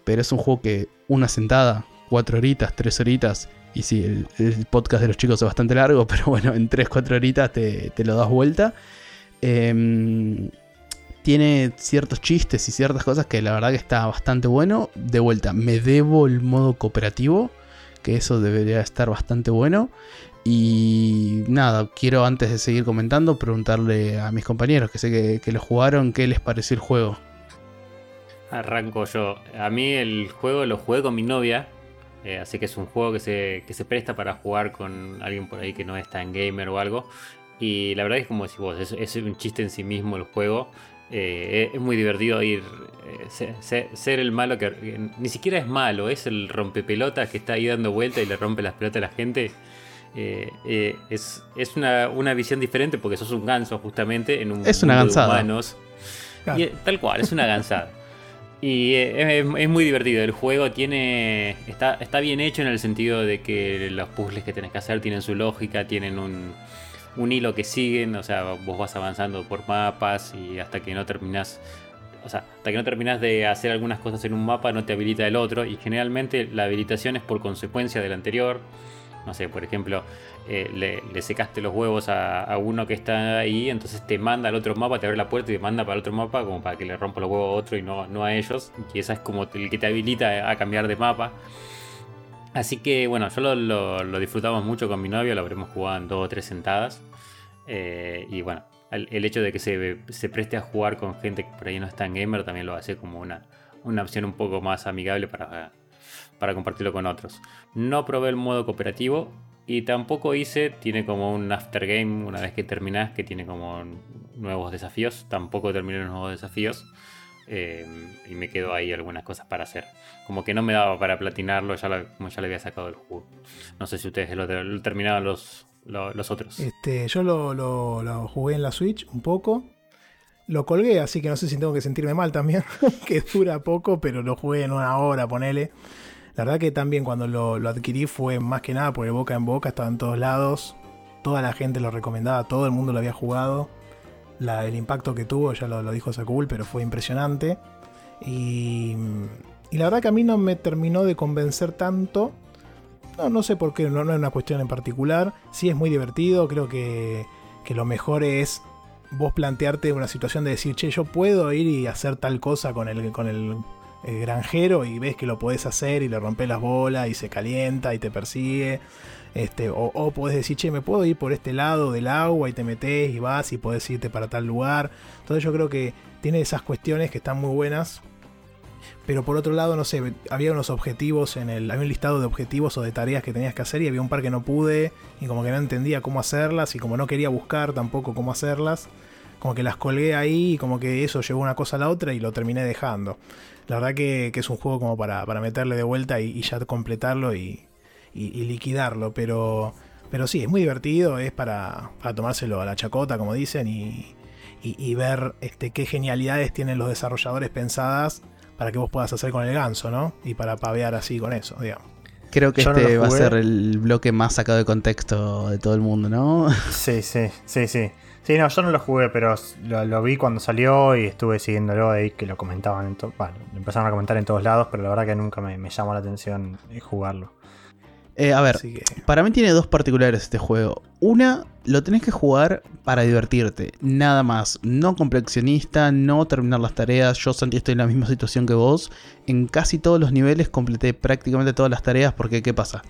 Pero es un juego que una sentada, cuatro horitas, tres horitas, y sí, el, podcast de los chicos es bastante largo, pero bueno, en tres, cuatro horitas te, te lo das vuelta. Eh, tiene ciertos chistes y ciertas cosas que la verdad que está bastante bueno. De vuelta, me debo el modo cooperativo, que eso debería estar bastante bueno. Y nada, quiero antes de seguir comentando preguntarle a mis compañeros que sé que, lo jugaron, qué les pareció el juego. Arranco yo. A mí el juego lo jugué con mi novia, eh, así que es un juego que se, que se presta para jugar con alguien por ahí que no es tan gamer o algo. Y la verdad es como decís vos, es, un chiste en sí mismo el juego. Eh, es muy divertido ir eh, ser, el malo que, ni siquiera es malo, es el rompepelotas que está ahí dando vuelta y le rompe las pelotas a la gente. Eh, es, una, visión diferente porque sos un ganso justamente en un es una mundo de humanos. tal cual, es una gansada. Y es, muy divertido. El juego tiene. Está, está bien hecho en el sentido de que los puzzles que tenés que hacer tienen su lógica, tienen un, un hilo que siguen, o sea, vos vas avanzando por mapas y hasta que no terminás, o sea, hasta que no terminás de hacer algunas cosas en un mapa no te habilita el otro y generalmente la habilitación es por consecuencia del anterior. No sé, por ejemplo, eh, le, secaste los huevos a, uno que está ahí, entonces te manda al otro mapa, te abre la puerta y te manda para el otro mapa como para que le rompa los huevos a otro y no, no a ellos. Y esa es como el que te habilita a cambiar de mapa. Así que bueno, yo lo, disfrutamos mucho con mi novio, lo habremos jugado en dos o tres sentadas. Eh, y bueno, el, hecho de que se, preste a jugar con gente que por ahí no es tan gamer también lo hace como una, una opción un poco más amigable para, para compartirlo con otros. No probé el modo cooperativo y tampoco hice, tiene como un aftergame una vez que terminás que tiene como nuevos desafíos. Tampoco terminé los nuevos desafíos. Eh, y me quedo ahí algunas cosas para hacer. Como que no me daba para platinarlo, ya como ya le había sacado el juego. No sé si ustedes lo, terminaron los, los otros. Este, yo lo, jugué en la Switch un poco. Lo colgué, así que no sé si tengo que sentirme mal también, que dura poco, pero lo jugué en una hora, ponele. La verdad que también cuando lo, adquirí fue más que nada por boca en boca, estaba en todos lados. Toda la gente lo recomendaba, todo el mundo lo había jugado el impacto que tuvo, ya lo, dijo Sakul, pero fue impresionante. Y, Y la verdad que a mí no me terminó de convencer tanto. No, no sé por qué, no, no es una cuestión en particular. Sí es muy divertido, creo que, que lo mejor es vos plantearte una situación de decir, che, yo puedo ir y hacer tal cosa con el, con el, granjero y ves que lo podés hacer y le rompes las bolas y se calienta y te persigue. Este, o, o podés decir, che, me puedo ir por este lado del agua y te metes y vas y podés irte para tal lugar. Entonces yo creo que tiene esas cuestiones que están muy buenas. Pero por otro lado, no sé, había unos objetivos en el. Había un listado de objetivos o de tareas que tenías que hacer y había un par que no pude. Y como que no entendía cómo hacerlas. Y como no quería buscar tampoco cómo hacerlas. Como que las colgué ahí y como que eso llevó una cosa a la otra y lo terminé dejando. La verdad que, es un juego como para, para meterle de vuelta y, ya completarlo y, y, liquidarlo. Pero, pero sí, es muy divertido. Es para, para tomárselo a la chacota, como dicen. Y, y, y ver este, qué genialidades tienen los desarrolladores pensadas para que vos puedas hacer con el ganso, ¿no? Y para pavear así con eso, digamos. Creo que Yo este va a ser el bloque más sacado de contexto de todo el mundo, ¿no? Sí, sí, sí, sí. Sí, no, yo no lo jugué, pero lo, lo vi cuando salió y estuve siguiéndolo ahí que lo comentaban. En bueno, lo empezaron a comentar en todos lados, pero la verdad que nunca me, me llamó la atención eh, jugarlo. Eh, a ver, que, para mí tiene dos particulares este juego. Una, lo tenés que jugar para divertirte, nada más. No complexionista, no terminar las tareas. Yo, Santi, estoy en la misma situación que vos. En casi todos los niveles completé prácticamente todas las tareas porque, ¿qué pasa?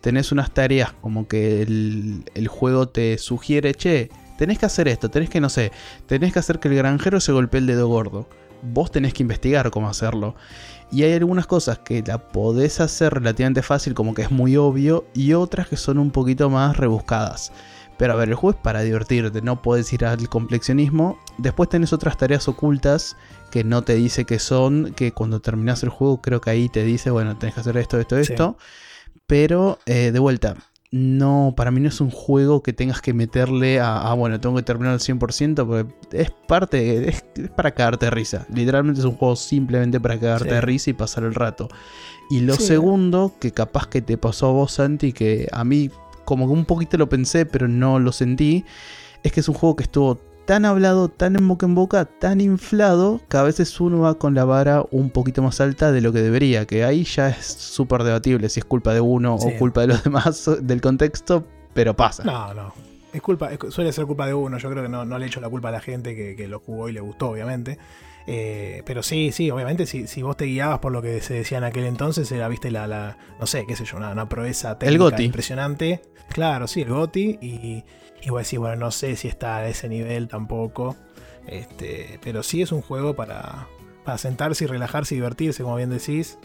Tenés unas tareas como que el, el juego te sugiere, che, tenés que hacer esto, tenés que, no sé, tenés que hacer que el granjero se golpee el dedo gordo. Vos tenés que investigar cómo hacerlo. Y hay algunas cosas que la podés hacer relativamente fácil, como que es muy obvio, y otras que son un poquito más rebuscadas. Pero a ver, el juego es para divertirte, no podés ir al complexionismo. Después tenés otras tareas ocultas que no te dice que son, que cuando terminás el juego creo que ahí te dice, bueno, tenés que hacer esto, esto, Sí. esto. Pero eh, de vuelta, no, para mí no es un juego que tengas que meterle a, ah, bueno, tengo que terminar al 100% porque es parte, es, es para cagarte de risa. Literalmente es un juego simplemente para cagarte Sí. de risa y pasar el rato. Y lo Sí. segundo, que capaz que te pasó a vos, Santi, que a mí como que un poquito lo pensé, pero no lo sentí, es que es un juego que estuvo tan hablado, tan en boca en boca, tan inflado, que a veces uno va con la vara un poquito más alta de lo que debería, que ahí ya es súper debatible si es culpa de uno Sí. o culpa de los demás del contexto, pero pasa. no, no. Es culpa, suele ser culpa de uno. Yo creo que no, no le echo la culpa a la gente que, que lo jugó y le gustó, obviamente. Eh, pero sí, sí, obviamente, si, si vos te guiabas por lo que se decía en aquel entonces, era, viste, la, la no sé, qué sé yo, una, una proeza técnica Goti. impresionante. Claro, sí, el Goti. Y, y vos decís, bueno, no sé si está a ese nivel tampoco. Este, pero sí es un juego para, para sentarse y relajarse y divertirse, como bien decís.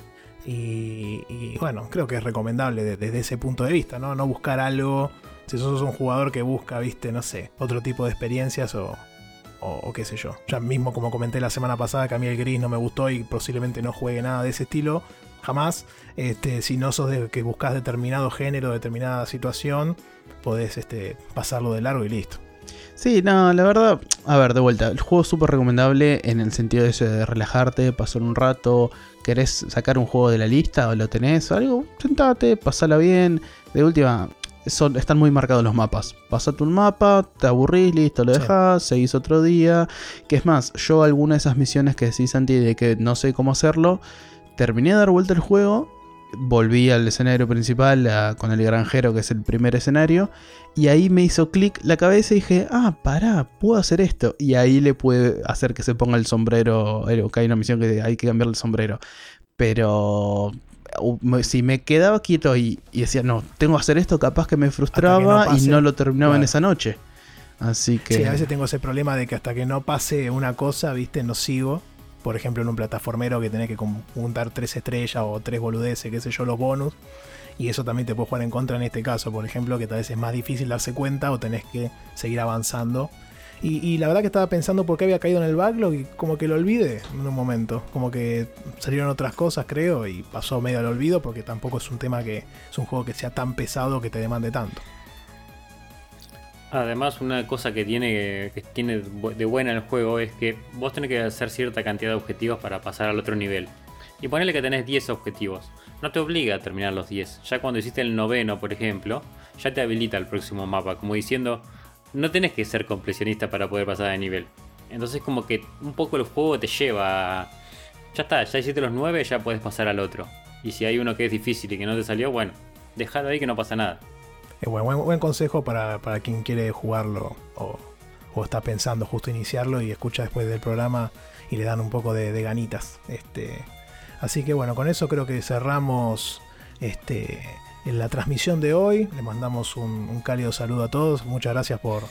Y, bueno, creo que es recomendable de- desde ese punto de vista, ¿no? No buscar algo. Si sos un jugador que busca, viste, no sé, otro tipo de experiencias o, o, o qué sé yo. Ya mismo, como comenté la semana pasada, que a mí el gris no me gustó y posiblemente no juegue nada de ese estilo, jamás. Este, si no sos de que buscas determinado género, determinada situación, podés este, pasarlo de largo y listo. Sí, no, la verdad, a ver, de vuelta, el juego es súper recomendable en el sentido de, eso de relajarte, pasar un rato, querés sacar un juego de la lista o lo tenés, algo, sentate, pasala bien, de última, son, están muy marcados los mapas, pasate un mapa, te aburrís, listo, lo Sí. dejás, seguís otro día, que es más, yo alguna de esas misiones que decís Santi de que no sé cómo hacerlo, terminé de dar vuelta el juego, volví al escenario principal a- con el granjero que es el primer escenario, y ahí me hizo clic la cabeza y dije, ah, pará, puedo hacer esto. Y ahí le puede hacer que se ponga el sombrero, que hay una misión que hay que cambiarle el sombrero. Pero uh, si me quedaba quieto y, y decía, no, tengo que hacer esto, capaz que me frustraba y no lo terminaba en esa noche. Así que... Sí, a veces tengo ese problema de que hasta que no pase una cosa, viste, no sigo. Por ejemplo, en un plataformero que tenés que juntar tres estrellas o tres boludeces, qué sé yo, los bonus. Y eso también te puede jugar en contra en este caso, por ejemplo, que tal vez es más difícil darse cuenta o tenés que seguir avanzando. Y, y la verdad que estaba pensando por qué había caído en el backlog y como que lo olvidé en un momento. Como que salieron otras cosas, creo, y pasó medio al olvido porque tampoco es un tema que es un juego que sea tan pesado que te demande tanto. Además, una cosa que tiene, que tiene de buena el juego es que vos tenés que hacer cierta cantidad de objetivos para pasar al otro nivel. Y ponerle que tenés 10 objetivos. No te obliga a terminar los 10. Ya cuando hiciste el noveno, por ejemplo, ya te habilita el próximo mapa. Como diciendo, no tenés que ser completionista para poder pasar de nivel. Entonces como que un poco el juego te lleva a, ya está, ya hiciste los nueve, ya puedes pasar al otro. Y si hay uno que es difícil y que no te salió, bueno, déjalo ahí que no pasa nada. Es buen, buen, consejo para, para quien quiere jugarlo o, está pensando justo iniciarlo y escucha después del programa y le dan un poco de, ganitas. Este, así que bueno, con eso creo que cerramos este, en la transmisión de hoy. Le mandamos un, cálido saludo a todos. Muchas gracias por,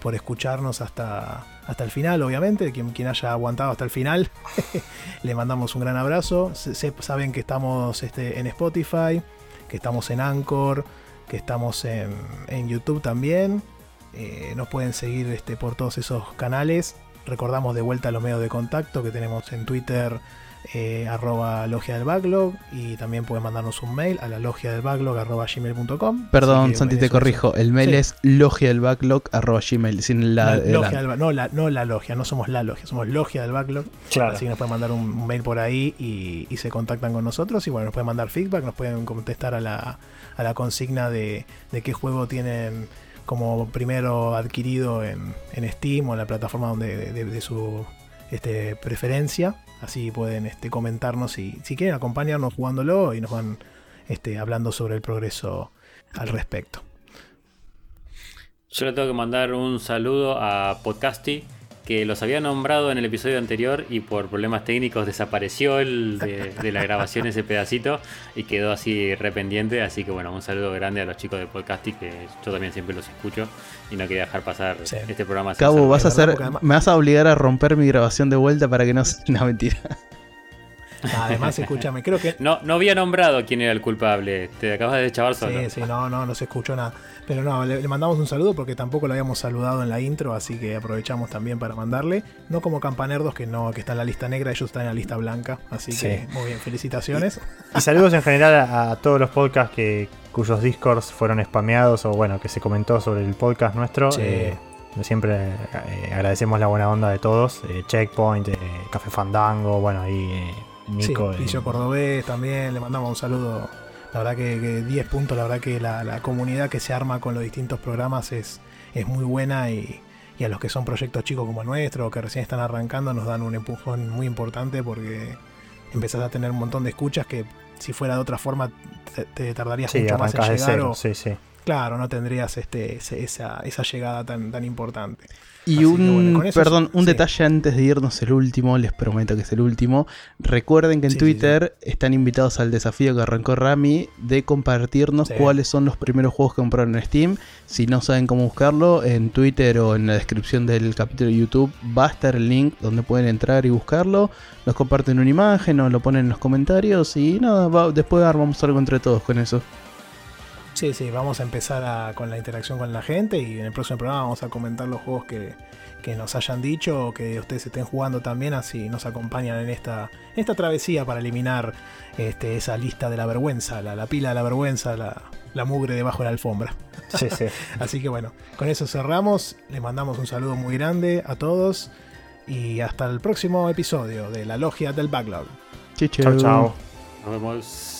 por escucharnos hasta, hasta el final, obviamente. Quien, quien haya aguantado hasta el final, le mandamos un gran abrazo. Se- saben que estamos este, en Spotify, que estamos en Anchor, que estamos en, YouTube también. Eh, nos pueden seguir este, por todos esos canales. Recordamos de vuelta los medios de contacto que tenemos en Twitter, eh, arroba logia del backlog. Y también pueden mandarnos un mail a la logia del backlog arroba gmail.com. Perdón, que, Santi, bueno, te corrijo. El mail Sí. es logia del backlog arroba gmail, sin la, logia del no, la, no la logia, no somos la logia, somos logia del backlog. Claro. Así que nos pueden mandar un, un mail por ahí y, y se contactan con nosotros. Y bueno, nos pueden mandar feedback, nos pueden contestar a la, a la consigna de, de qué juego tienen como primero adquirido en, en Steam o en la plataforma donde, de, de- de su este, preferencia. Así pueden este, comentarnos y si quieren acompañarnos jugándolo y nos van este, hablando sobre el progreso al respecto. Yo le tengo que mandar un saludo a Podcasty, que los había nombrado en el episodio anterior y por problemas técnicos desapareció el de, de la grabación ese pedacito y quedó así rependiente. Así que bueno, un saludo grande a los chicos de Podcasty, que yo también siempre los escucho y no quería dejar pasar Sí. este programa. Cabo, vas a hacer, me vas a obligar a romper mi grabación de vuelta para que no sea una mentira. Además, escúchame, creo que No, no había nombrado quién era el culpable. Te acabas de chavar solo. Sí, sí, no, no, no se escuchó nada. Pero no, le, le mandamos un saludo porque tampoco lo habíamos saludado en la intro, así que aprovechamos también para mandarle. No como Campanerdos, que no, que está en la lista negra, ellos están en la lista blanca. Así Sí. que muy bien, felicitaciones. Y saludos en general a, a todos los podcasts que, cuyos discords fueron spameados o bueno, que se comentó sobre el podcast nuestro. Sí. Eh, siempre eh, agradecemos la buena onda de todos. eh, Checkpoint, eh, Café Fandango, bueno, ahí Nico. sí, Pillo Cordobés también, le mandamos un saludo. La verdad que, que 10 puntos, la verdad que la, la comunidad que se arma con los distintos programas es, es muy buena y, y a los que son proyectos chicos como el nuestro o que recién están arrancando nos dan un empujón muy importante porque empezás a tener un montón de escuchas que si fuera de otra forma te, te tardarías sí, mucho más en de llegar cero. o, Sí, sí. claro, no tendrías este, ese- esa, esa llegada tan, tan importante. Y Así un, bueno, perdón, sí. un detalle antes de irnos, el último, les prometo que es el último. Recuerden que en Sí, sí, Twitter están invitados al desafío que arrancó Rami de compartirnos cuáles son los primeros juegos que compraron en Steam. Si no saben cómo buscarlo, en Twitter o en la descripción del capítulo de YouTube va a estar el link donde pueden entrar y buscarlo. Nos comparten una imagen o lo ponen en los comentarios y nada, va- después armamos algo entre todos con eso. Sí, sí, vamos a empezar a- con la interacción con la gente y en el próximo programa vamos a comentar los juegos que, que nos hayan dicho o que ustedes estén jugando también, así nos acompañan en esta, en esta travesía para eliminar este, esa lista de la vergüenza, la, la pila de la vergüenza, la, la mugre debajo de la alfombra. Sí, sí. Así que bueno, con eso cerramos, les mandamos un saludo muy grande a todos y hasta el próximo episodio de La Logia del Backlog. Chau, Chao, chao. Nos vemos.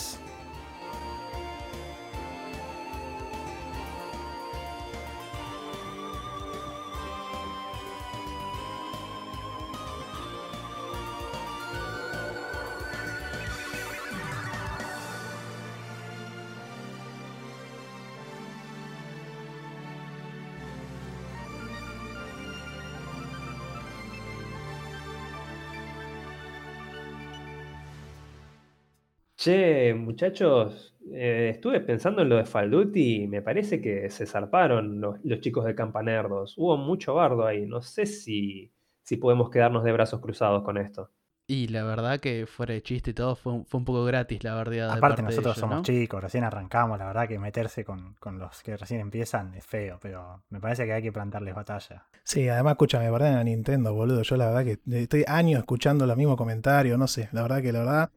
Che, muchachos, eh, estuve pensando en lo de Falduti y me parece que se zarparon los, chicos de Campanerdos. Hubo mucho bardo ahí. No sé si, si podemos quedarnos de brazos cruzados con esto. Y la verdad que fuera de chiste y todo fue, un- fue un poco gratis la verdad. Aparte nosotros somos chicos, recién arrancamos, la verdad que meterse con, con los que recién empiezan es feo, pero me parece que hay que plantarles batalla. Sí, además, escúchame, ¿verdad? En Nintendo, boludo. Yo la verdad que estoy años escuchando los mismos comentarios, no sé. La verdad que la verdad,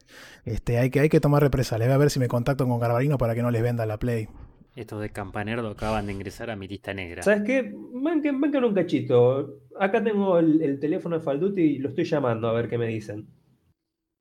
este, hay que, hay que tomar represalias. Voy a ver si me contacto con Garbarino para que no les venda la Play. Estos de Campanerdo acaban de ingresar a mi lista negra. ¿Sabes qué? Banquen, banquen un cachito. Acá tengo el, el teléfono de Falduti y lo estoy llamando a ver qué me dicen.